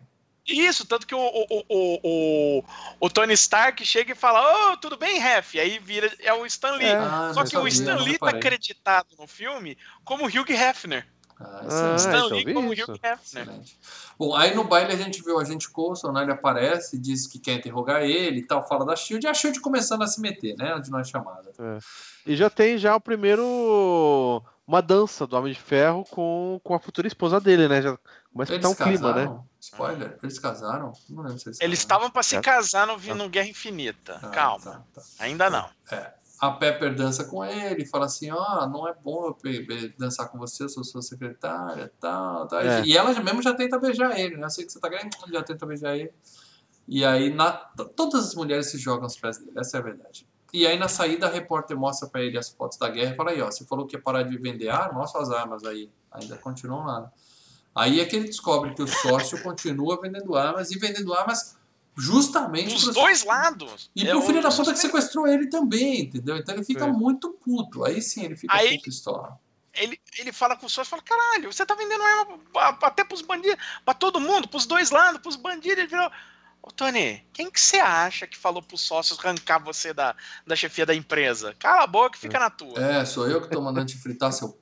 Isso, tanto que o, o, o, o, o Tony Stark chega e fala: Ô, tudo bem, Ref? Aí vira, é o Stan Lee. É. Ah, Só que o Stan Lee tá acreditado no filme como Hugh Hefner. Ah, Ah, excelente. Stan então, Lee como isso. Hugh Hefner. Excelente. Bom, aí no baile a gente viu o agente Coulson, né? Ele aparece, diz que quer interrogar ele e tal, fala da Shield, e a Shield começando a se meter, né? Onde não é chamada. E já tem já o primeiro. Uma dança do Homem de Ferro com, com a futura esposa dele, né? Já começa a Eles ficar um clima, né? Spoiler, eles casaram? Não lembro se eles Eles estavam pra se É. casar no, no Guerra Infinita. Ah, Calma, tá, tá. ainda não. A Pepper dança com ele, fala assim, ó, não é bom eu dançar com você, eu sou sua secretária, tal, tal. É. E ela mesmo já tenta beijar ele, né? Eu sei que você tá ganhando, já tenta beijar ele. E aí, na, todas as mulheres se jogam aos pés dele, essa é a verdade. E aí, na saída, a repórter mostra pra ele as fotos da guerra e fala aí, ó, você falou que ia parar de vender arma, olha suas armas aí. Ainda continuam lá. Aí é que ele descobre que o sócio continua vendendo armas e vendendo armas justamente Dos pros- dois lados. e É pro o- filho da puta que sequestrou ele também, entendeu? Então ele fica É. muito puto. Aí sim ele fica Aí- pistola. ele, ele fala com o sócio, fala, caralho, você tá vendendo arma pra- até pros bandidos, pra todo mundo, pros dois lados, pros bandidos. Ele virou, ô Tony, quem que você acha que falou pros sócios arrancar você da, da chefia da empresa? Cala a boca e fica na tua. É, sou eu que tô mandando te fritar, seu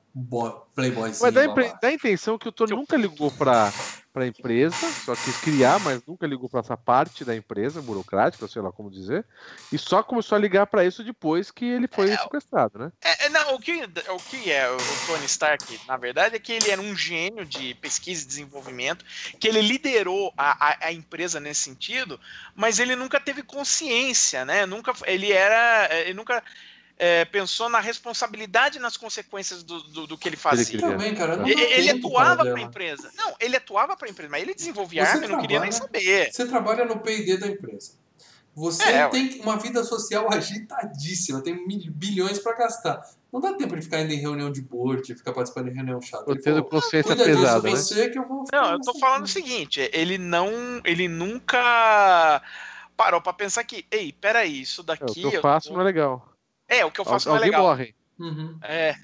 playboyzinho. Mas dá, a impre- babaca. dá a intenção que o Tony nunca ligou pra, pra empresa, só quis criar, mas nunca ligou pra essa parte da empresa, burocrática, sei lá como dizer, e só começou a ligar pra isso depois que ele foi É, sequestrado, né? É, é, não, o, que, o que é o Tony Stark, na verdade, é que ele era um gênio de pesquisa e desenvolvimento, que ele liderou a, a, a empresa nesse sentido, mas ele nunca teve consciência, né? Nunca, ele era. Ele nunca é, pensou na responsabilidade e nas consequências do, do, do que ele fazia. queria. Também, cara, não Ele, ele atuava para para a empresa. Não, ele atuava para a empresa, mas ele desenvolvia Você arma e não queria nem trabalha- saber. Você trabalha no P&D da empresa. Você É, tem uma vida social agitadíssima, tem mil- bilhões pra gastar. Não dá tempo de ficar indo em reunião de board, de ficar participando de reunião chata. Eu Ele tendo consciência disso pesada, né? que eu Não, eu tô nessa falando o vida." seguinte, ele não, ele nunca parou para pensar que, ei, peraí, isso É, o daqui... que eu eu faço tô- não é legal. É, o que eu faço não é Alguém legal. morre. Uhum. É,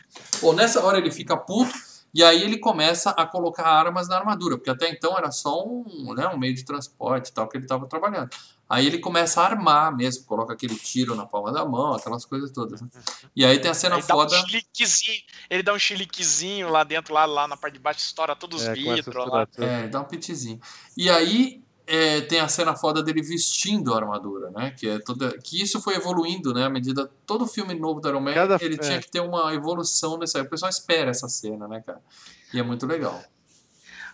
Bom, nessa hora ele fica puto e aí ele começa a colocar armas na armadura, porque até então era só um, né, um meio de transporte e tal que ele estava trabalhando. Aí ele começa a armar mesmo, coloca aquele tiro na palma da mão, aquelas coisas todas. né? E aí tem a cena aí dá um foda. chiliquezinho, ele dá um chiliquezinho lá dentro, lá, lá na parte de baixo, estoura todos os É, vidros lá. É, dá um pitizinho. E aí é, tem a cena foda dele vestindo a armadura, né? Que, é toda, que isso foi evoluindo, né? À medida. Todo filme novo do Iron Man, Cada- ele é. tinha que ter uma evolução nessa. O pessoal espera essa cena, né, cara? E é muito legal.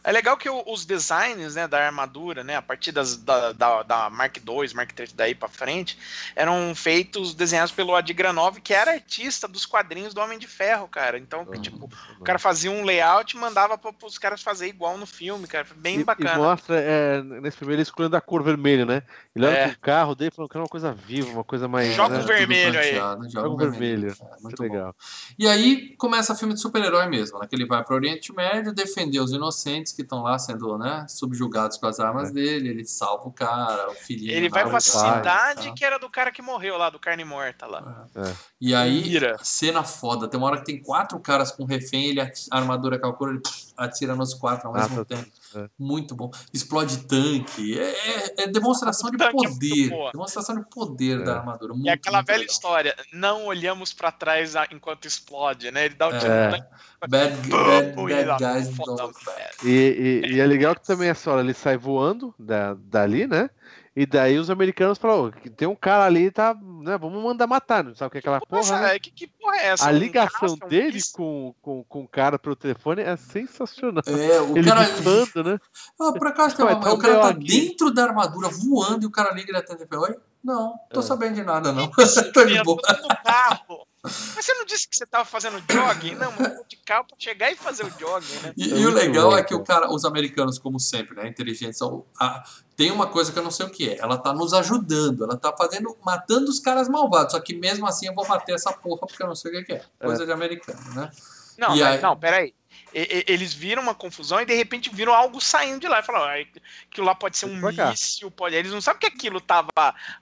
É legal que o- os designs né, da armadura, né, a partir das, da, da, da Mark II, Mark III daí pra frente, eram feitos, desenhados pelo Adi Granov, que era artista dos quadrinhos do Homem de Ferro, cara. Então, Uhum. tipo, o cara fazia um layout e mandava pra, pros caras fazer igual no filme, cara. Foi Bem E, e bacana. mostra, é, nesse primeiro, ele escolhendo a cor vermelha, né? Ele olha É. pro carro dele falando que era uma coisa viva, uma coisa mais. Joga né? o vermelho aí. Joga Joga o o vermelho. vermelho. É, muito Que bom. legal. E aí começa filme de super-herói mesmo, né? Que ele vai para o Oriente Médio defender os inocentes que estão lá sendo né, subjugados com as armas É. dele. Ele salva o cara, o filhinho. Ele vai pra cidade tá? que era do cara que morreu lá, do carne morta lá. É. E aí, Ira. cena foda. Tem uma hora que tem quatro caras com refém, ele a armadura calcula, ele atira nos quatro ao mesmo Mata tempo. É. Muito bom. Explode tanque. É, é- é demonstração de é poder. Demonstração de poder É. da armadura. Muito, E aquela muito velha legal. história, não olhamos pra trás a- enquanto explode, né? Ele dá o tiro É. Bad, bad, e lá, bad guys don't look back. E, e- e é legal que também essa hora ele sai voando da, dali, né? E daí os americanos falam, "Ô, que tem um cara ali, tá, né? Vamos mandar matar, não sabe o que é aquela porra, Nossa, né? é, que, que porra é essa? A ligação um dele com, com, com o cara pelo telefone é sensacional. É, o Ele cara. bifando, né? Ah, por acaso tem uma- tá o cara tá aqui. dentro da armadura voando e o cara liga e atende Oi? Não, tô É. sabendo de nada, não. tô de boa. tô no carro. Mas você não disse que você tava fazendo jogging? Não, mas eu vou de carro pra chegar e fazer o jogging, né? E, É e o legal é que o cara, os americanos, como sempre, né, inteligentes, são, a- tem uma coisa que eu não sei o que é. Ela tá nos ajudando, ela tá fazendo, matando os caras malvados. Só que mesmo assim eu vou bater essa porra porque eu não sei o que que é. Coisa de americano, né? Não, E mas- aí- não, peraí. E- e- Eles viram uma confusão e de repente viram algo saindo de lá. E falaram, ah, aquilo lá pode ser um míssil, pode. Eles não sabem que aquilo tava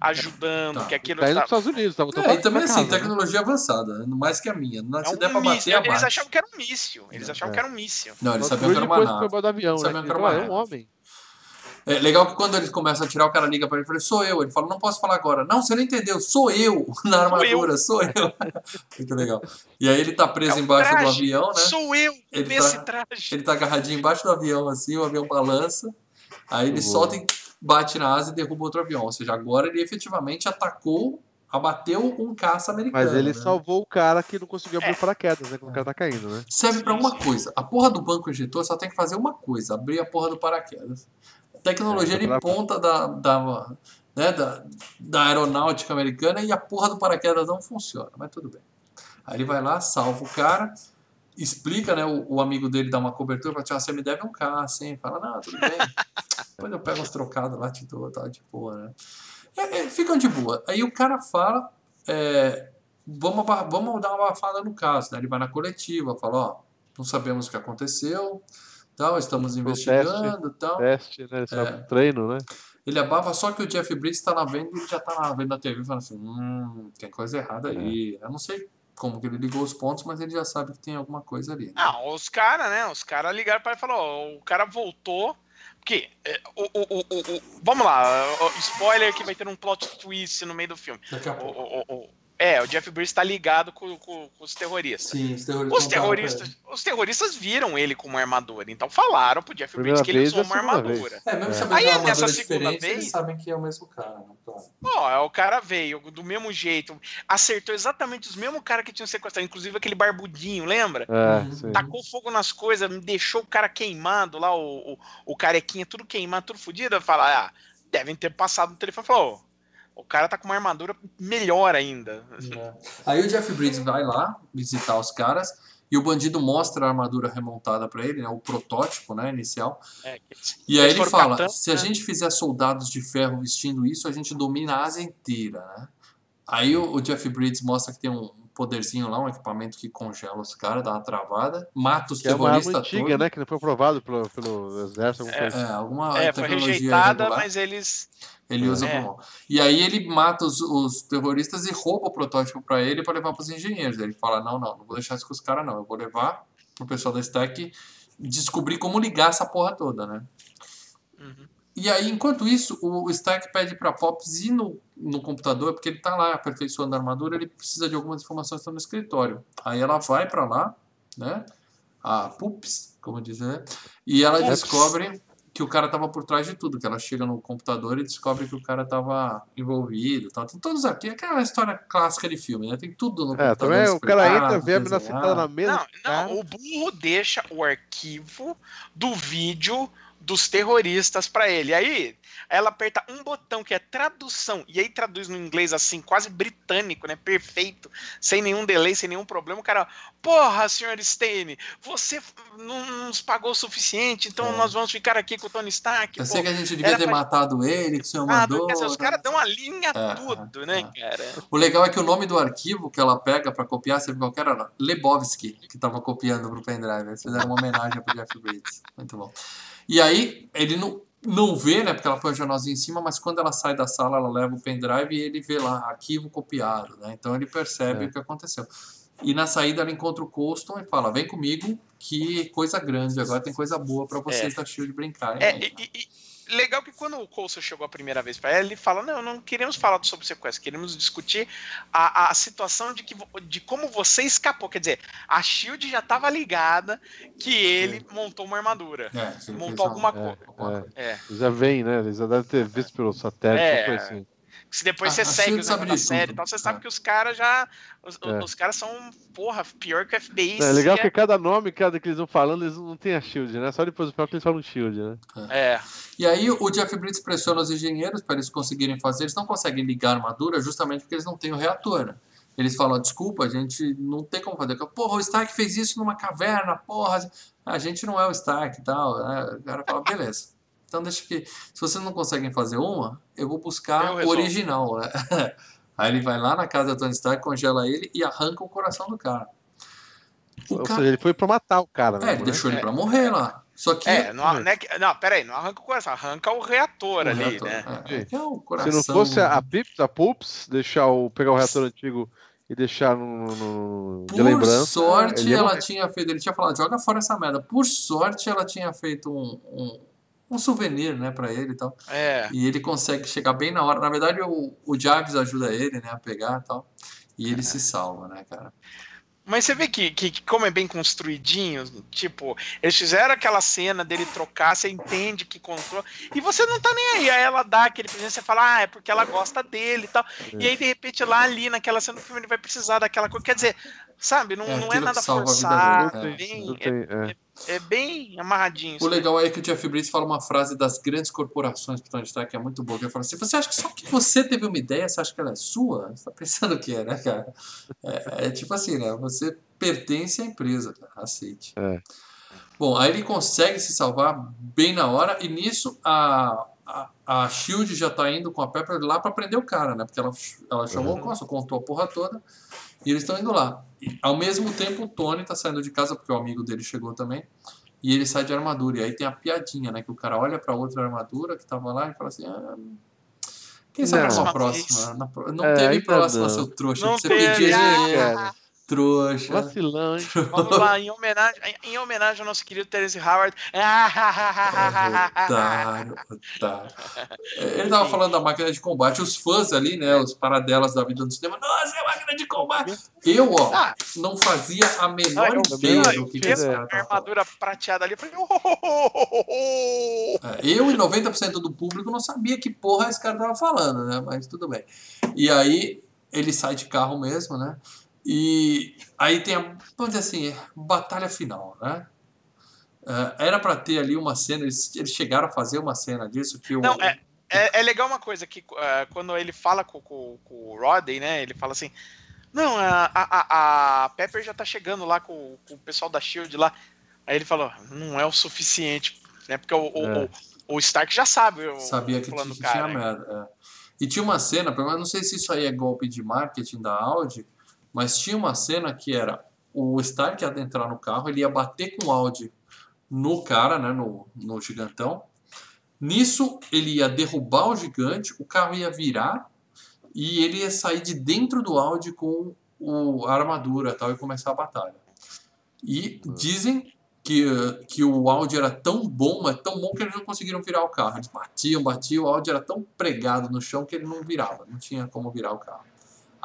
ajudando, Tá. que aquilo Tá tava. pros Estados Unidos, voltando É, e também assim, casa, né? tecnologia avançada, mais que a minha. Não, É se um der pra bater. Eles achavam que era um míssil. Eles achavam É. que era um míssil. Não, eles sabiam que era uma depois nave. avião, né? Sabiam que era uma é um homem. É legal que quando eles começam a tirar, o cara liga pra ele e fala, sou eu. Ele fala, não posso falar agora. Não, você não entendeu, sou eu na armadura, sou eu. Muito legal. E aí ele tá preso É um embaixo do avião, né? Sou eu Ele nesse tá- traje. Ele tá agarradinho embaixo do avião, assim, o avião balança. Aí ele solta e bate na asa e derruba outro avião. Ou seja, agora ele efetivamente atacou, abateu um caça americano. Mas ele né? salvou o cara que não conseguiu abrir É. o paraquedas, né? Quando o cara tá caindo, né? Serve pra uma coisa. A porra do banco injetor só tem que fazer uma coisa: abrir a porra do paraquedas. Tecnologia É, de pra- ponta da, da, né, da, da aeronáutica americana e a porra do paraquedas não funciona, mas tudo bem. Aí ele vai lá, salva o cara, explica, né? O, o amigo dele dá uma cobertura pra tirar, você me deve um caça, hein? Fala, não, tudo bem. Depois eu pego uns trocados lá, te dou, tá de boa, né? É, é, ficam de boa. Aí o cara fala, é, vamos, vamos dar uma abafada no caso, né? Ele vai na coletiva, fala, ó, não sabemos o que aconteceu, tal, estamos Foi investigando, tal. Teste, né? Pro treino, né? Ele abafa, só que o Jeff Bridges tá lá vendo e ele já tá lá vendo na TV falando assim, hum, tem coisa errada aí. Eu não sei como que ele ligou os pontos, mas ele já sabe que tem alguma coisa ali. Não, os caras, né? Os caras ligaram para ele e falaram: o cara voltou. Porque, é, o, o, o, o- o- vamos lá, spoiler que vai ter um plot twist no meio do filme. Daqui a O, pouco. o- o- o- é, o Jeff Bridges tá ligado com, com- com os terroristas. Sim, os terroristas. Os terroristas, os terroristas viram ele como armadura, então falaram pro Jeff Bridges Primeira que ele vez usou uma segunda armadura. É, mesmo É. sabendo Aí, que armadura nessa é segunda vez- eles sabem que é o mesmo cara, né? Claro. Ó, é, o cara veio do mesmo jeito, acertou exatamente os mesmos caras que tinham sequestrado, inclusive aquele barbudinho, lembra? É, Uhum. sim. Tacou fogo nas coisas, me deixou o cara queimado lá, o, o, o carequinha tudo queimado, tudo fodido. Fala, ah, devem ter passado no telefone e falou: "Ô, o cara tá com uma armadura melhor ainda. É. Aí o Jeff Bridges vai lá visitar os caras e o bandido mostra a armadura remontada pra ele, né, o protótipo, né, inicial. É, E aí ele fala: catando, se a né? gente fizer soldados de ferro vestindo isso, a gente domina a Ásia inteira, né? Aí o, o Jeff Bridges mostra que tem um poderzinho lá, um equipamento que congela os caras, dá uma travada, mata os Que é uma terroristas antiga, todos. né? Que não foi aprovado pelo, pelo exército, alguma coisa É, alguma é, foi rejeitada, irregular. mas eles. Ele usa É. mal. E aí ele mata os, os terroristas e rouba o protótipo pra ele pra levar pros engenheiros. Ele fala: não, não, não vou deixar isso com os caras, não. Eu vou levar pro pessoal da Stack descobrir como ligar essa porra toda, né? Uhum. E aí, enquanto isso, o Stack pede pra Pops ir no, no computador, porque ele tá lá aperfeiçoando a armadura, ele precisa de algumas informações que estão no escritório. Aí ela vai pra lá, né? A Pups, como dizer, e ela Pups. descobre que o cara tava por trás de tudo, que ela chega no computador e descobre que o cara tava envolvido. Tal. Tem todos aqui, aquela história clássica de filme, né? Tem tudo no É, computador. também o cara entra, vê a menina sentada na mesa. Não, cara. não, o burro deixa o arquivo do vídeo dos terroristas pra ele. Aí ela aperta um botão que é tradução, e aí traduz no inglês assim, quase britânico, né? Perfeito, sem nenhum delay, sem nenhum problema. O cara, porra, senhor Stein, você não nos pagou o suficiente, então É. nós vamos ficar aqui com o Tony Stark. Eu pô. sei que a gente devia ter pra- matado ele, que o senhor Ah, mandou. dizer, os né? caras dão a linha É, tudo, né, cara? O legal é que o nome do arquivo que ela pega pra copiar, sabe qual que era? Lebowski, que tava copiando pro pendrive. Eles fizeram uma homenagem pro Jeff Bridges. Muito bom. E aí, ele não, não vê, né? Porque ela põe o jornalzinho em cima, mas quando ela sai da sala, ela leva o pendrive e ele vê lá, arquivo copiado, né? Então ele percebe É. o que aconteceu. E na saída ela encontra o Colston e fala: vem comigo, que coisa grande, agora tem coisa boa pra vocês da Shield brincarem. É, aí, e- e legal que quando o Coulson chegou a primeira vez para ela, ele fala: Não, não queremos falar sobre o sequestro, queremos discutir a, a situação de, que, de como você escapou. Quer dizer, a Shield já estava ligada que ele montou uma armadura. É, Montou alguma uma- coisa. coisa. É. Já vem, né? Eles já devem ter visto pelo satélite, É. assim. Se depois A- você a segue os da série e tal, você sabe É. que os caras já. Os, É. os caras são, porra, pior que o FBI. É legal que cada nome, cada que eles vão falando, eles não têm a Shield, né? Só depois do final que eles falam Shield, né? É. E aí o Jeff Bridges pressiona os engenheiros para eles conseguirem fazer. Eles não conseguem ligar a armadura justamente porque eles não têm o reator. né? Eles falam, desculpa, a gente não tem como fazer. Porra, o Stark fez isso numa caverna, porra. A gente não é o Stark e tal. né? O cara fala, beleza. Então deixa que... Se vocês não conseguem fazer uma, eu vou buscar o original, né? Aí ele vai lá na casa da Tony Stark, congela ele e arranca o coração do cara. O Ou cara... seja, ele foi pra matar o cara, né? É, ele deixou ele pra morrer lá. Só que... É, não, não, é que- não, peraí, não arranca o coração, arranca o reator o ali, reator, né? é, é, é o Se coração... não fosse a, Pips, a Poops, deixar o, pegar o reator antigo e deixar no, no- de Por lembrança. sorte, ela morrer. tinha feito. Ele tinha falado, joga fora essa merda. Por sorte, ela tinha feito um, um, um souvenir, né, pra ele e tal. É. E ele consegue chegar bem na hora. Na verdade, o, o Jarvis ajuda ele, né, a pegar e tal. E ele se salva, né, cara? Mas você vê que, que, que como é bem construidinho, tipo, eles fizeram aquela cena dele trocar, você entende que control. E você não tá nem aí. Aí ela dá aquele presente, você fala, ah, é porque ela gosta dele e tal. E aí, de repente, lá ali naquela cena do filme, ele vai precisar daquela coisa. Quer dizer, sabe, não É não é nada forçado. dele, É bem, Não é, tem, é. bem amarradinho. O legal é que o Jeff Bridges fala uma frase das grandes corporações pro Tony Stark que é muito boa. Que ele fala assim: Você acha que só que você teve uma ideia, você acha que ela é sua? Você tá pensando o que é, né, cara? É, é tipo assim, né? Você pertence à empresa, cara. Aceite. É. Bom, aí ele consegue se salvar bem na hora, e nisso a, a, a Shield já tá indo com a Pepper lá pra prender o cara, né? Porque ela, ela chamou o Costa, contou a porra toda, e eles estão indo lá. Ao mesmo tempo, o Tony tá saindo de casa, porque o amigo dele chegou também, e ele sai de armadura. E aí tem a piadinha, né? Que o cara olha pra outra armadura que tava lá e fala assim: ah, quem sabe Não. próxima? Na pro- Não É, teve ainda próxima, seu trouxa. Não Você teve, pedia ah, dinheiro, cara. trouxa. Vacilante. Vamos lá, em homenagem, em, em homenagem ao nosso querido Terence Howard. Otário, otário. Ele tava falando da máquina de combate, os fãs ali, né? Os paradelas da vida do cinema. Nossa, é a máquina de combate! Eu, ó, Ah. não fazia a menor Ah, eu ideia do que, que esse cara falando. armadura prateada ali. Eu falei, oh, oh, oh, oh, oh, oh. É, Eu e 90% do público não sabia que porra esse cara tava falando, né? Mas tudo bem. E aí ele sai de carro mesmo, né? E aí tem a, vamos dizer assim, batalha final, né? É, era pra ter ali uma cena, eles, eles chegaram a fazer uma cena disso que o. Não, é, é, é legal uma coisa que eh, quando ele fala com, com, com o Rodney, né? Ele fala assim: Não, a, a, a- Pepper já tá chegando lá com, com o pessoal da Shield lá. Aí ele falou: Não é o suficiente, né? Porque o, É. o, o Stark já sabe o, Sabia que tinha, né? merda. é. E tinha uma cena, menos não sei se isso aí é golpe de marketing da Audi, mas tinha uma cena que era o Stark adentrar no carro, ele ia bater com o Audi no cara, né, no, no gigantão. Nisso, ele ia derrubar o gigante, o carro ia virar e ele ia sair de dentro do Audi com o, a armadura tal, e começar a batalha. E dizem que, que o Audi era tão bom, mas tão bom que eles não conseguiram virar o carro. Eles batiam, batiam, o Audi era tão pregado no chão que ele não virava, não tinha como virar o carro.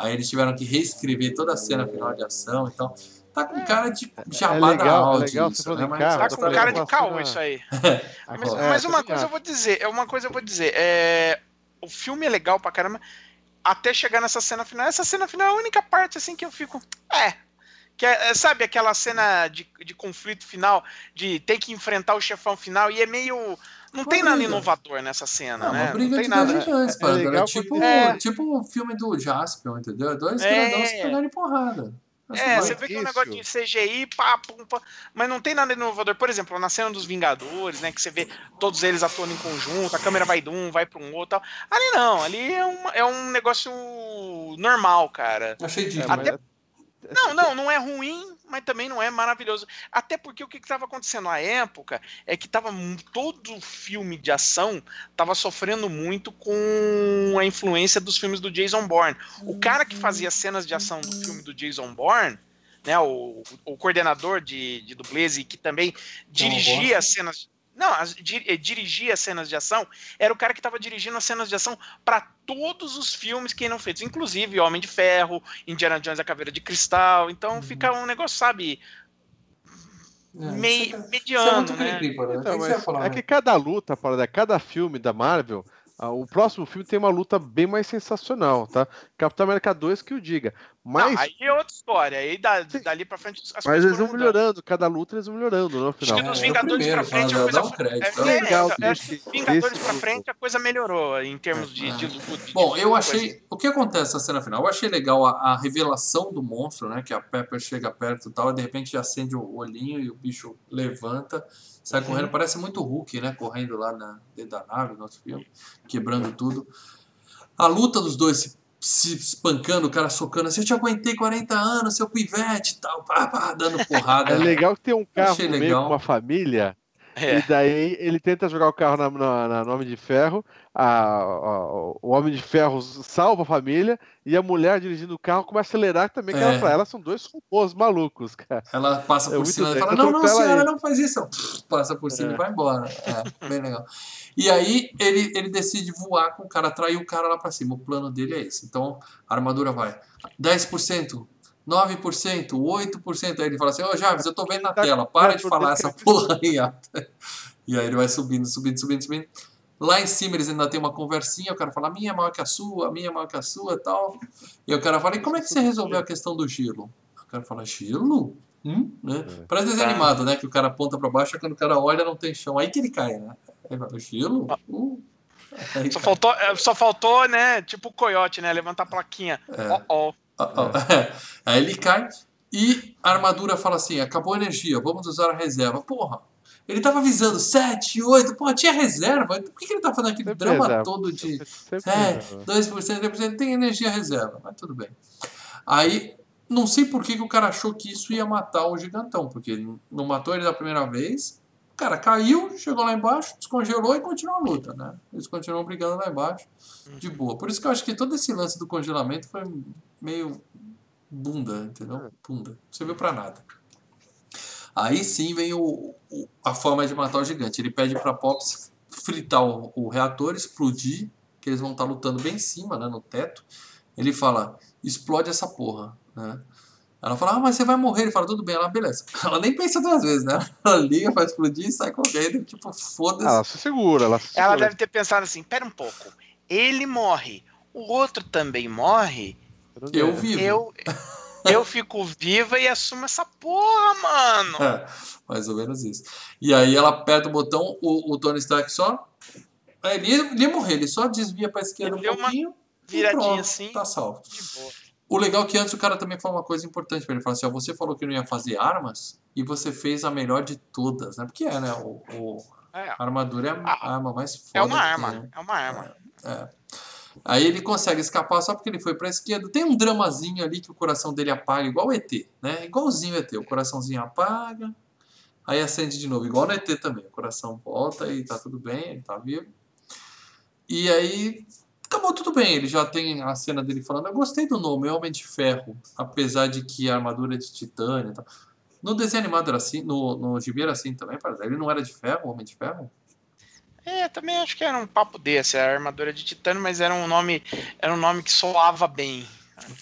Aí eles tiveram que reescrever toda a cena final de ação e tal. tá com cara de É jabá da legal, é legal isso, né? carro, Tá com cara de caô isso aí. Mas, é, mas uma coisa eu vou dizer, é uma coisa eu vou dizer, é, o filme é legal pra caramba até chegar nessa cena final. Essa cena final é a única parte assim que eu fico, é, que é, é, sabe aquela cena de, de conflito final, de ter que enfrentar o chefão final e é meio não tem nada inovador nessa cena, Não, né? uma briga não tem de nada. gigantes, É cara. legal tipo, É. tipo o filme do Jaspion, entendeu? Dois É. se pegarem porrada. É, você vê que é um negócio de CGI, pá, pum, pá, mas não tem nada inovador. Por exemplo, na cena dos Vingadores, né, que você vê todos eles atuando em conjunto, a câmera vai de um, vai para um outro, tal. ali não, ali é um, é um negócio normal, cara. Achei É, digno. mas- Até- Não, não, não é ruim, mas também não é maravilhoso. Até porque o que estava acontecendo na época é que tava todo filme de ação estava sofrendo muito com a influência dos filmes do Jason Bourne. O cara que fazia cenas de ação do filme do Jason Bourne, né, o, o coordenador de, de dublês e que também dirigia as cenas. Não, as, di- eh, dirigia as cenas de ação, era o cara que estava dirigindo as cenas de ação para todos os filmes que eram feitos, inclusive Homem de Ferro, Indiana Jones a Caveira de Cristal. Então Uhum. fica um negócio, sabe, É, meio é mediano, muito né? que Então, que falar, é né? que cada luta, para cada filme da Marvel, o próximo filme tem uma luta bem mais sensacional, tá? Capitão América 2 que o diga. Mas, Não, aí é outra história. Aí da, dali pra frente as mas eles vão mudando. melhorando, cada luta eles vão melhorando no Acho que final. dos É, Vingadores o primeiro, pra frente a coisa um foi- crédito. é, é, legal eu acho que Vingadores desse pra frente a coisa melhorou em termos de, É. de, de- de- Bom, eu achei. coisa. O que acontece na cena final? Eu achei legal a, a revelação do monstro, né? Que a Pepper chega perto e tal, e de repente acende o olhinho e o bicho levanta, sai Uhum. correndo. Parece muito o Hulk, né? Correndo lá na, dentro da nave, no outro filme, quebrando tudo. A luta dos dois se, se espancando, o cara socando assim, eu te aguentei 40 anos, seu pivete e tal, pá, pá, dando porrada. É legal que tem um carro meio com uma família, É. e daí ele tenta jogar o carro na, na, na- no Homem de Ferro, a- a- o Homem de Ferro salva a família, e a mulher dirigindo o carro começa a acelerar também, que É. ela, ela são dois robôs malucos, cara. Ela passa É por muito cima e fala: Não, não, senhora, ele. não faz isso. Passa por cima É. e vai embora. É, bem legal. E aí ele, ele decide voar com o cara, atrair o cara lá pra cima. O plano dele é esse. Então a armadura vai 10%. 9%, 8%. Aí ele fala assim: Ô Jarvis, eu tô vendo na tela, para de falar essa porra aí. alta." E aí ele vai subindo, subindo, subindo, subindo. Lá em cima eles ainda tem uma conversinha, o cara fala, a minha é maior que a sua, a minha é maior que a sua e tal. E o cara fala, e como é que você resolveu a questão do gelo? O cara fala, gelo? Hum? Né? É. Parece desenho animado, né? Que o cara aponta pra baixo, quando o cara olha não tem chão. Aí que ele cai, né? Aí ele fala, gelo? Uh. Aí Só cai. faltou, é, só faltou, né? Tipo o coiote, né? Levantar a plaquinha. É. Ó, ó. Ah, ah, é. Aí ele cai e a armadura fala assim: acabou a energia, vamos usar a reserva. Porra, ele tava avisando 7, 8, porra, tinha reserva. Por que, que ele tá fazendo aquele Sempre drama reserva. todo de Sempre é, reserva. 2%, 3%, tem energia reserva, mas tudo bem. Aí, não sei por que, que o cara achou que isso ia matar o gigantão, porque não matou ele da primeira vez. O cara caiu, chegou lá embaixo, descongelou e continuou a luta, né? Eles continuam brigando lá embaixo, de boa. Por isso que eu acho que todo esse lance do congelamento foi meio bunda, entendeu? Bunda. Não serviu pra nada. Aí sim vem o, o- a forma de matar o gigante. Ele pede pra Pops fritar o, o reator, explodir, que eles vão estar lutando bem em cima, né, no teto. Ele fala, explode essa porra, né? Ela fala, ah, mas você vai morrer. Ele fala, tudo bem. Ela, beleza. Ela nem pensa duas vezes, né? Ela liga, faz explodir e sai correndo, tipo, foda-se. Ela se segura, ela se Ela segura. deve ter pensado assim: pera um pouco. Ele morre, o outro também morre. Eu vivo. Eu, eu fico viva e assumo essa porra, mano. É, mais ou menos isso. E aí ela aperta o botão, o, o Tony Stark só. Ele ele ia morrer, ele só desvia pra esquerda Ele um pouquinho. Viradinha pronto, assim. Tá salvo. De boa. O legal é que antes o cara também falou uma coisa importante pra ele. Falou assim: ó, você falou que não ia fazer armas e você fez a melhor de todas, né? Porque é, né? O, o- É, a armadura é a Ah, arma mais foda. é uma arma. né? É uma arma. Aí ele consegue escapar só porque ele foi pra esquerda. Tem um dramazinho ali que o coração dele apaga, igual o ET, né? Igualzinho o ET. O coraçãozinho apaga, aí acende de novo, igual no ET também. O coração volta e tá tudo bem, ele tá vivo. E aí acabou tudo bem. Ele já tem a cena dele falando: Eu gostei do nome, Homem de Ferro, apesar de que a armadura é de titânio e tal. No desenho animado era assim, no, no gibi era assim também, parece. Ele não era de ferro, Homem de Ferro? É, também acho que era um papo desse, a armadura de titânio, mas era um nome, era um nome que soava bem.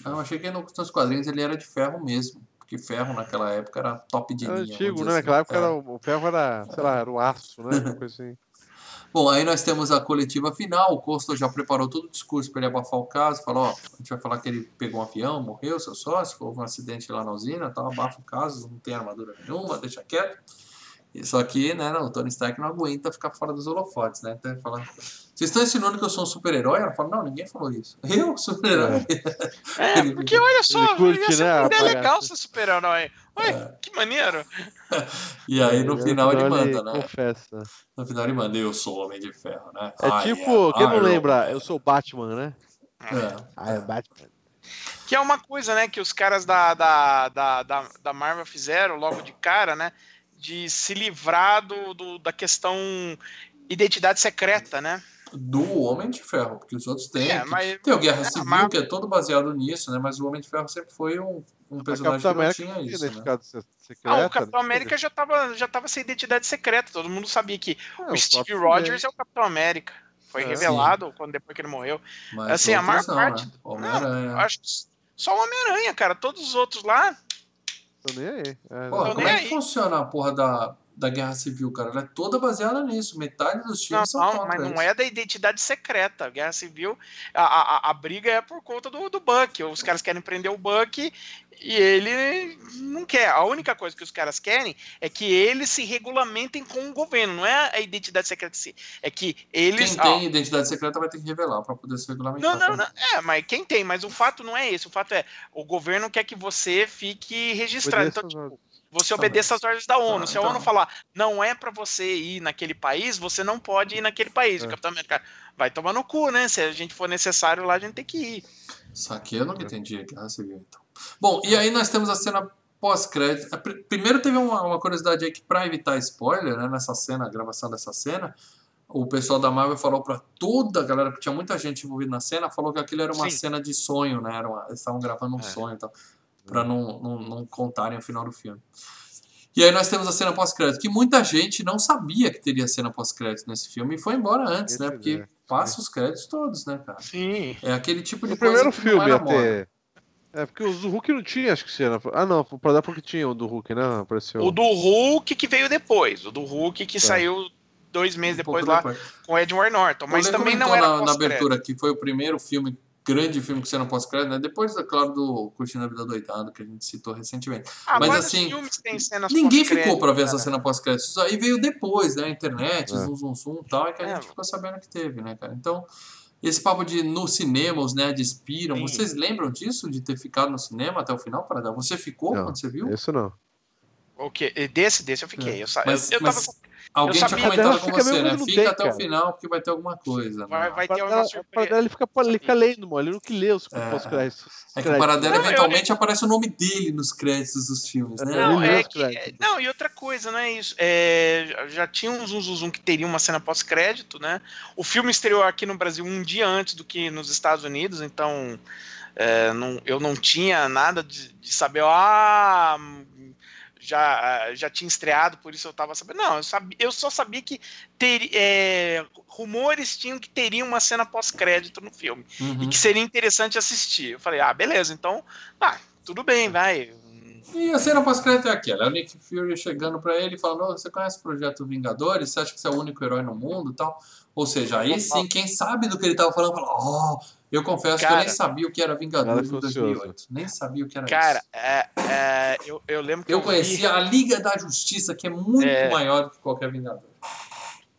Ah, Eu achei que no- nos quadrinhos ele era de ferro mesmo. porque ferro naquela época era top de Era linha. antigo, né? Naquela assim. época É. era, o ferro era, sei lá, era o aço, né? Uma coisa assim. Bom, aí nós temos a coletiva final, o Costo já preparou todo o discurso para ele abafar o caso, falou, ó, a gente vai falar que ele pegou um avião, morreu, seu sócio, houve um acidente lá na usina, tal, abafa o caso, não tem armadura nenhuma, deixa quieto. Só que, né, não, o Tony Stark não aguenta ficar fora dos holofotes, né? Então ele fala, vocês estão ensinando que eu sou um super-herói? Ela fala, não, ninguém falou isso. Eu, super-herói? É, Ele- porque olha só, Ele curte, ia ser né, ideia legal ser super-herói. Ué, É. que maneiro. E aí no Aí, final ele manda, né? Confessa. No final ele manda, eu sou o Homem de Ferro, né? É I tipo, quem não lembra, Man. eu sou o Batman, né? É. Ah, é Batman. Que é uma coisa, né, que os caras da, da, da, da, da Marvel fizeram logo de cara, né? De se livrar do, do- da questão identidade secreta, né? do Homem de Ferro, porque os outros têm. É, mas- Tem o Guerra é, Civil, mas- que é todo baseado nisso, né? Mas o Homem de Ferro sempre foi um, um personagem que não América tinha não tinha isso, né? secreta. Ah, o né? Capitão América já tava, já tava sem identidade secreta. Todo mundo sabia que É, o Steve Rogers é o Capitão América. Foi É. revelado quando depois que ele morreu. Mas assim, a maior não, parte- né? Homem-Aranha. Eu acho que só o Homem-Aranha, cara. Todos os outros lá. Tô nem aí. É, Porra, tô como nem é que funciona a porra da, da Guerra Civil, cara? Ela é toda baseada nisso. Metade dos Não, times são não, contra mas não é da identidade secreta. A Guerra Civil, a, a, a briga é por conta do, do Buck. Os caras querem prender o Buck e ele não quer. A única coisa que os caras querem é que eles se regulamentem com o governo. Não é a identidade secreta em si. É que eles. Quem ó, tem identidade secreta vai ter que revelar pra poder se regulamentar. Não, não, não. É, mas quem tem? Mas o fato não é esse. O fato é o governo quer que você fique registrado. Então, tipo, você Tá, obedeça às ordens da ONU. tá, Se a então. ONU falar não é pra você ir naquele país, você não pode ir naquele país. O É. Capitão América vai tomar no cu, né? Se a gente for necessário lá, a gente tem que ir. Saquei, eu nunca entendi a Guerra Civil, então. Bom, e aí nós temos a cena pós-crédito. Pr- Primeiro teve uma, uma curiosidade aí que, pra evitar spoiler, né, nessa cena, a gravação dessa cena, o pessoal da Marvel falou pra toda a galera, que tinha muita gente envolvida na cena, falou que aquilo era uma Sim. cena de sonho, né? Era uma- eles estavam gravando um É. sonho e tal, pra não, não, não contarem o final do filme. E aí nós temos a cena pós-crédito, que muita gente não sabia que teria cena pós-crédito nesse filme e foi embora antes, Esse né? é, Porque né? passa os créditos todos, né, cara? Sim. É aquele tipo de No coisa primeiro que filme moda. ter. É, porque os do Hulk não tinha, acho que cena. Ah, não, pra dar porque tinha o do Hulk, né? Apareceu. O do Hulk que veio depois. O do Hulk que Tá. saiu dois meses Um depois lá depois. com o Edward Norton. Mas também não era na, na abertura que foi o primeiro filme, grande filme que você não pós-crédito, né? Depois, é claro, do Curtindo a Vida Doidado, que a gente citou recentemente. Ah, Mas, assim, Ninguém ficou pra ver cara. essa cena pós-crédito. Isso aí veio depois, né? A internet, É. zum, zum, zum e tal, é que a É. gente ficou sabendo que teve, né, cara? Então, esse papo de no cinema os nerds piram, Sim. vocês lembram disso? De ter ficado no cinema até o final, Paradão? Você ficou Não, quando você viu? Isso não. O quê? Desse, desse eu fiquei. É. Eu. Mas- eu, eu mas- tava... Alguém tinha comentado com você, né? Fica tem, até o cara. final, porque vai ter alguma coisa. né? Vai, vai ter uma surpresa. dela, ele fica, ele fica lendo, mano. Ele não que lê os É. pós-créditos. É que o Paradela, Não, eu- eventualmente, aparece o nome dele nos créditos dos filmes, né? Não, é os que, créditos. não, e outra coisa, não é isso. É, já- já tinha um zum, zum, zum que teria uma cena pós-crédito, né? O filme estreou aqui no Brasil um dia antes do que nos Estados Unidos, então é, não- eu não tinha nada de, de saber, ah, já, já tinha estreado, por isso eu tava sabendo. Não, eu, sabia, eu só sabia que ter, é, rumores tinham que teria uma cena pós-crédito no filme Uhum. e que seria interessante assistir. Eu falei, ah, beleza, então, ah, tudo bem, vai. E a cena pós-crédito é aquela, é o Nick Fury chegando pra ele e falando, "Ô, você conhece o Projeto Vingadores? Você acha que você é o único herói no mundo e tal? Ou seja, aí sim, quem sabe do que ele tava falando, fala, ó, eu confesso que eu Cara, nem sabia o que era Vingadores cara em ficou 2008. Nem sabia o que era Cara, isso. é, é, eu, eu lembro que Eu vi- conhecia a Liga da Justiça, que é muito É. maior do que qualquer Vingador.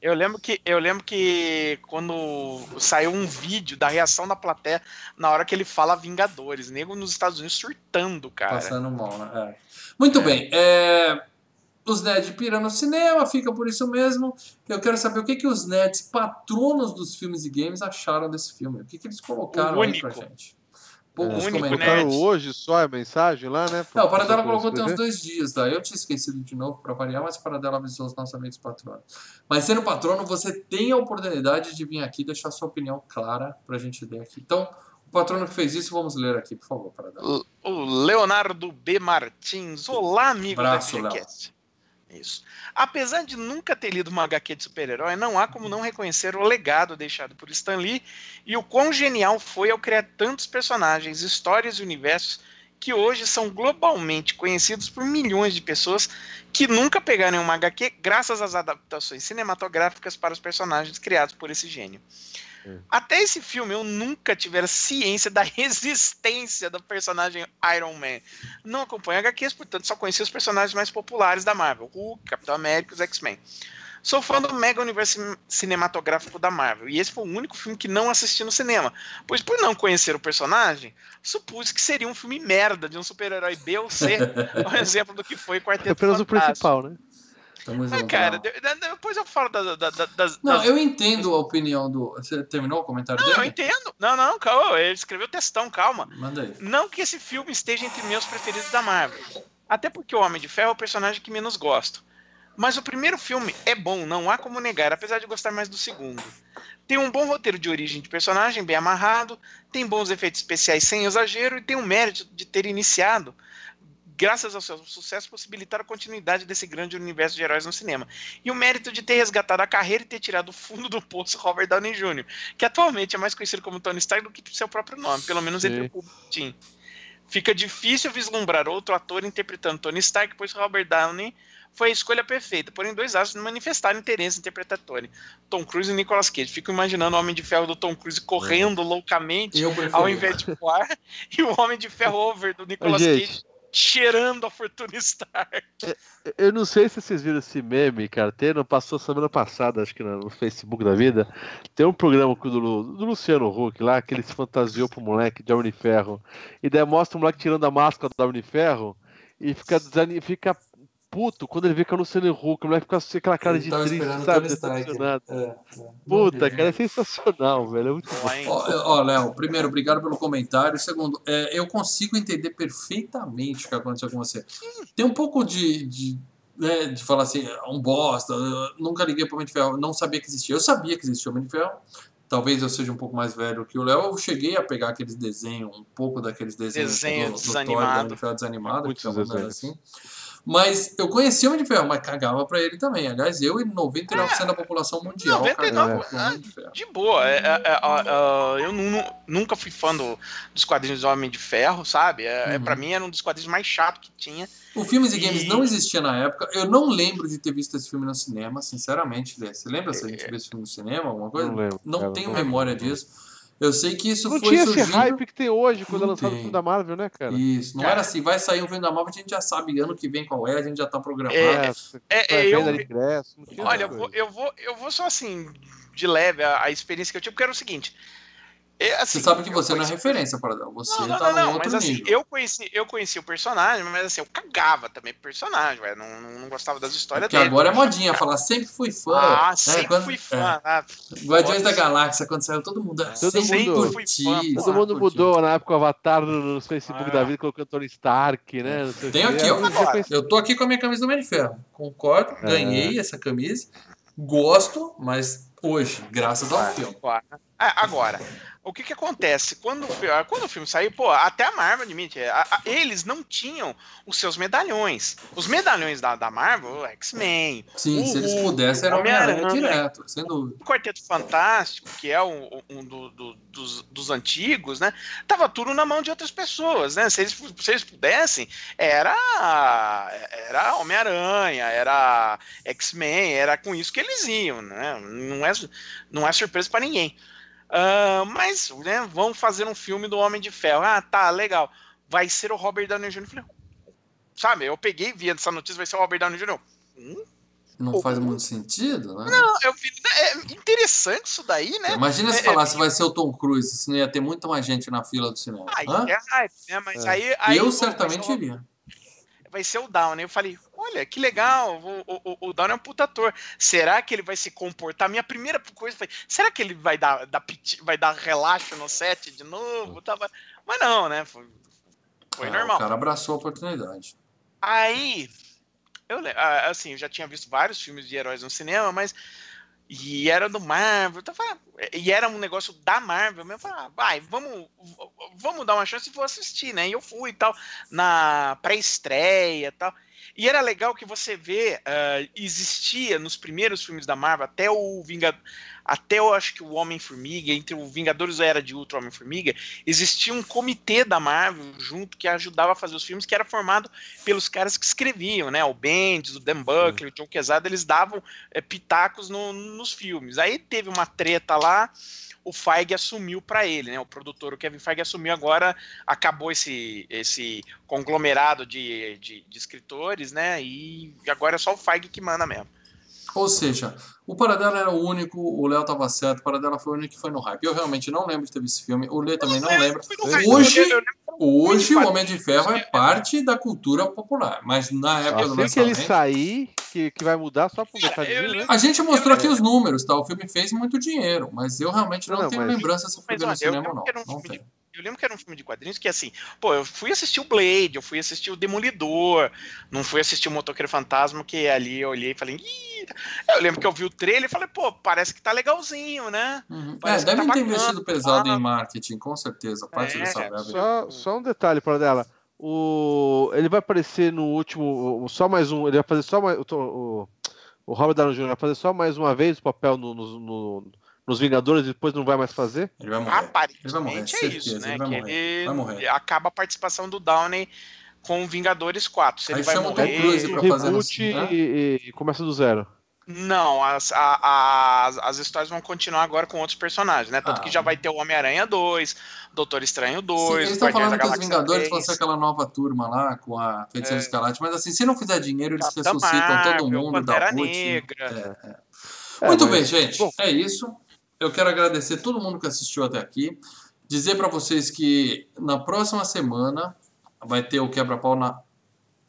Eu lembro que eu lembro que quando saiu um vídeo da reação da plateia na hora que ele fala Vingadores, nego nos Estados Unidos surtando, cara. Passando mal, né? É. Muito bem. é, Os nerds piram no cinema, fica por isso mesmo. Eu quero saber o que, que os nerds, patronos dos filmes e games, acharam desse filme. O que, que eles colocaram O aí pra gente? Poucos único comentários. hoje só a mensagem lá, né? Não, o Paradela colocou tem uns dois dias, tá? Eu tinha esquecido de novo para variar, mas o Paradela avisou os nossos amigos patronos. Mas sendo patrono, você tem a oportunidade de vir aqui e deixar sua opinião clara pra gente ler aqui. Então, o patrono que fez isso, vamos ler aqui, por favor, Paradela. O Leonardo B. Martins. Olá, amigo Abraço, da. FGCast. Isso. Apesar de nunca ter lido uma HQ de super-herói, não há como não reconhecer o legado deixado por Stan Lee e o quão genial foi ao criar tantos personagens, histórias e universos que hoje são globalmente conhecidos por milhões de pessoas que nunca pegaram uma HQ graças às adaptações cinematográficas para os personagens criados por esse gênio. É. Até esse filme eu nunca tivera ciência da existência do personagem Iron Man. Não acompanho HQs, portanto só conheci os personagens mais populares da Marvel, Hulk, Capitão América e os X-Men. Sou fã do mega universo cinematográfico da Marvel, e esse foi o único filme que não assisti no cinema, pois por não conhecer o personagem, supus que seria um filme merda de um super-herói B ou C, um exemplo do que foi Quarteto Apenas Fantástico. o principal, né? Mas, cara, depois eu falo da, da, da, das. Não, das... eu entendo a opinião do. Você terminou o comentário não, dele? Não, eu entendo. Não, não, calma. Ele escreveu textão, calma. Manda aí. Não que esse filme esteja entre meus preferidos da Marvel. Até porque o Homem de Ferro é o personagem que menos gosto. Mas o primeiro filme é bom, não há como negar, apesar de gostar mais do segundo. Tem um bom roteiro de origem de personagem, bem amarrado, tem bons efeitos especiais sem exagero e tem o mérito de ter iniciado, graças ao seu sucesso, possibilitar a continuidade desse grande universo de heróis no cinema. E o mérito de ter resgatado a carreira e ter tirado do fundo do poço Robert Downey Jr., que atualmente é mais conhecido como Tony Stark do que seu próprio nome, pelo menos Sim. entre o público. Fica difícil vislumbrar outro ator interpretando Tony Stark, pois Robert Downey foi a escolha perfeita, porém dois astros manifestaram interesse interpretatório. Tom Cruise e Nicolas Cage. Fico imaginando o Homem de Ferro do Tom Cruise correndo loucamente ao invés de voar, e o Homem de Ferro over do Nicolas Cage cheirando a Fortuna Stark. Eu não sei se vocês viram esse meme, cara. Tem, passou semana passada, acho que no Facebook da vida. Tem um programa do, do Luciano Huck lá, que ele se fantasiou pro moleque de de Ferro. E daí mostra o moleque tirando a máscara do de Ferro e fica, fica puto quando ele vê que é o Luciano Huck, o moleque fica com aquela cara de triste, sabe? Decepcionado. É, é. Puta, cara, é sensacional, velho. É muito bom. Ó, Léo, primeiro, obrigado pelo comentário. Segundo, é, eu consigo entender perfeitamente o que aconteceu com você. Tem um pouco de, de né, de falar assim, é um bosta, nunca liguei para o Homem de Ferro, não sabia que existia. Eu sabia que existia o Homem de Ferro, talvez eu seja um pouco mais velho que o Léo, eu cheguei a pegar aqueles desenhos, um pouco daqueles desenhos Desenho do, do desanimado. Thor, desanimado, que assim. Mas eu conhecia o Homem de Ferro, mas cagava pra ele também. Aliás, eu e 99% é, da população mundial 99, é, de, de boa. É, é, é eu nunca fui fã do, dos quadrinhos do Homem de Ferro, sabe? É, uhum. Pra mim era um dos quadrinhos mais chatos que tinha. O Filmes e, e Games não existia na época. Eu não lembro de ter visto esse filme no cinema, sinceramente. Você lembra se a gente viu esse filme no cinema? Alguma coisa? Não lembro. Não tenho memória disso. Eu sei que isso não foi tinha surgindo... esse hype que tem hoje quando é lançado o filme da Marvel, né, cara? Isso, não cara. era assim, vai sair um filme da Marvel, a gente já sabe ano que vem qual é, a gente já tá programado. É, é, é eu... ingresso, Olha, eu vou, eu, vou, eu vou só assim, de leve, a, a experiência que eu tive, porque era o seguinte, é, assim, você sabe que você não é referência para dar. Você não, não, tá não, outro mas nível. assim, eu conheci, eu conheci o personagem, mas assim, eu cagava também pro personagem, velho. Não, não, não, gostava das histórias Porque dele. agora é modinha falar, sempre fui fã. Ah, né? sempre quando, fui fã. É. Ah, Guardiões da Galáxia, quando saiu, todo mundo. É, todo mundo, curti, fã, todo mundo mudou na época o Avatar no, no Facebook ah. da vida, colocou Tony Stark, né? Tem aqui, ó. Eu tô aqui com a minha camisa do Homem de Ferro. Concordo, é. ganhei essa camisa. Gosto, mas hoje, graças ao filme. Agora, o que que acontece? Quando, quando o filme saiu, pô, até a Marvel admite, a, a, eles não tinham os seus medalhões. Os medalhões da, da Marvel, X-Men. Sim, o, se eles pudessem, era Homem-Aranha direto, sem dúvida. O Quarteto Fantástico, que é um, um do, do, dos, dos antigos, né? Tava tudo na mão de outras pessoas, né? Se eles, se eles pudessem, era, era Homem-Aranha, era X-Men, era com isso que eles iam, né? Não é, não é surpresa para ninguém. Uh, mas, né, vamos fazer um filme do Homem de Ferro. Ah, tá, legal. Vai ser o Robert Downey Jr. Falei, sabe, eu peguei, vi essa notícia, vai ser o Robert Downey Jr. Hum? Não Pô, faz muito sentido, né? Não, eu vi, é interessante isso daí, né? Imagina se é, falasse é, vai ser o Tom Cruise, se não ia ter muita mais gente na fila do cinema. Aí é né? Mas é. aí, aí. Eu certamente iria vai ser o Downey. Eu falei, olha, que legal, o, o, o Downey é um puta ator. Será que ele vai se comportar? Minha primeira coisa foi, será que ele vai dar, dar vai dar relaxo no set de novo? Tava... Mas não, né? Foi, foi é, normal. O cara abraçou a oportunidade. Aí, eu assim, eu já tinha visto vários filmes de heróis no cinema, mas e era do Marvel. Então, e era um negócio da Marvel. Eu falei, ah, vai, vamos, vamos dar uma chance e vou assistir, né? E eu fui e tal, na pré-estreia e tal. E era legal que você vê, uh, existia nos primeiros filmes da Marvel, até o Vingador, até eu acho que o Homem-Formiga, entre o Vingadores da Era de Ultra e Homem-Formiga, existia um comitê da Marvel junto que ajudava a fazer os filmes, que era formado pelos caras que escreviam, né? O Bendis, o Dan Buckley, o John Quesada, eles davam é, pitacos no, nos filmes. Aí teve uma treta lá, o Feige assumiu para ele, né? O produtor, o Kevin Feige, assumiu agora, acabou esse, esse conglomerado de, de, de escritores, né? E agora é só o Feige que manda mesmo. Ou seja, o Paradela era o único, o Léo tava certo, o Paradela foi o único que foi no hype. Eu realmente não lembro de ter visto esse filme, o Lê também não lembra. Hoje, hoje o Homem de Ferro é parte da cultura popular, mas na época do lançamento... que ele sair, que, que vai mudar só por um né? A gente mostrou aqui os números, tá? O filme fez muito dinheiro, mas eu realmente não, não tenho mas... lembrança se foi no cinema ou não. Não tenho. Eu lembro que era um filme de quadrinhos que, assim, pô, eu fui assistir o Blade, eu fui assistir o Demolidor, não fui assistir o Motoqueiro Fantasma, que ali eu olhei e falei, Ih! eu lembro que eu vi o trailer e falei, pô, parece que tá legalzinho, né? Uhum. É, devem tá ter investido pesado em marketing, com certeza, parte é, dessa verba. Só, só um detalhe para dela. O, ele vai aparecer no último, só mais um, ele vai fazer só mais, o, o, o Robert Downey Jr. vai fazer só mais uma vez o papel no, no, no nos Vingadores e depois não vai mais fazer? Ele vai morrer. Aparentemente vai morrer, é certeza, isso, né? Ele vai que ele vai morrer. acaba a participação do Downey com Vingadores 4. Se Aí ele vai morrer, Cruise pra fazer no... Né? e, e começa do zero. Não, as, a, as, as histórias vão continuar agora com outros personagens, né? Tanto ah, que já vai ter o Homem-Aranha 2, Doutor Estranho 2. Sim, eles estão falando que os Vingadores 3. vão ser aquela nova turma lá com a Feiticeira é. Escarlate, mas assim, se não fizer dinheiro, eles Capitã ressuscitam Marvel, todo mundo Pantera da Negra. É, é. Muito bem, gente. Bom, é isso eu quero agradecer todo mundo que assistiu até aqui. Dizer para vocês que na próxima semana vai ter o quebra-pau na.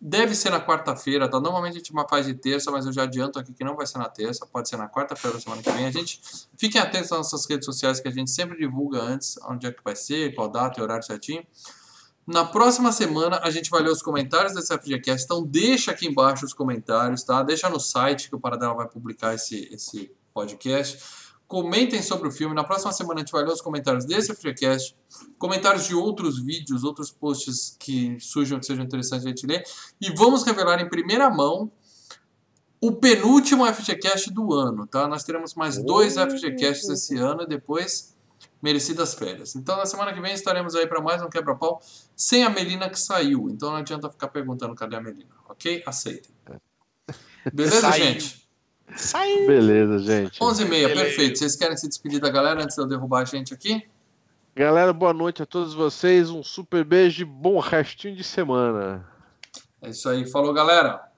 Deve ser na quarta-feira, tá? Normalmente a gente faz de terça, mas eu já adianto aqui que não vai ser na terça, pode ser na quarta-feira da semana que vem. A gente fiquem atentos nas nossas redes sociais que a gente sempre divulga antes onde é que vai ser, qual data e horário certinho. Na próxima semana a gente vai ler os comentários desse FGCast, então deixa aqui embaixo os comentários, tá? Deixa no site que o Paradela vai publicar esse, esse podcast. Comentem sobre o filme. Na próxima semana a gente vai ler os comentários desse FGCast, comentários de outros vídeos, outros posts que surjam que sejam interessantes a gente ler. E vamos revelar em primeira mão o penúltimo FGCast do ano, tá? Nós teremos mais dois FGCasts esse ano e depois merecidas férias. Então na semana que vem estaremos aí para mais um quebra-pau sem a Melina que saiu. Então não adianta ficar perguntando cadê a Melina, ok? Aceitem. Beleza, Saiu. gente? Saiu. Beleza, gente. 11h30, perfeito. Vocês querem se despedir da galera antes de eu derrubar a gente aqui? Galera, boa noite a todos vocês. Um super beijo e bom restinho de semana. É isso aí. Falou, galera.